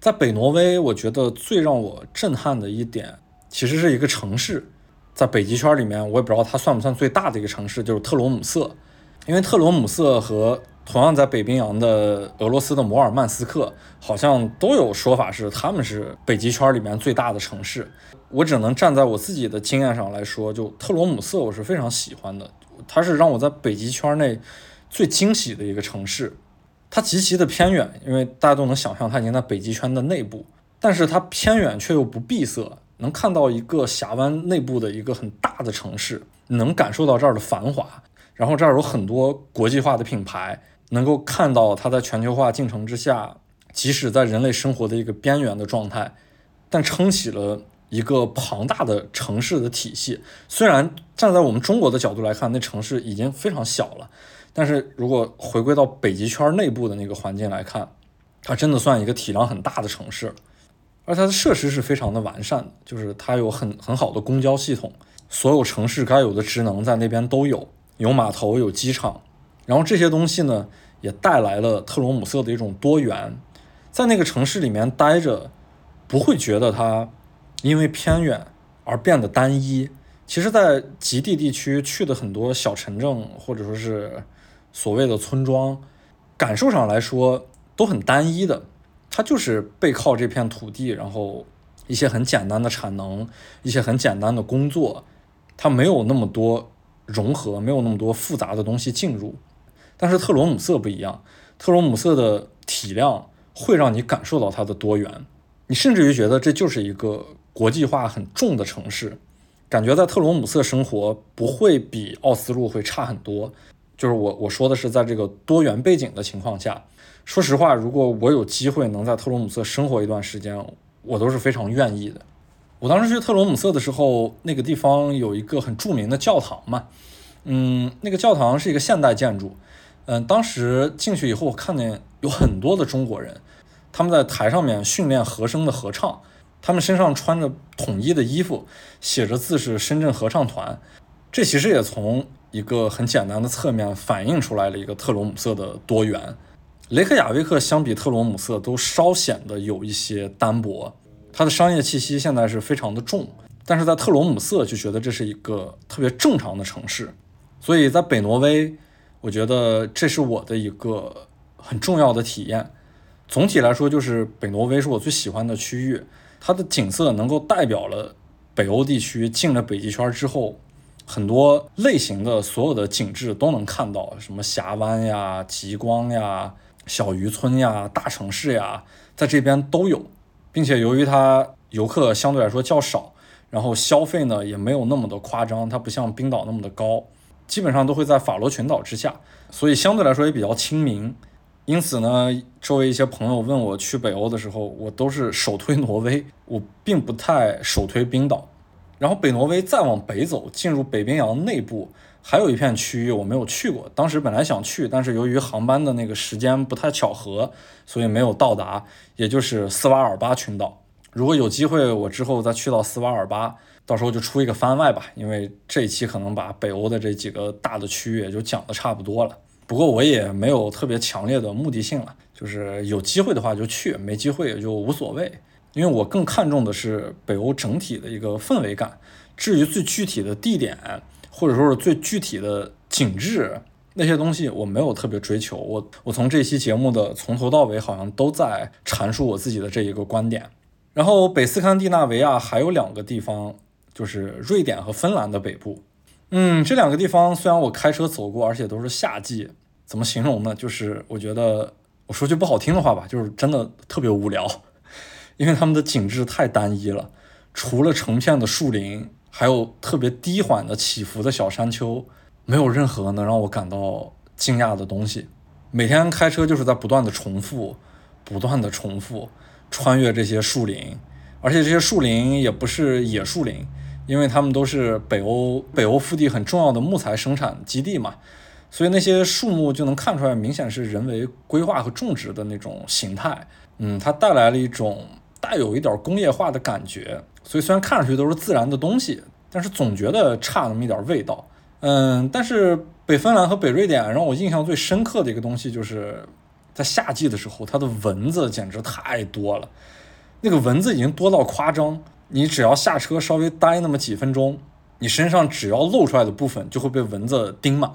在北挪威，我觉得最让我震撼的一点，其实是一个城市，在北极圈里面，我也不知道它算不算最大的一个城市，就是特罗姆瑟，因为特罗姆瑟和同样在北冰洋的俄罗斯的摩尔曼斯克，好像都有说法是他们是北极圈里面最大的城市。我只能站在我自己的经验上来说，就特罗姆瑟我是非常喜欢的，它是让我在北极圈内最惊喜的一个城市。它极其的偏远，因为大家都能想象它已经在北极圈的内部，但是它偏远却又不闭塞，能看到一个峡湾内部的一个很大的城市，能感受到这儿的繁华。然后这儿有很多国际化的品牌。能够看到它在全球化进程之下，即使在人类生活的一个边缘的状态，但撑起了一个庞大的城市的体系。虽然站在我们中国的角度来看，那城市已经非常小了，但是如果回归到北极圈内部的那个环境来看，它真的算一个体量很大的城市。而它的设施是非常的完善的，就是它有很很好的公交系统，所有城市该有的职能在那边都有，有码头，有机场。然后这些东西呢，也带来了特罗姆瑟的一种多元，在那个城市里面待着，不会觉得它因为偏远而变得单一。其实，在极地地区去的很多小城镇，或者说是所谓的村庄，感受上来说都很单一的。它就是背靠这片土地，然后一些很简单的产能，一些很简单的工作，它没有那么多融合，没有那么多复杂的东西进入。但是特罗姆瑟不一样，特罗姆瑟的体量会让你感受到它的多元，你甚至于觉得这就是一个国际化很重的城市，感觉在特罗姆瑟生活不会比奥斯陆会差很多。就是我我说的是在这个多元背景的情况下，说实话，如果我有机会能在特罗姆瑟生活一段时间，我都是非常愿意的。我当时去特罗姆瑟的时候，那个地方有一个很著名的教堂嘛，嗯，那个教堂是一个现代建筑。嗯，当时进去以后，我看见有很多的中国人，他们在台上面训练和声的合唱，他们身上穿着统一的衣服，写着字是深圳合唱团。这其实也从一个很简单的侧面反映出来了一个特罗姆瑟的多元。雷克雅未克相比特罗姆瑟都稍显得有一些单薄，它的商业气息现在是非常的重，但是在特罗姆瑟就觉得这是一个特别正常的城市，所以在北挪威。我觉得这是我的一个很重要的体验。总体来说，就是北挪威是我最喜欢的区域，它的景色能够代表了北欧地区进了北极圈之后很多类型的所有的景致都能看到，什么峡湾呀、极光呀、小渔村呀、大城市呀，在这边都有，并且由于它游客相对来说较少，然后消费呢也没有那么的夸张，它不像冰岛那么的高。基本上都会在法罗群岛之下，所以相对来说也比较亲民。因此呢，周围一些朋友问我去北欧的时候，我都是首推挪威，我并不太首推冰岛。然后北挪威再往北走，进入北冰洋内部，还有一片区域我没有去过。当时本来想去，但是由于航班的那个时间不太巧合，所以没有到达。也就是斯瓦尔巴群岛。如果有机会，我之后再去到斯瓦尔巴。到时候就出一个番外吧，因为这一期可能把北欧的这几个大的区域也就讲的差不多了。不过我也没有特别强烈的目的性了，就是有机会的话就去，没机会也就无所谓。因为我更看重的是北欧整体的一个氛围感。至于最具体的地点，或者说是最具体的景致那些东西，我没有特别追求。我我从这期节目的从头到尾好像都在阐述我自己的这一个观点。然后北斯堪的纳维亚还有两个地方。就是瑞典和芬兰的北部，嗯，这两个地方虽然我开车走过，而且都是夏季，怎么形容呢？就是我觉得我说句不好听的话吧，就是真的特别无聊，因为他们的景致太单一了，除了成片的树林，还有特别低缓的起伏的小山丘，没有任何能让我感到惊讶的东西。每天开车就是在不断的重复，不断的重复，穿越这些树林，而且这些树林也不是野树林。因为他们都是北欧北欧腹地很重要的木材生产基地嘛，所以那些树木就能看出来，明显是人为规划和种植的那种形态。嗯，它带来了一种带有一点工业化的感觉。所以虽然看上去都是自然的东西，但是总觉得差那么一点味道。嗯，但是北芬兰和北瑞典让我印象最深刻的一个东西，就是在夏季的时候，它的蚊子简直太多了，那个蚊子已经多到夸张。你只要下车稍微待那么几分钟，你身上只要露出来的部分就会被蚊子叮满。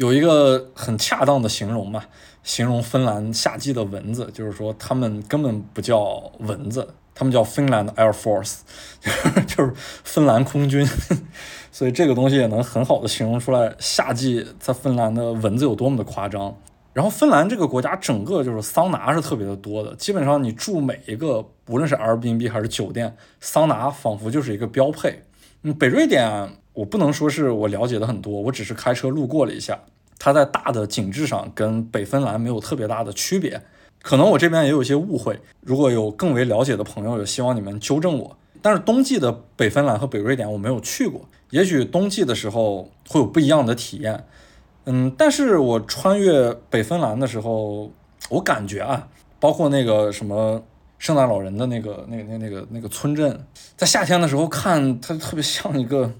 有一个很恰当的形容嘛，形容芬兰夏季的蚊子，就是说他们根本不叫蚊子，他们叫 Finland Air Force，就是芬兰空军。所以这个东西也能很好的形容出来夏季在芬兰的蚊子有多么的夸张。然后芬兰这个国家整个就是桑拿是特别的多的，基本上你住每一个，无论是 Airbnb 还是酒店，桑拿仿佛就是一个标配。嗯，北瑞典我不能说是我了解的很多，我只是开车路过了一下，它在大的景致上跟北芬兰没有特别大的区别。可能我这边也有一些误会，如果有更为了解的朋友，也希望你们纠正我。但是冬季的北芬兰和北瑞典我没有去过，也许冬季的时候会有不一样的体验。嗯，但是我穿越北芬兰的时候，我感觉啊，包括那个什么圣诞老人的那个、那、那、那个、那个村镇，在夏天的时候看它特别像一个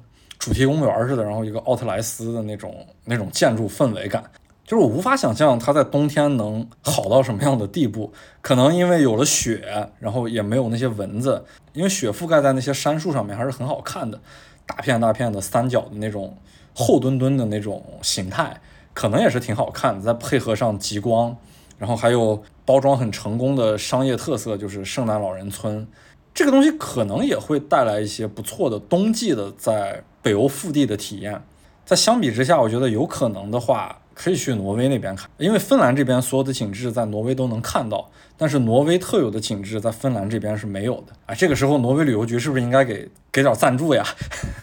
主题公园似的，然后一个奥特莱斯的那种那种建筑氛围感，就是我无法想象它在冬天能好到什么样的地步。可能因为有了雪，然后也没有那些蚊子，因为雪覆盖在那些杉树上面还是很好看的，大片大片的三角的那种。厚墩墩的那种形态，可能也是挺好看的。再配合上极光，然后还有包装很成功的商业特色，就是圣诞老人村，这个东西可能也会带来一些不错的冬季的在北欧腹地的体验。在相比之下，我觉得有可能的话，可以去挪威那边看，因为芬兰这边所有的景致在挪威都能看到，但是挪威特有的景致在芬兰这边是没有的啊。这个时候，挪威旅游局是不是应该给给点赞助呀？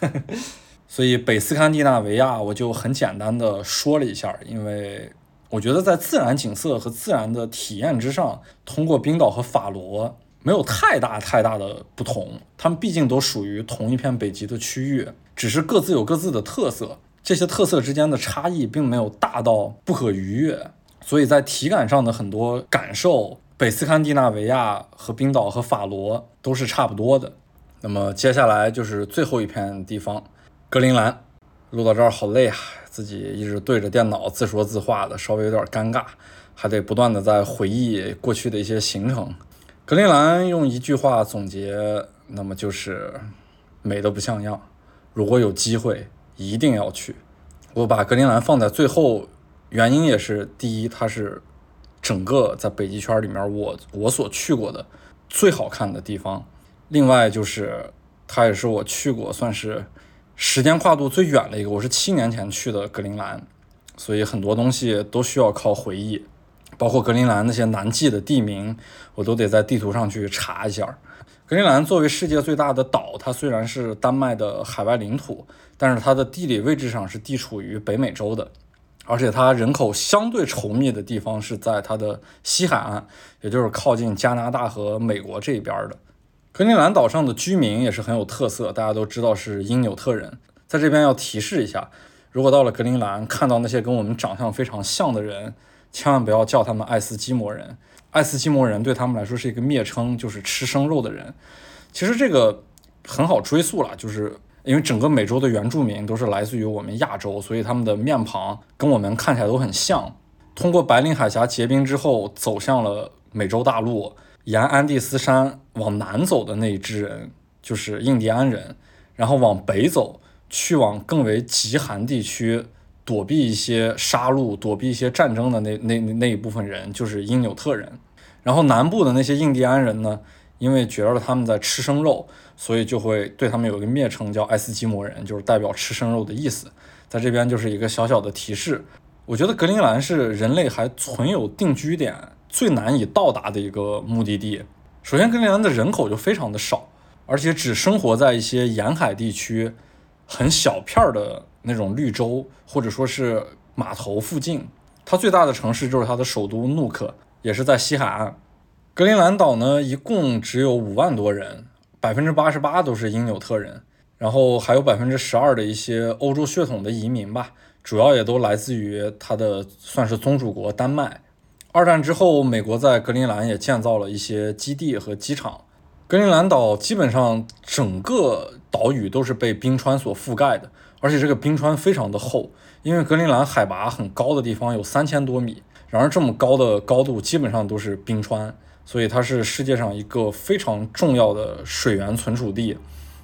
所以北斯堪的纳维亚我就很简单的说了一下，因为我觉得在自然景色和自然的体验之上，通过冰岛和法罗没有太大太大的不同，他们毕竟都属于同一片北极的区域，只是各自有各自的特色，这些特色之间的差异并没有大到不可逾越，所以在体感上的很多感受，北斯堪的纳维亚和冰岛和法罗都是差不多的。那么接下来就是最后一片地方。格陵兰，录到这儿好累啊！自己一直对着电脑自说自话的，稍微有点尴尬，还得不断的在回忆过去的一些行程。格陵兰用一句话总结，那么就是美的不像样。如果有机会，一定要去。我把格陵兰放在最后，原因也是第一，它是整个在北极圈里面我我所去过的最好看的地方。另外就是它也是我去过算是。时间跨度最远的一个，我是七年前去的格陵兰，所以很多东西都需要靠回忆，包括格陵兰那些难记的地名，我都得在地图上去查一下。格陵兰作为世界最大的岛，它虽然是丹麦的海外领土，但是它的地理位置上是地处于北美洲的，而且它人口相对稠密的地方是在它的西海岸，也就是靠近加拿大和美国这一边的。格陵兰岛上的居民也是很有特色，大家都知道是因纽特人。在这边要提示一下，如果到了格陵兰看到那些跟我们长相非常像的人，千万不要叫他们爱斯基摩人。爱斯基摩人对他们来说是一个蔑称，就是吃生肉的人。其实这个很好追溯了，就是因为整个美洲的原住民都是来自于我们亚洲，所以他们的面庞跟我们看起来都很像。通过白令海峡结冰之后，走向了美洲大陆。沿安第斯山往南走的那一支人就是印第安人，然后往北走去往更为极寒地区躲避一些杀戮、躲避一些战争的那那那一部分人就是因纽特人。然后南部的那些印第安人呢，因为觉得他们在吃生肉，所以就会对他们有一个蔑称叫爱斯基摩人，就是代表吃生肉的意思。在这边就是一个小小的提示。我觉得格陵兰是人类还存有定居点。最难以到达的一个目的地。首先，格陵兰的人口就非常的少，而且只生活在一些沿海地区、很小片儿的那种绿洲，或者说是码头附近。它最大的城市就是它的首都努克，也是在西海岸。格陵兰岛呢，一共只有五万多人，百分之八十八都是因纽特人，然后还有百分之十二的一些欧洲血统的移民吧，主要也都来自于它的算是宗主国丹麦。二战之后，美国在格陵兰也建造了一些基地和机场。格陵兰岛基本上整个岛屿都是被冰川所覆盖的，而且这个冰川非常的厚，因为格陵兰海拔很高的地方有三千多米，然而这么高的高度基本上都是冰川，所以它是世界上一个非常重要的水源存储地。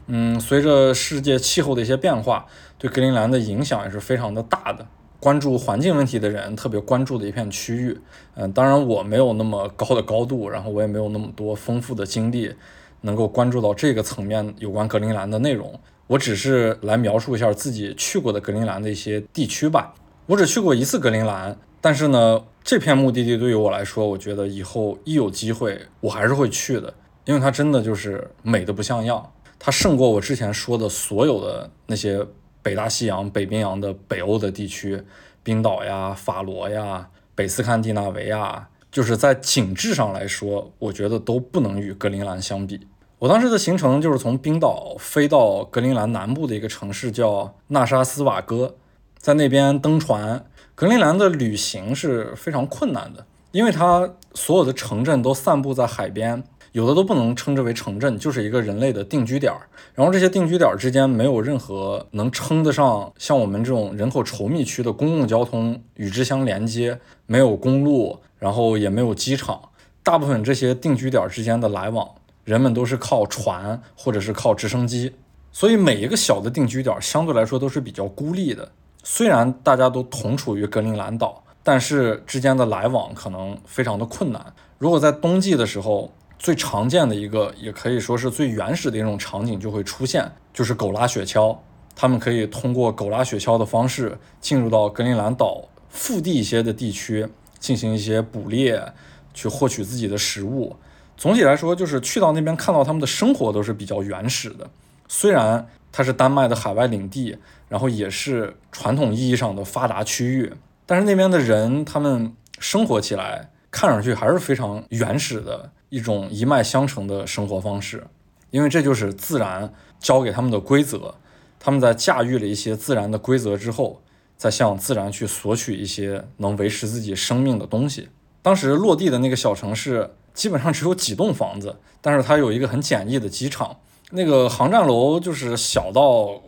嗯，随着世界气候的一些变化，对格陵兰的影响也是非常的大的。关注环境问题的人特别关注的一片区域。嗯，当然我没有那么高的高度，然后我也没有那么多丰富的经历，能够关注到这个层面有关格陵兰的内容。我只是来描述一下自己去过的格陵兰的一些地区吧。我只去过一次格陵兰，但是呢，这片目的地对于我来说，我觉得以后一有机会，我还是会去的，因为它真的就是美的不像样。它胜过我之前说的所有的那些北大西洋、北冰洋的北欧的地区，冰岛呀、法罗呀、北斯堪的纳维亚，就是在景致上来说，我觉得都不能与格陵兰相比。我当时的行程就是从冰岛飞到格陵兰南部的一个城市叫纳沙斯瓦戈，在那边登船。格陵兰的旅行是非常困难的，因为它所有的城镇都散布在海边。有的都不能称之为城镇，就是一个人类的定居点。然后这些定居点之间没有任何能称得上像我们这种人口稠密区的公共交通与之相连接，没有公路，然后也没有机场。大部分这些定居点之间的来往，人们都是靠船或者是靠直升机。所以每一个小的定居点相对来说都是比较孤立的。虽然大家都同处于格陵兰岛，但是之间的来往可能非常的困难。如果在冬季的时候，最常见的一个，也可以说是最原始的一种场景就会出现，就是狗拉雪橇。他们可以通过狗拉雪橇的方式进入到格陵兰岛腹地一些的地区，进行一些捕猎，去获取自己的食物。总体来说，就是去到那边看到他们的生活都是比较原始的。虽然它是丹麦的海外领地，然后也是传统意义上的发达区域，但是那边的人他们生活起来看上去还是非常原始的。一种一脉相承的生活方式，因为这就是自然教给他们的规则。他们在驾驭了一些自然的规则之后，再向自然去索取一些能维持自己生命的东西。当时落地的那个小城市基本上只有几栋房子，但是它有一个很简易的机场。那个航站楼就是小到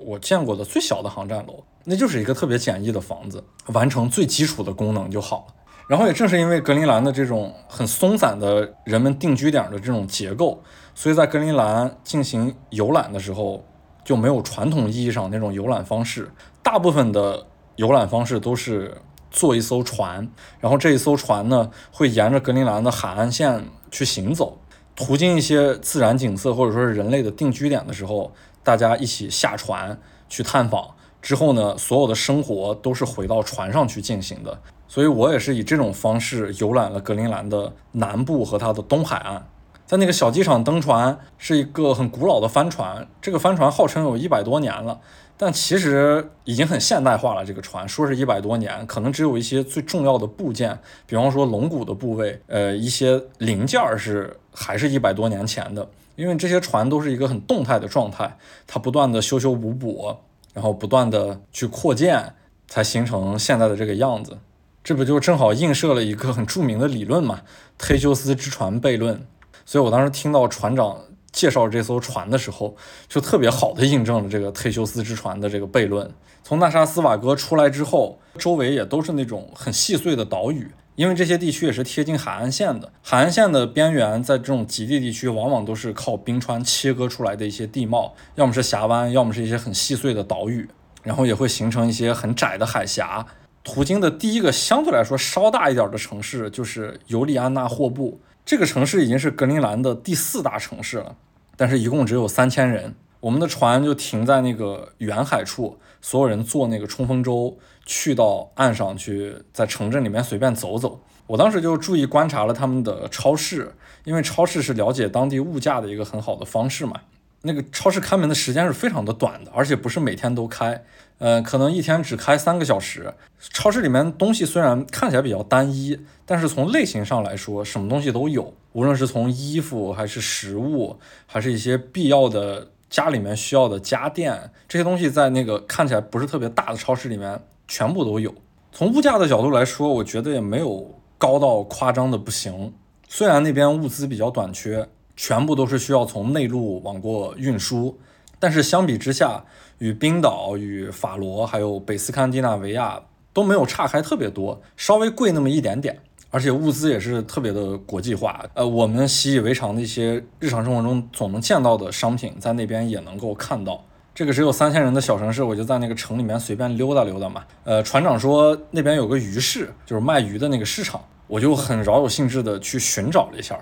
我见过的最小的航站楼，那就是一个特别简易的房子，完成最基础的功能就好了。然后也正是因为格陵兰的这种很松散的人们定居点的这种结构，所以在格陵兰进行游览的时候就没有传统意义上那种游览方式。大部分的游览方式都是坐一艘船，然后这一艘船呢会沿着格陵兰的海岸线去行走，途经一些自然景色或者说是人类的定居点的时候，大家一起下船去探访。之后呢，所有的生活都是回到船上去进行的。所以我也是以这种方式游览了格陵兰的南部和它的东海岸，在那个小机场登船是一个很古老的帆船，这个帆船号称有一百多年了，但其实已经很现代化了。这个船说是一百多年，可能只有一些最重要的部件，比方说龙骨的部位，呃，一些零件是还是一百多年前的，因为这些船都是一个很动态的状态，它不断的修修补补，然后不断的去扩建，才形成现在的这个样子。这不就正好映射了一个很著名的理论嘛，忒修斯之船悖论。所以我当时听到船长介绍这艘船的时候，就特别好的印证了这个忒修斯之船的这个悖论。从纳沙斯瓦戈出来之后，周围也都是那种很细碎的岛屿，因为这些地区也是贴近海岸线的。海岸线的边缘，在这种极地地区，往往都是靠冰川切割出来的一些地貌，要么是峡湾，要么是一些很细碎的岛屿，然后也会形成一些很窄的海峡。途经的第一个相对来说稍大一点的城市就是尤利安娜霍布，这个城市已经是格陵兰的第四大城市了，但是一共只有三千人。我们的船就停在那个远海处，所有人坐那个冲锋舟去到岸上去，在城镇里面随便走走。我当时就注意观察了他们的超市，因为超市是了解当地物价的一个很好的方式嘛。那个超市开门的时间是非常的短的，而且不是每天都开，呃，可能一天只开三个小时。超市里面东西虽然看起来比较单一，但是从类型上来说，什么东西都有。无论是从衣服，还是食物，还是一些必要的家里面需要的家电，这些东西在那个看起来不是特别大的超市里面全部都有。从物价的角度来说，我觉得也没有高到夸张的不行。虽然那边物资比较短缺。全部都是需要从内陆往过运输，但是相比之下，与冰岛、与法罗还有北斯堪的纳维亚都没有差开特别多，稍微贵那么一点点。而且物资也是特别的国际化。呃，我们习以为常的一些日常生活中总能见到的商品，在那边也能够看到。这个只有三千人的小城市，我就在那个城里面随便溜达溜达嘛。呃，船长说那边有个鱼市，就是卖鱼的那个市场，我就很饶有兴致的去寻找了一下。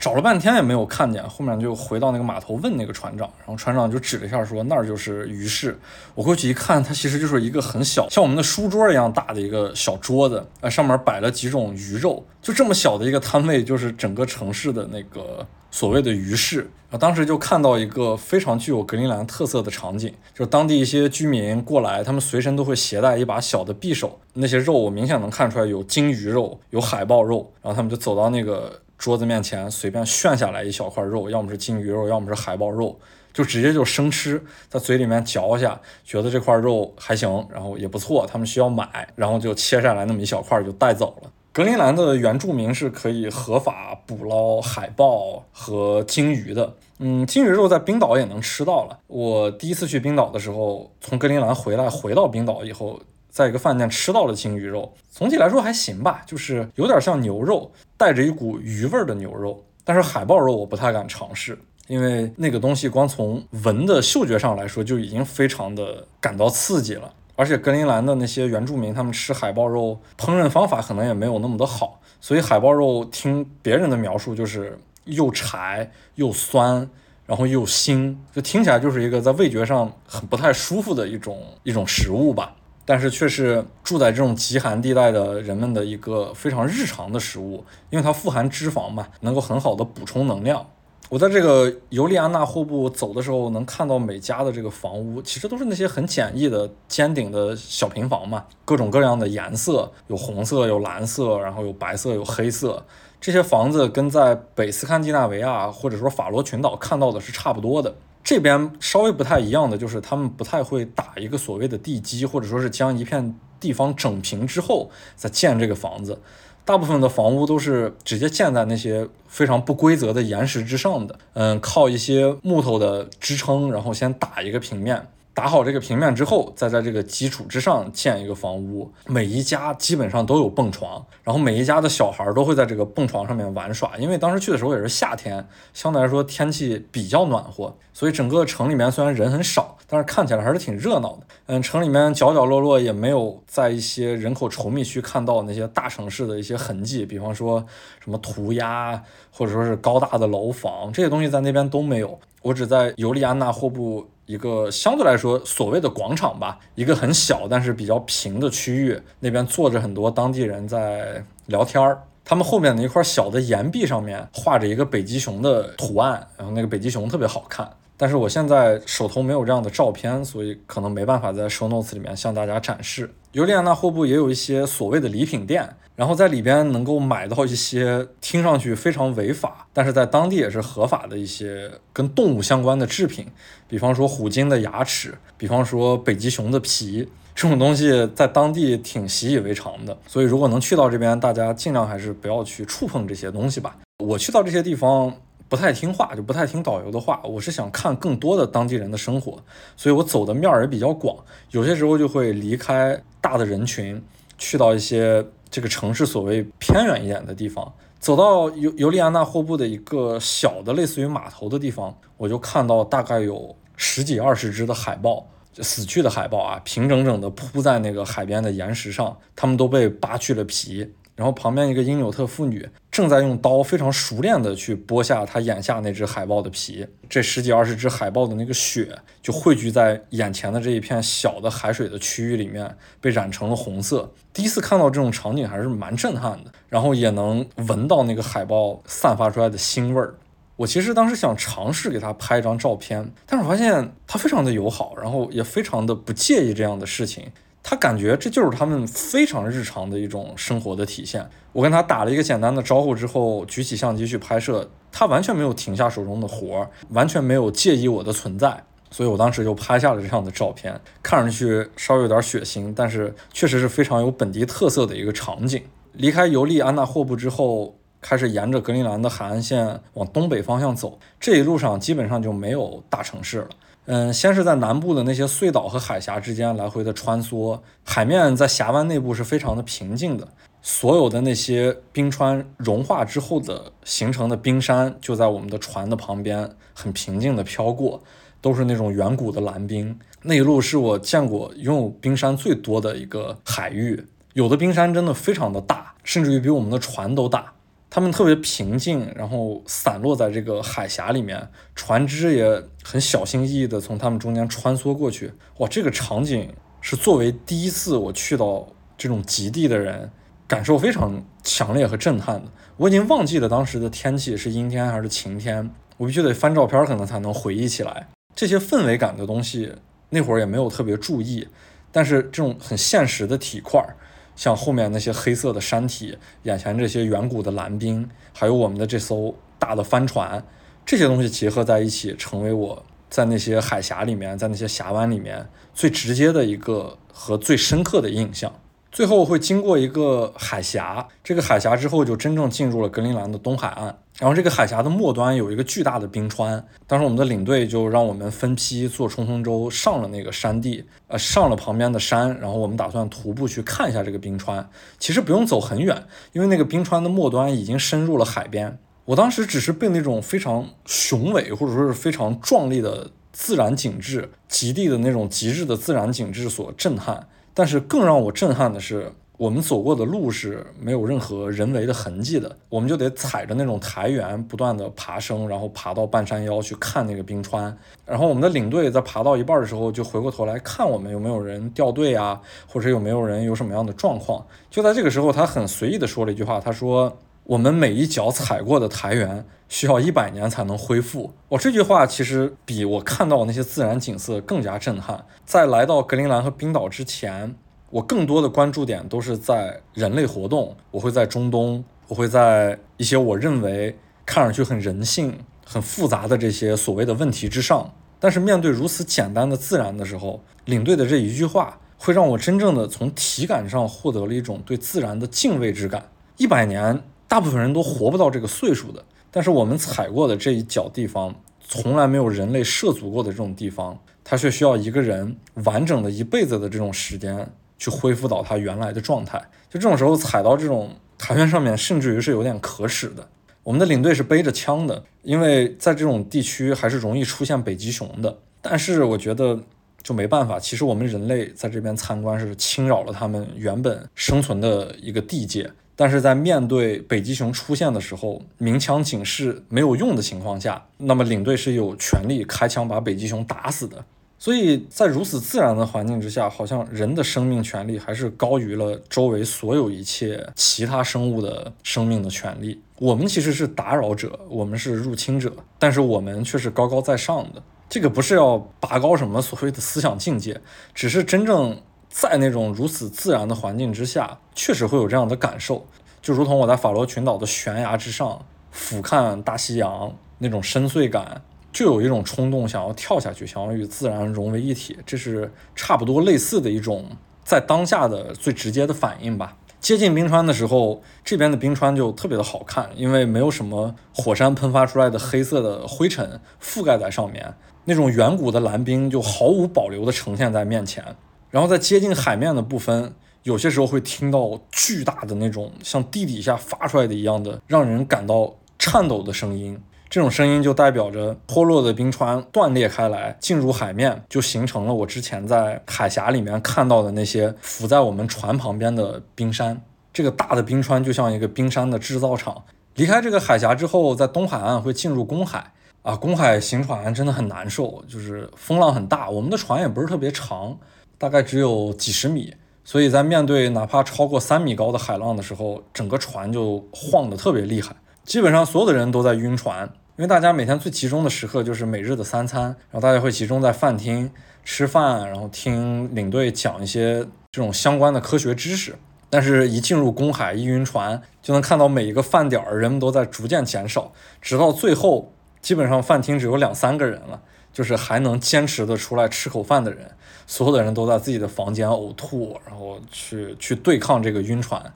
找了半天也没有看见，后面就回到那个码头问那个船长，然后船长就指了一下说那儿就是鱼市。我过去一看，它其实就是一个很小，像我们的书桌一样大的一个小桌子，呃，上面摆了几种鱼肉，就这么小的一个摊位，就是整个城市的那个所谓的鱼市。啊，当时就看到一个非常具有格陵兰特色的场景，就是当地一些居民过来，他们随身都会携带一把小的匕首，那些肉我明显能看出来有鲸鱼肉，有海豹肉，然后他们就走到那个。桌子面前随便炫下来一小块肉，要么是金鱼肉，要么是海豹肉，就直接就生吃，在嘴里面嚼一下，觉得这块肉还行，然后也不错，他们需要买，然后就切下来那么一小块就带走了。格陵兰的原住民是可以合法捕捞海豹和鲸鱼的，嗯，鲸鱼肉在冰岛也能吃到了。我第一次去冰岛的时候，从格陵兰回来，回到冰岛以后。在一个饭店吃到了鲸鱼肉，总体来说还行吧，就是有点像牛肉，带着一股鱼味的牛肉。但是海豹肉我不太敢尝试，因为那个东西光从闻的嗅觉上来说就已经非常的感到刺激了。而且格陵兰的那些原住民他们吃海豹肉烹饪方法可能也没有那么的好，所以海豹肉听别人的描述就是又柴又酸，然后又腥，就听起来就是一个在味觉上很不太舒服的一种一种食物吧。但是却是住在这种极寒地带的人们的一个非常日常的食物，因为它富含脂肪嘛，能够很好的补充能量。我在这个尤利安娜霍布走的时候，能看到每家的这个房屋，其实都是那些很简易的尖顶的小平房嘛，各种各样的颜色，有红色，有蓝色，然后有白色，有黑色。这些房子跟在北斯堪的纳维亚或者说法罗群岛看到的是差不多的。这边稍微不太一样的就是，他们不太会打一个所谓的地基，或者说是将一片地方整平之后再建这个房子。大部分的房屋都是直接建在那些非常不规则的岩石之上的，嗯，靠一些木头的支撑，然后先打一个平面。打好这个平面之后，再在这个基础之上建一个房屋。每一家基本上都有蹦床，然后每一家的小孩都会在这个蹦床上面玩耍。因为当时去的时候也是夏天，相对来说天气比较暖和，所以整个城里面虽然人很少，但是看起来还是挺热闹的。嗯，城里面角角落落也没有在一些人口稠密区看到那些大城市的一些痕迹，比方说什么涂鸦，或者说是高大的楼房，这些东西在那边都没有。我只在尤利安娜霍布。一个相对来说所谓的广场吧，一个很小但是比较平的区域，那边坐着很多当地人在聊天儿。他们后面的一块小的岩壁上面画着一个北极熊的图案，然后那个北极熊特别好看。但是我现在手头没有这样的照片，所以可能没办法在 show notes 里面向大家展示。尤利安娜霍布也有一些所谓的礼品店。然后在里边能够买到一些听上去非常违法，但是在当地也是合法的一些跟动物相关的制品，比方说虎鲸的牙齿，比方说北极熊的皮，这种东西在当地挺习以为常的。所以如果能去到这边，大家尽量还是不要去触碰这些东西吧。我去到这些地方不太听话，就不太听导游的话。我是想看更多的当地人的生活，所以我走的面儿也比较广，有些时候就会离开大的人群，去到一些。这个城市所谓偏远一点的地方，走到尤尤利安纳霍布的一个小的类似于码头的地方，我就看到大概有十几二十只的海豹，就死去的海豹啊，平整整的铺在那个海边的岩石上，它们都被扒去了皮。然后旁边一个因纽特妇女正在用刀非常熟练的去剥下她眼下那只海豹的皮，这十几二十只海豹的那个血就汇聚在眼前的这一片小的海水的区域里面，被染成了红色。第一次看到这种场景还是蛮震撼的，然后也能闻到那个海豹散发出来的腥味儿。我其实当时想尝试给他拍一张照片，但是我发现他非常的友好，然后也非常的不介意这样的事情。他感觉这就是他们非常日常的一种生活的体现。我跟他打了一个简单的招呼之后，举起相机去拍摄，他完全没有停下手中的活儿，完全没有介意我的存在，所以我当时就拍下了这样的照片。看上去稍微有点血腥，但是确实是非常有本地特色的一个场景。离开尤利安娜霍布之后，开始沿着格陵兰的海岸线往东北方向走，这一路上基本上就没有大城市了。嗯，先是在南部的那些隧道和海峡之间来回的穿梭，海面在峡湾内部是非常的平静的。所有的那些冰川融化之后的形成的冰山，就在我们的船的旁边很平静地飘过，都是那种远古的蓝冰。那一路是我见过拥有冰山最多的一个海域，有的冰山真的非常的大，甚至于比我们的船都大。它们特别平静，然后散落在这个海峡里面，船只也很小心翼翼地从它们中间穿梭过去。哇，这个场景是作为第一次我去到这种极地的人，感受非常强烈和震撼的。我已经忘记了当时的天气是阴天还是晴天，我必须得翻照片可能才能回忆起来这些氛围感的东西。那会儿也没有特别注意，但是这种很现实的体块儿。像后面那些黑色的山体，眼前这些远古的蓝冰，还有我们的这艘大的帆船，这些东西结合在一起，成为我在那些海峡里面，在那些峡湾里面最直接的一个和最深刻的印象。最后会经过一个海峡，这个海峡之后就真正进入了格陵兰的东海岸。然后这个海峡的末端有一个巨大的冰川，当时我们的领队就让我们分批坐冲锋舟上了那个山地，呃，上了旁边的山，然后我们打算徒步去看一下这个冰川。其实不用走很远，因为那个冰川的末端已经深入了海边。我当时只是被那种非常雄伟或者说是非常壮丽的自然景致，极地的那种极致的自然景致所震撼。但是更让我震撼的是，我们走过的路是没有任何人为的痕迹的，我们就得踩着那种台原不断的爬升，然后爬到半山腰去看那个冰川。然后我们的领队在爬到一半的时候，就回过头来看我们有没有人掉队啊，或者有没有人有什么样的状况。就在这个时候，他很随意的说了一句话，他说：“我们每一脚踩过的台原需要一百年才能恢复。”我这句话其实比我看到的那些自然景色更加震撼。在来到格陵兰和冰岛之前，我更多的关注点都是在人类活动。我会在中东，我会在一些我认为看上去很人性、很复杂的这些所谓的问题之上。但是面对如此简单的自然的时候，领队的这一句话会让我真正的从体感上获得了一种对自然的敬畏之感。一百年，大部分人都活不到这个岁数的，但是我们踩过的这一脚地方，从来没有人类涉足过的这种地方。它却需要一个人完整的一辈子的这种时间去恢复到它原来的状态。就这种时候踩到这种台原上面，甚至于是有点可耻的。我们的领队是背着枪的，因为在这种地区还是容易出现北极熊的。但是我觉得就没办法，其实我们人类在这边参观是侵扰了他们原本生存的一个地界。但是在面对北极熊出现的时候，鸣枪警示没有用的情况下，那么领队是有权利开枪把北极熊打死的。所以在如此自然的环境之下，好像人的生命权利还是高于了周围所有一切其他生物的生命的权利。我们其实是打扰者，我们是入侵者，但是我们却是高高在上的。这个不是要拔高什么所谓的思想境界，只是真正。在那种如此自然的环境之下，确实会有这样的感受，就如同我在法罗群岛的悬崖之上俯瞰大西洋那种深邃感，就有一种冲动想要跳下去，想要与自然融为一体。这是差不多类似的一种在当下的最直接的反应吧。接近冰川的时候，这边的冰川就特别的好看，因为没有什么火山喷发出来的黑色的灰尘覆盖在上面，那种远古的蓝冰就毫无保留地呈现在面前。然后在接近海面的部分，有些时候会听到巨大的那种像地底下发出来的一样的，让人感到颤抖的声音。这种声音就代表着脱落的冰川断裂开来，进入海面，就形成了我之前在海峡里面看到的那些浮在我们船旁边的冰山。这个大的冰川就像一个冰山的制造厂。离开这个海峡之后，在东海岸会进入公海啊，公海行船真的很难受，就是风浪很大，我们的船也不是特别长。大概只有几十米，所以在面对哪怕超过三米高的海浪的时候，整个船就晃得特别厉害。基本上所有的人都在晕船，因为大家每天最集中的时刻就是每日的三餐，然后大家会集中在饭厅吃饭，然后听领队讲一些这种相关的科学知识。但是，一进入公海，一晕船，就能看到每一个饭点儿人们都在逐渐减少，直到最后，基本上饭厅只有两三个人了。就是还能坚持的出来吃口饭的人，所有的人都在自己的房间呕吐，然后去去对抗这个晕船。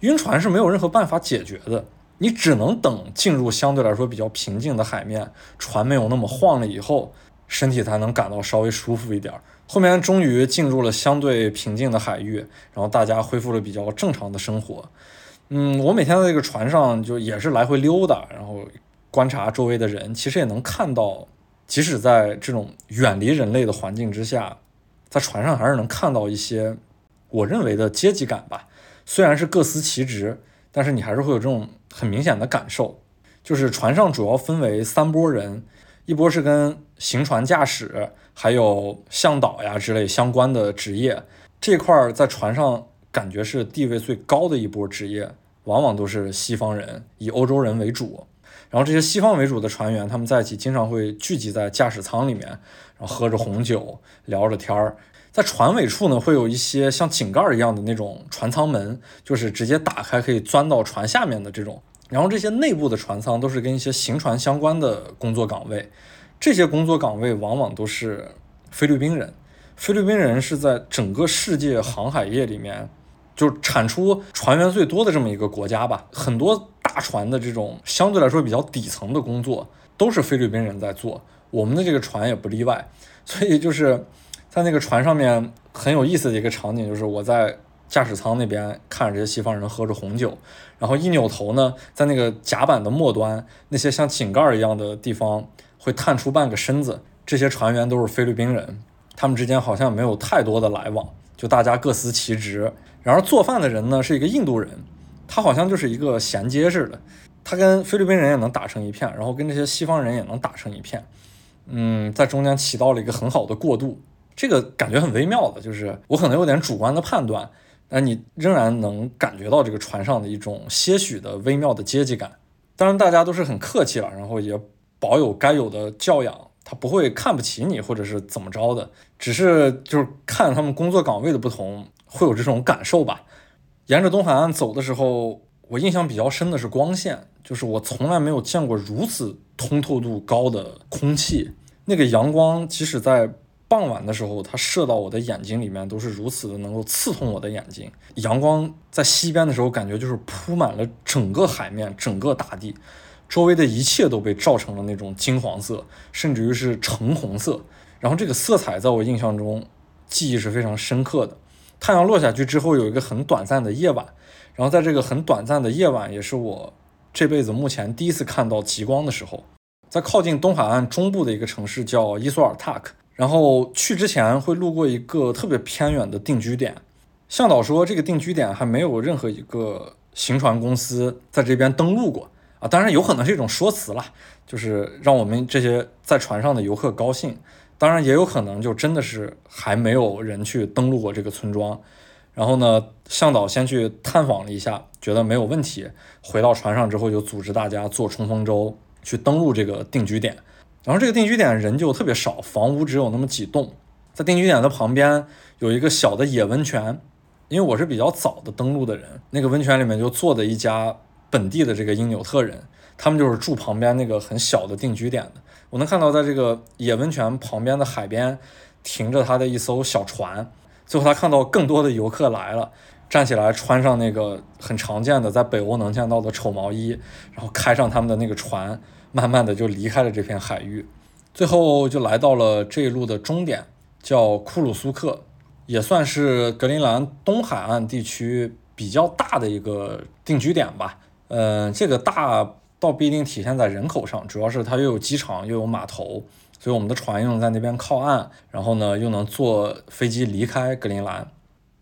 晕船是没有任何办法解决的，你只能等进入相对来说比较平静的海面，船没有那么晃了以后，身体才能感到稍微舒服一点。后面终于进入了相对平静的海域，然后大家恢复了比较正常的生活。嗯，我每天在这个船上就也是来回溜达，然后观察周围的人，其实也能看到，即使在这种远离人类的环境之下，在船上还是能看到一些我认为的阶级感吧。虽然是各司其职，但是你还是会有这种很明显的感受，就是船上主要分为三波人。一波是跟行船驾驶，还有向导呀之类相关的职业，这块儿在船上感觉是地位最高的一波职业，往往都是西方人，以欧洲人为主。然后这些西方为主的船员，他们在一起经常会聚集在驾驶舱里面，然后喝着红酒，聊着天儿。在船尾处呢，会有一些像井盖一样的那种船舱门，就是直接打开可以钻到船下面的这种。然后这些内部的船舱都是跟一些行船相关的工作岗位，这些工作岗位往往都是菲律宾人。菲律宾人是在整个世界航海业里面，就产出船员最多的这么一个国家吧。很多大船的这种相对来说比较底层的工作都是菲律宾人在做，我们的这个船也不例外。所以就是在那个船上面很有意思的一个场景，就是我在。驾驶舱那边看着这些西方人喝着红酒，然后一扭头呢，在那个甲板的末端，那些像井盖一样的地方会探出半个身子。这些船员都是菲律宾人，他们之间好像没有太多的来往，就大家各司其职。然而做饭的人呢是一个印度人，他好像就是一个衔接似的，他跟菲律宾人也能打成一片，然后跟这些西方人也能打成一片。嗯，在中间起到了一个很好的过渡，这个感觉很微妙的，就是我可能有点主观的判断。但你仍然能感觉到这个船上的一种些许的微妙的阶级感。当然，大家都是很客气了，然后也保有该有的教养，他不会看不起你或者是怎么着的，只是就是看他们工作岗位的不同，会有这种感受吧。沿着东海岸走的时候，我印象比较深的是光线，就是我从来没有见过如此通透度高的空气，那个阳光即使在。傍晚的时候，它射到我的眼睛里面，都是如此的能够刺痛我的眼睛。阳光在西边的时候，感觉就是铺满了整个海面、整个大地，周围的一切都被照成了那种金黄色，甚至于是橙红色。然后这个色彩在我印象中记忆是非常深刻的。太阳落下去之后，有一个很短暂的夜晚，然后在这个很短暂的夜晚，也是我这辈子目前第一次看到极光的时候，在靠近东海岸中部的一个城市叫伊索尔塔克。然后去之前会路过一个特别偏远的定居点，向导说这个定居点还没有任何一个行船公司在这边登陆过啊，当然有可能是一种说辞啦，就是让我们这些在船上的游客高兴，当然也有可能就真的是还没有人去登陆过这个村庄。然后呢，向导先去探访了一下，觉得没有问题，回到船上之后就组织大家坐冲锋舟去登陆这个定居点。然后这个定居点人就特别少，房屋只有那么几栋。在定居点的旁边有一个小的野温泉，因为我是比较早的登陆的人，那个温泉里面就坐的一家本地的这个因纽特人，他们就是住旁边那个很小的定居点的。我能看到在这个野温泉旁边的海边停着他的一艘小船。最后他看到更多的游客来了，站起来穿上那个很常见的在北欧能见到的丑毛衣，然后开上他们的那个船。慢慢的就离开了这片海域，最后就来到了这一路的终点，叫库鲁苏克，也算是格陵兰东海岸地区比较大的一个定居点吧。嗯，这个大倒不一定体现在人口上，主要是它又有机场又有码头，所以我们的船又能在那边靠岸，然后呢又能坐飞机离开格陵兰。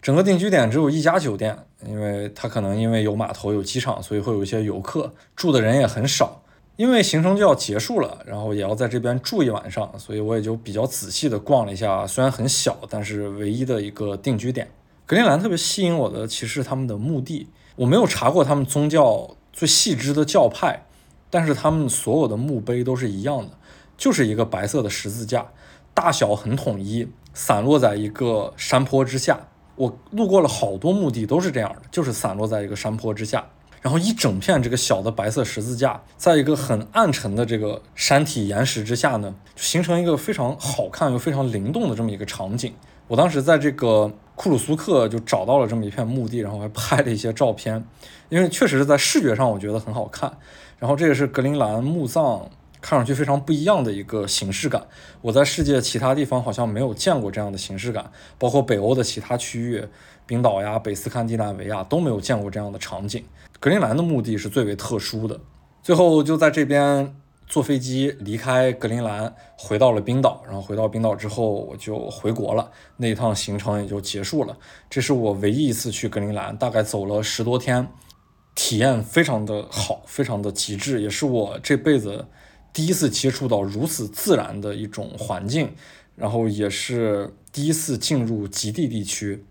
整个定居点只有一家酒店，因为它可能因为有码头有机场，所以会有一些游客，住的人也很少。因为行程就要结束了，然后也要在这边住一晚上，所以我也就比较仔细的逛了一下，虽然很小，但是唯一的一个定居点。格陵兰特别吸引我的其实是他们的墓地，我没有查过他们宗教最细枝的教派，但是他们所有的墓碑都是一样的，就是一个白色的十字架，大小很统一，散落在一个山坡之下。我路过了好多墓地，都是这样的，就是散落在一个山坡之下。然后一整片这个小的白色十字架，在一个很暗沉的这个山体岩石之下呢，形成一个非常好看又非常灵动的这么一个场景。我当时在这个库鲁苏克就找到了这么一片墓地，然后还拍了一些照片，因为确实是在视觉上我觉得很好看。然后这个是格陵兰墓葬看上去非常不一样的一个形式感。我在世界其他地方好像没有见过这样的形式感，包括北欧的其他区域，冰岛呀、北斯堪的纳维亚都没有见过这样的场景。格陵兰的墓地是最为特殊的。最后就在这边坐飞机离开格陵兰，回到了冰岛。然后回到冰岛之后，我就回国了，那一趟行程也就结束了。这是我唯一一次去格陵兰，大概走了十多天。体验非常的好，非常的极致，也是我这辈子第一次接触到如此自然的一种环境，然后也是第一次进入极地地区，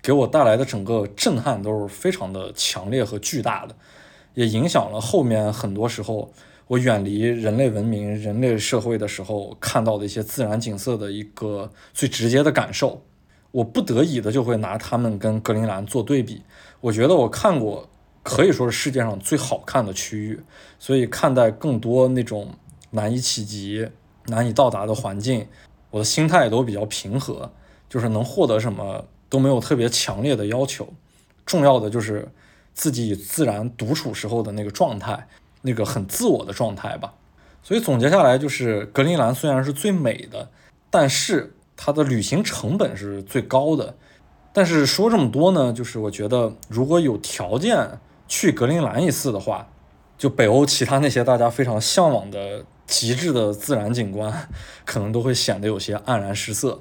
给我带来的整个震撼都是非常的强烈和巨大的，也影响了后面很多时候我远离人类文明、人类社会的时候看到的一些自然景色的一个最直接的感受。我不得已的就会拿它们跟格陵兰做对比，我觉得我看过。可以说是世界上最好看的区域，所以看待更多那种难以企及、难以到达的环境，我的心态也都比较平和，就是能获得什么都没有特别强烈的要求，重要的就是自己与自然独处时候的那个状态，那个很自我的状态吧。所以总结下来就是，格陵兰虽然是最美的，但是它的旅行成本是最高的。但是说这么多呢，就是我觉得如果有条件。去格陵兰一次的话，就北欧其他那些大家非常向往的极致的自然景观，可能都会显得有些黯然失色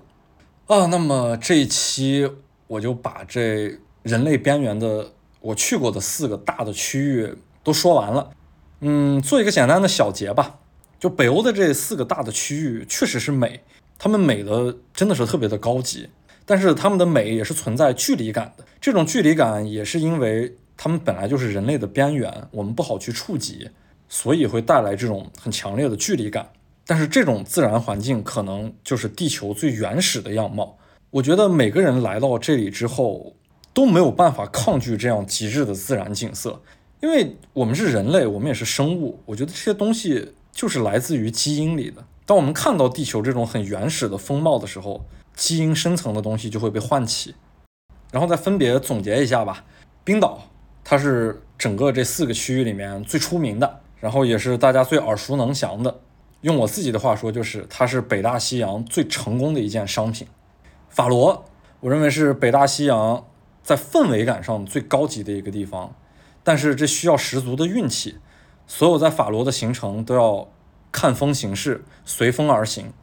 啊。那么这一期我就把这人类边缘的我去过的四个大的区域都说完了。嗯，做一个简单的小结吧。就北欧的这四个大的区域确实是美，他们美的真的是特别的高级，但是他们的美也是存在距离感的。这种距离感也是因为。它们本来就是人类的边缘，我们不好去触及，所以会带来这种很强烈的距离感。但是这种自然环境可能就是地球最原始的样貌。我觉得每个人来到这里之后都没有办法抗拒这样极致的自然景色，因为我们是人类，我们也是生物。我觉得这些东西就是来自于基因里的。当我们看到地球这种很原始的风貌的时候，基因深层的东西就会被唤起。然后再分别总结一下吧，冰岛。它是整个这四个区域里面最出名的，然后也是大家最耳熟能详的。用我自己的话说，就是它是北大西洋最成功的一件商品。法罗，我认为是北大西洋在氛围感上最高级的一个地方，但是这需要十足的运气。所有在法罗的行程都要看风行事，随风而行。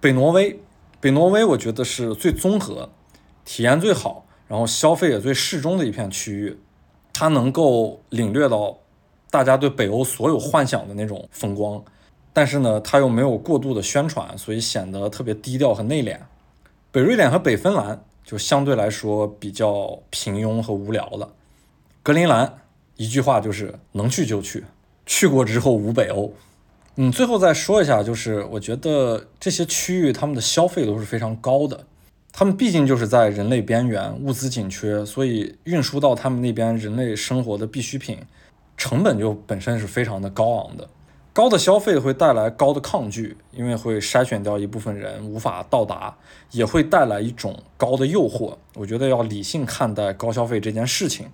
北挪威，北挪威我觉得是最综合、体验最好，然后消费也最适中的一片区域。它能够领略到大家对北欧所有幻想的那种风光，但是呢，它又没有过度的宣传，所以显得特别低调和内敛。北瑞典和北芬兰就相对来说比较平庸和无聊了。格陵兰一句话就是能去就去，去过之后无北欧。嗯，最后再说一下，就是我觉得这些区域他们的消费都是非常高的。他们毕竟就是在人类边缘，物资紧缺，所以运输到他们那边人类生活的必需品，成本就本身是非常的高昂的。高的消费会带来高的抗拒，因为会筛选掉一部分人无法到达，也会带来一种高的诱惑。我觉得要理性看待高消费这件事情，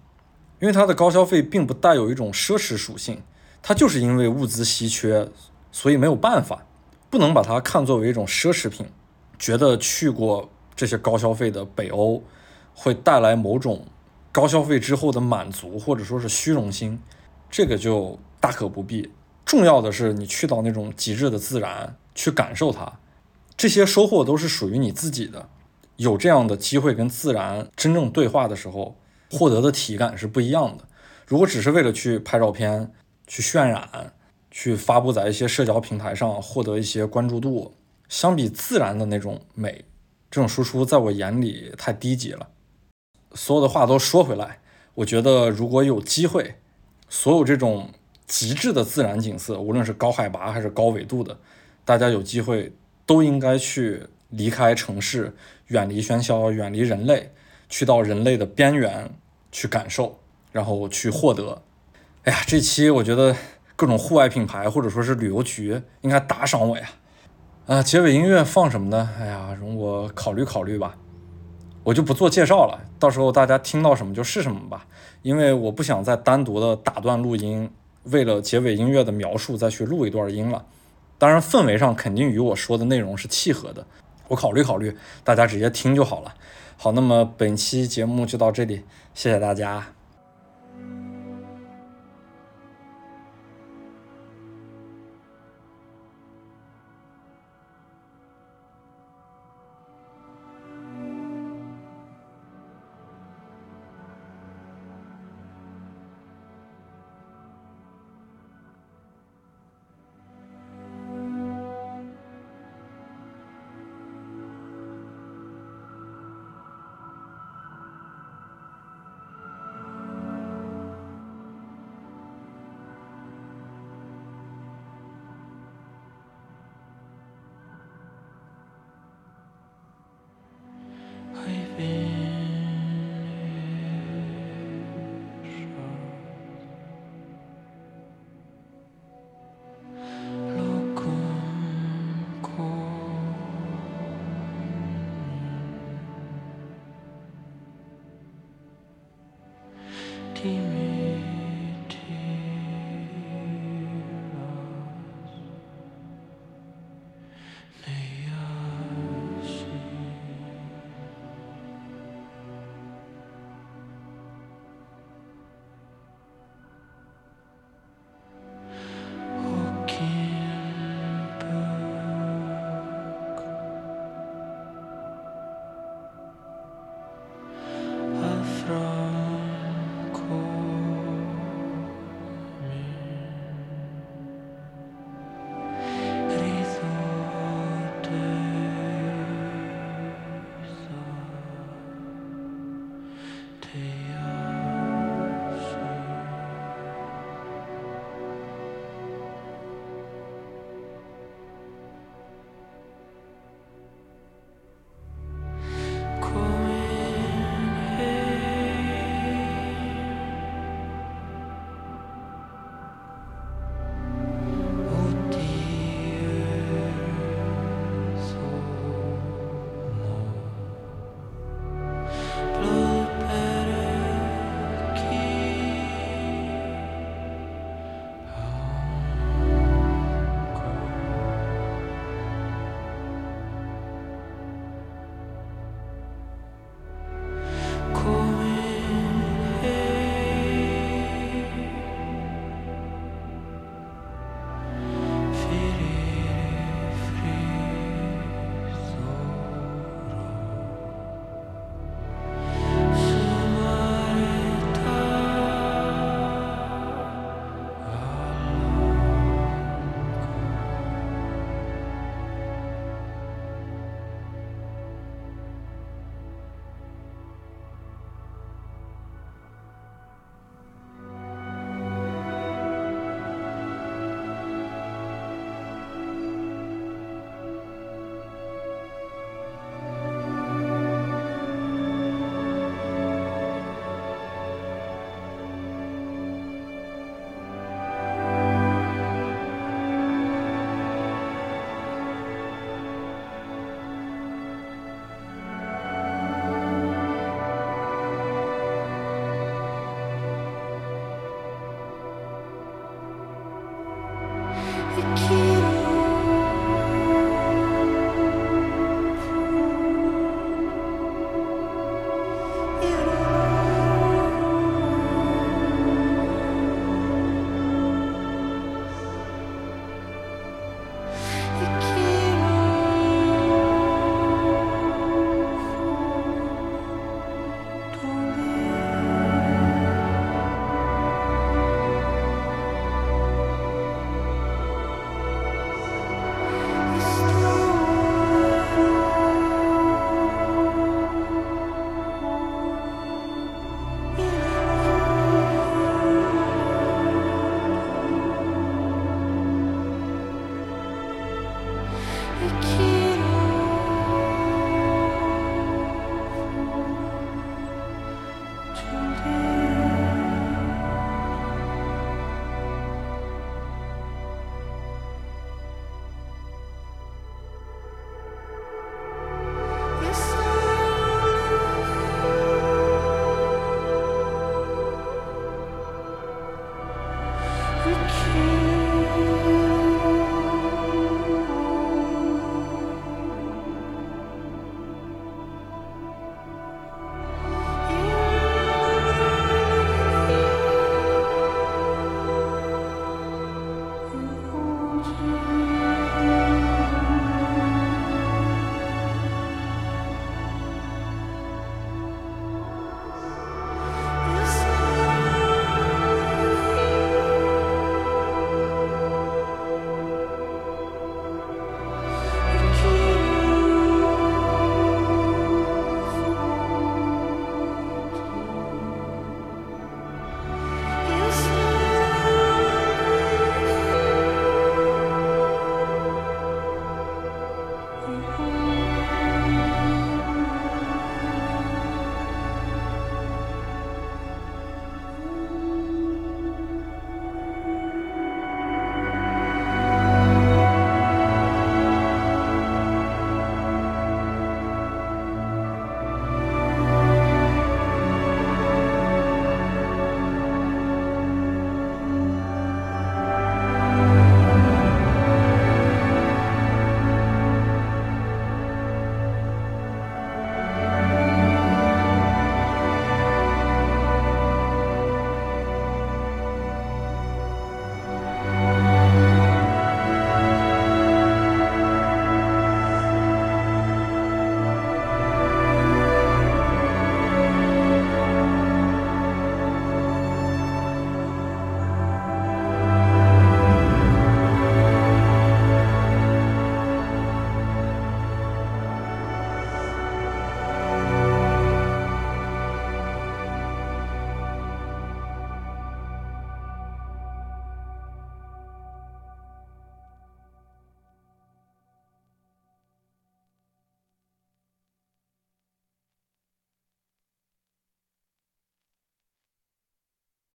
因为它的高消费并不带有一种奢侈属性，它就是因为物资稀缺，所以没有办法，不能把它看作为一种奢侈品，觉得去过。这些高消费的北欧会带来某种高消费之后的满足，或者说是虚荣心，这个就大可不必。重要的是你去到那种极致的自然去感受它，这些收获都是属于你自己的。有这样的机会跟自然真正对话的时候，获得的体感是不一样的。如果只是为了去拍照片、去渲染、去发布在一些社交平台上获得一些关注度，相比自然的那种美。这种输出在我眼里太低级了。所有的话都说回来，我觉得如果有机会，所有这种极致的自然景色，无论是高海拔还是高纬度的，大家有机会都应该去离开城市，远离喧嚣，远离人类，去到人类的边缘去感受，然后去获得。哎呀，这期我觉得各种户外品牌或者说是旅游局应该打赏我呀。啊，结尾音乐放什么呢？哎呀，容我考虑考虑吧。我就不做介绍了，到时候大家听到什么就是什么吧。因为我不想再单独的打断录音，为了结尾音乐的描述再去录一段音了。当然氛围上肯定与我说的内容是契合的。我考虑考虑，大家直接听就好了。好，那么本期节目就到这里，谢谢大家。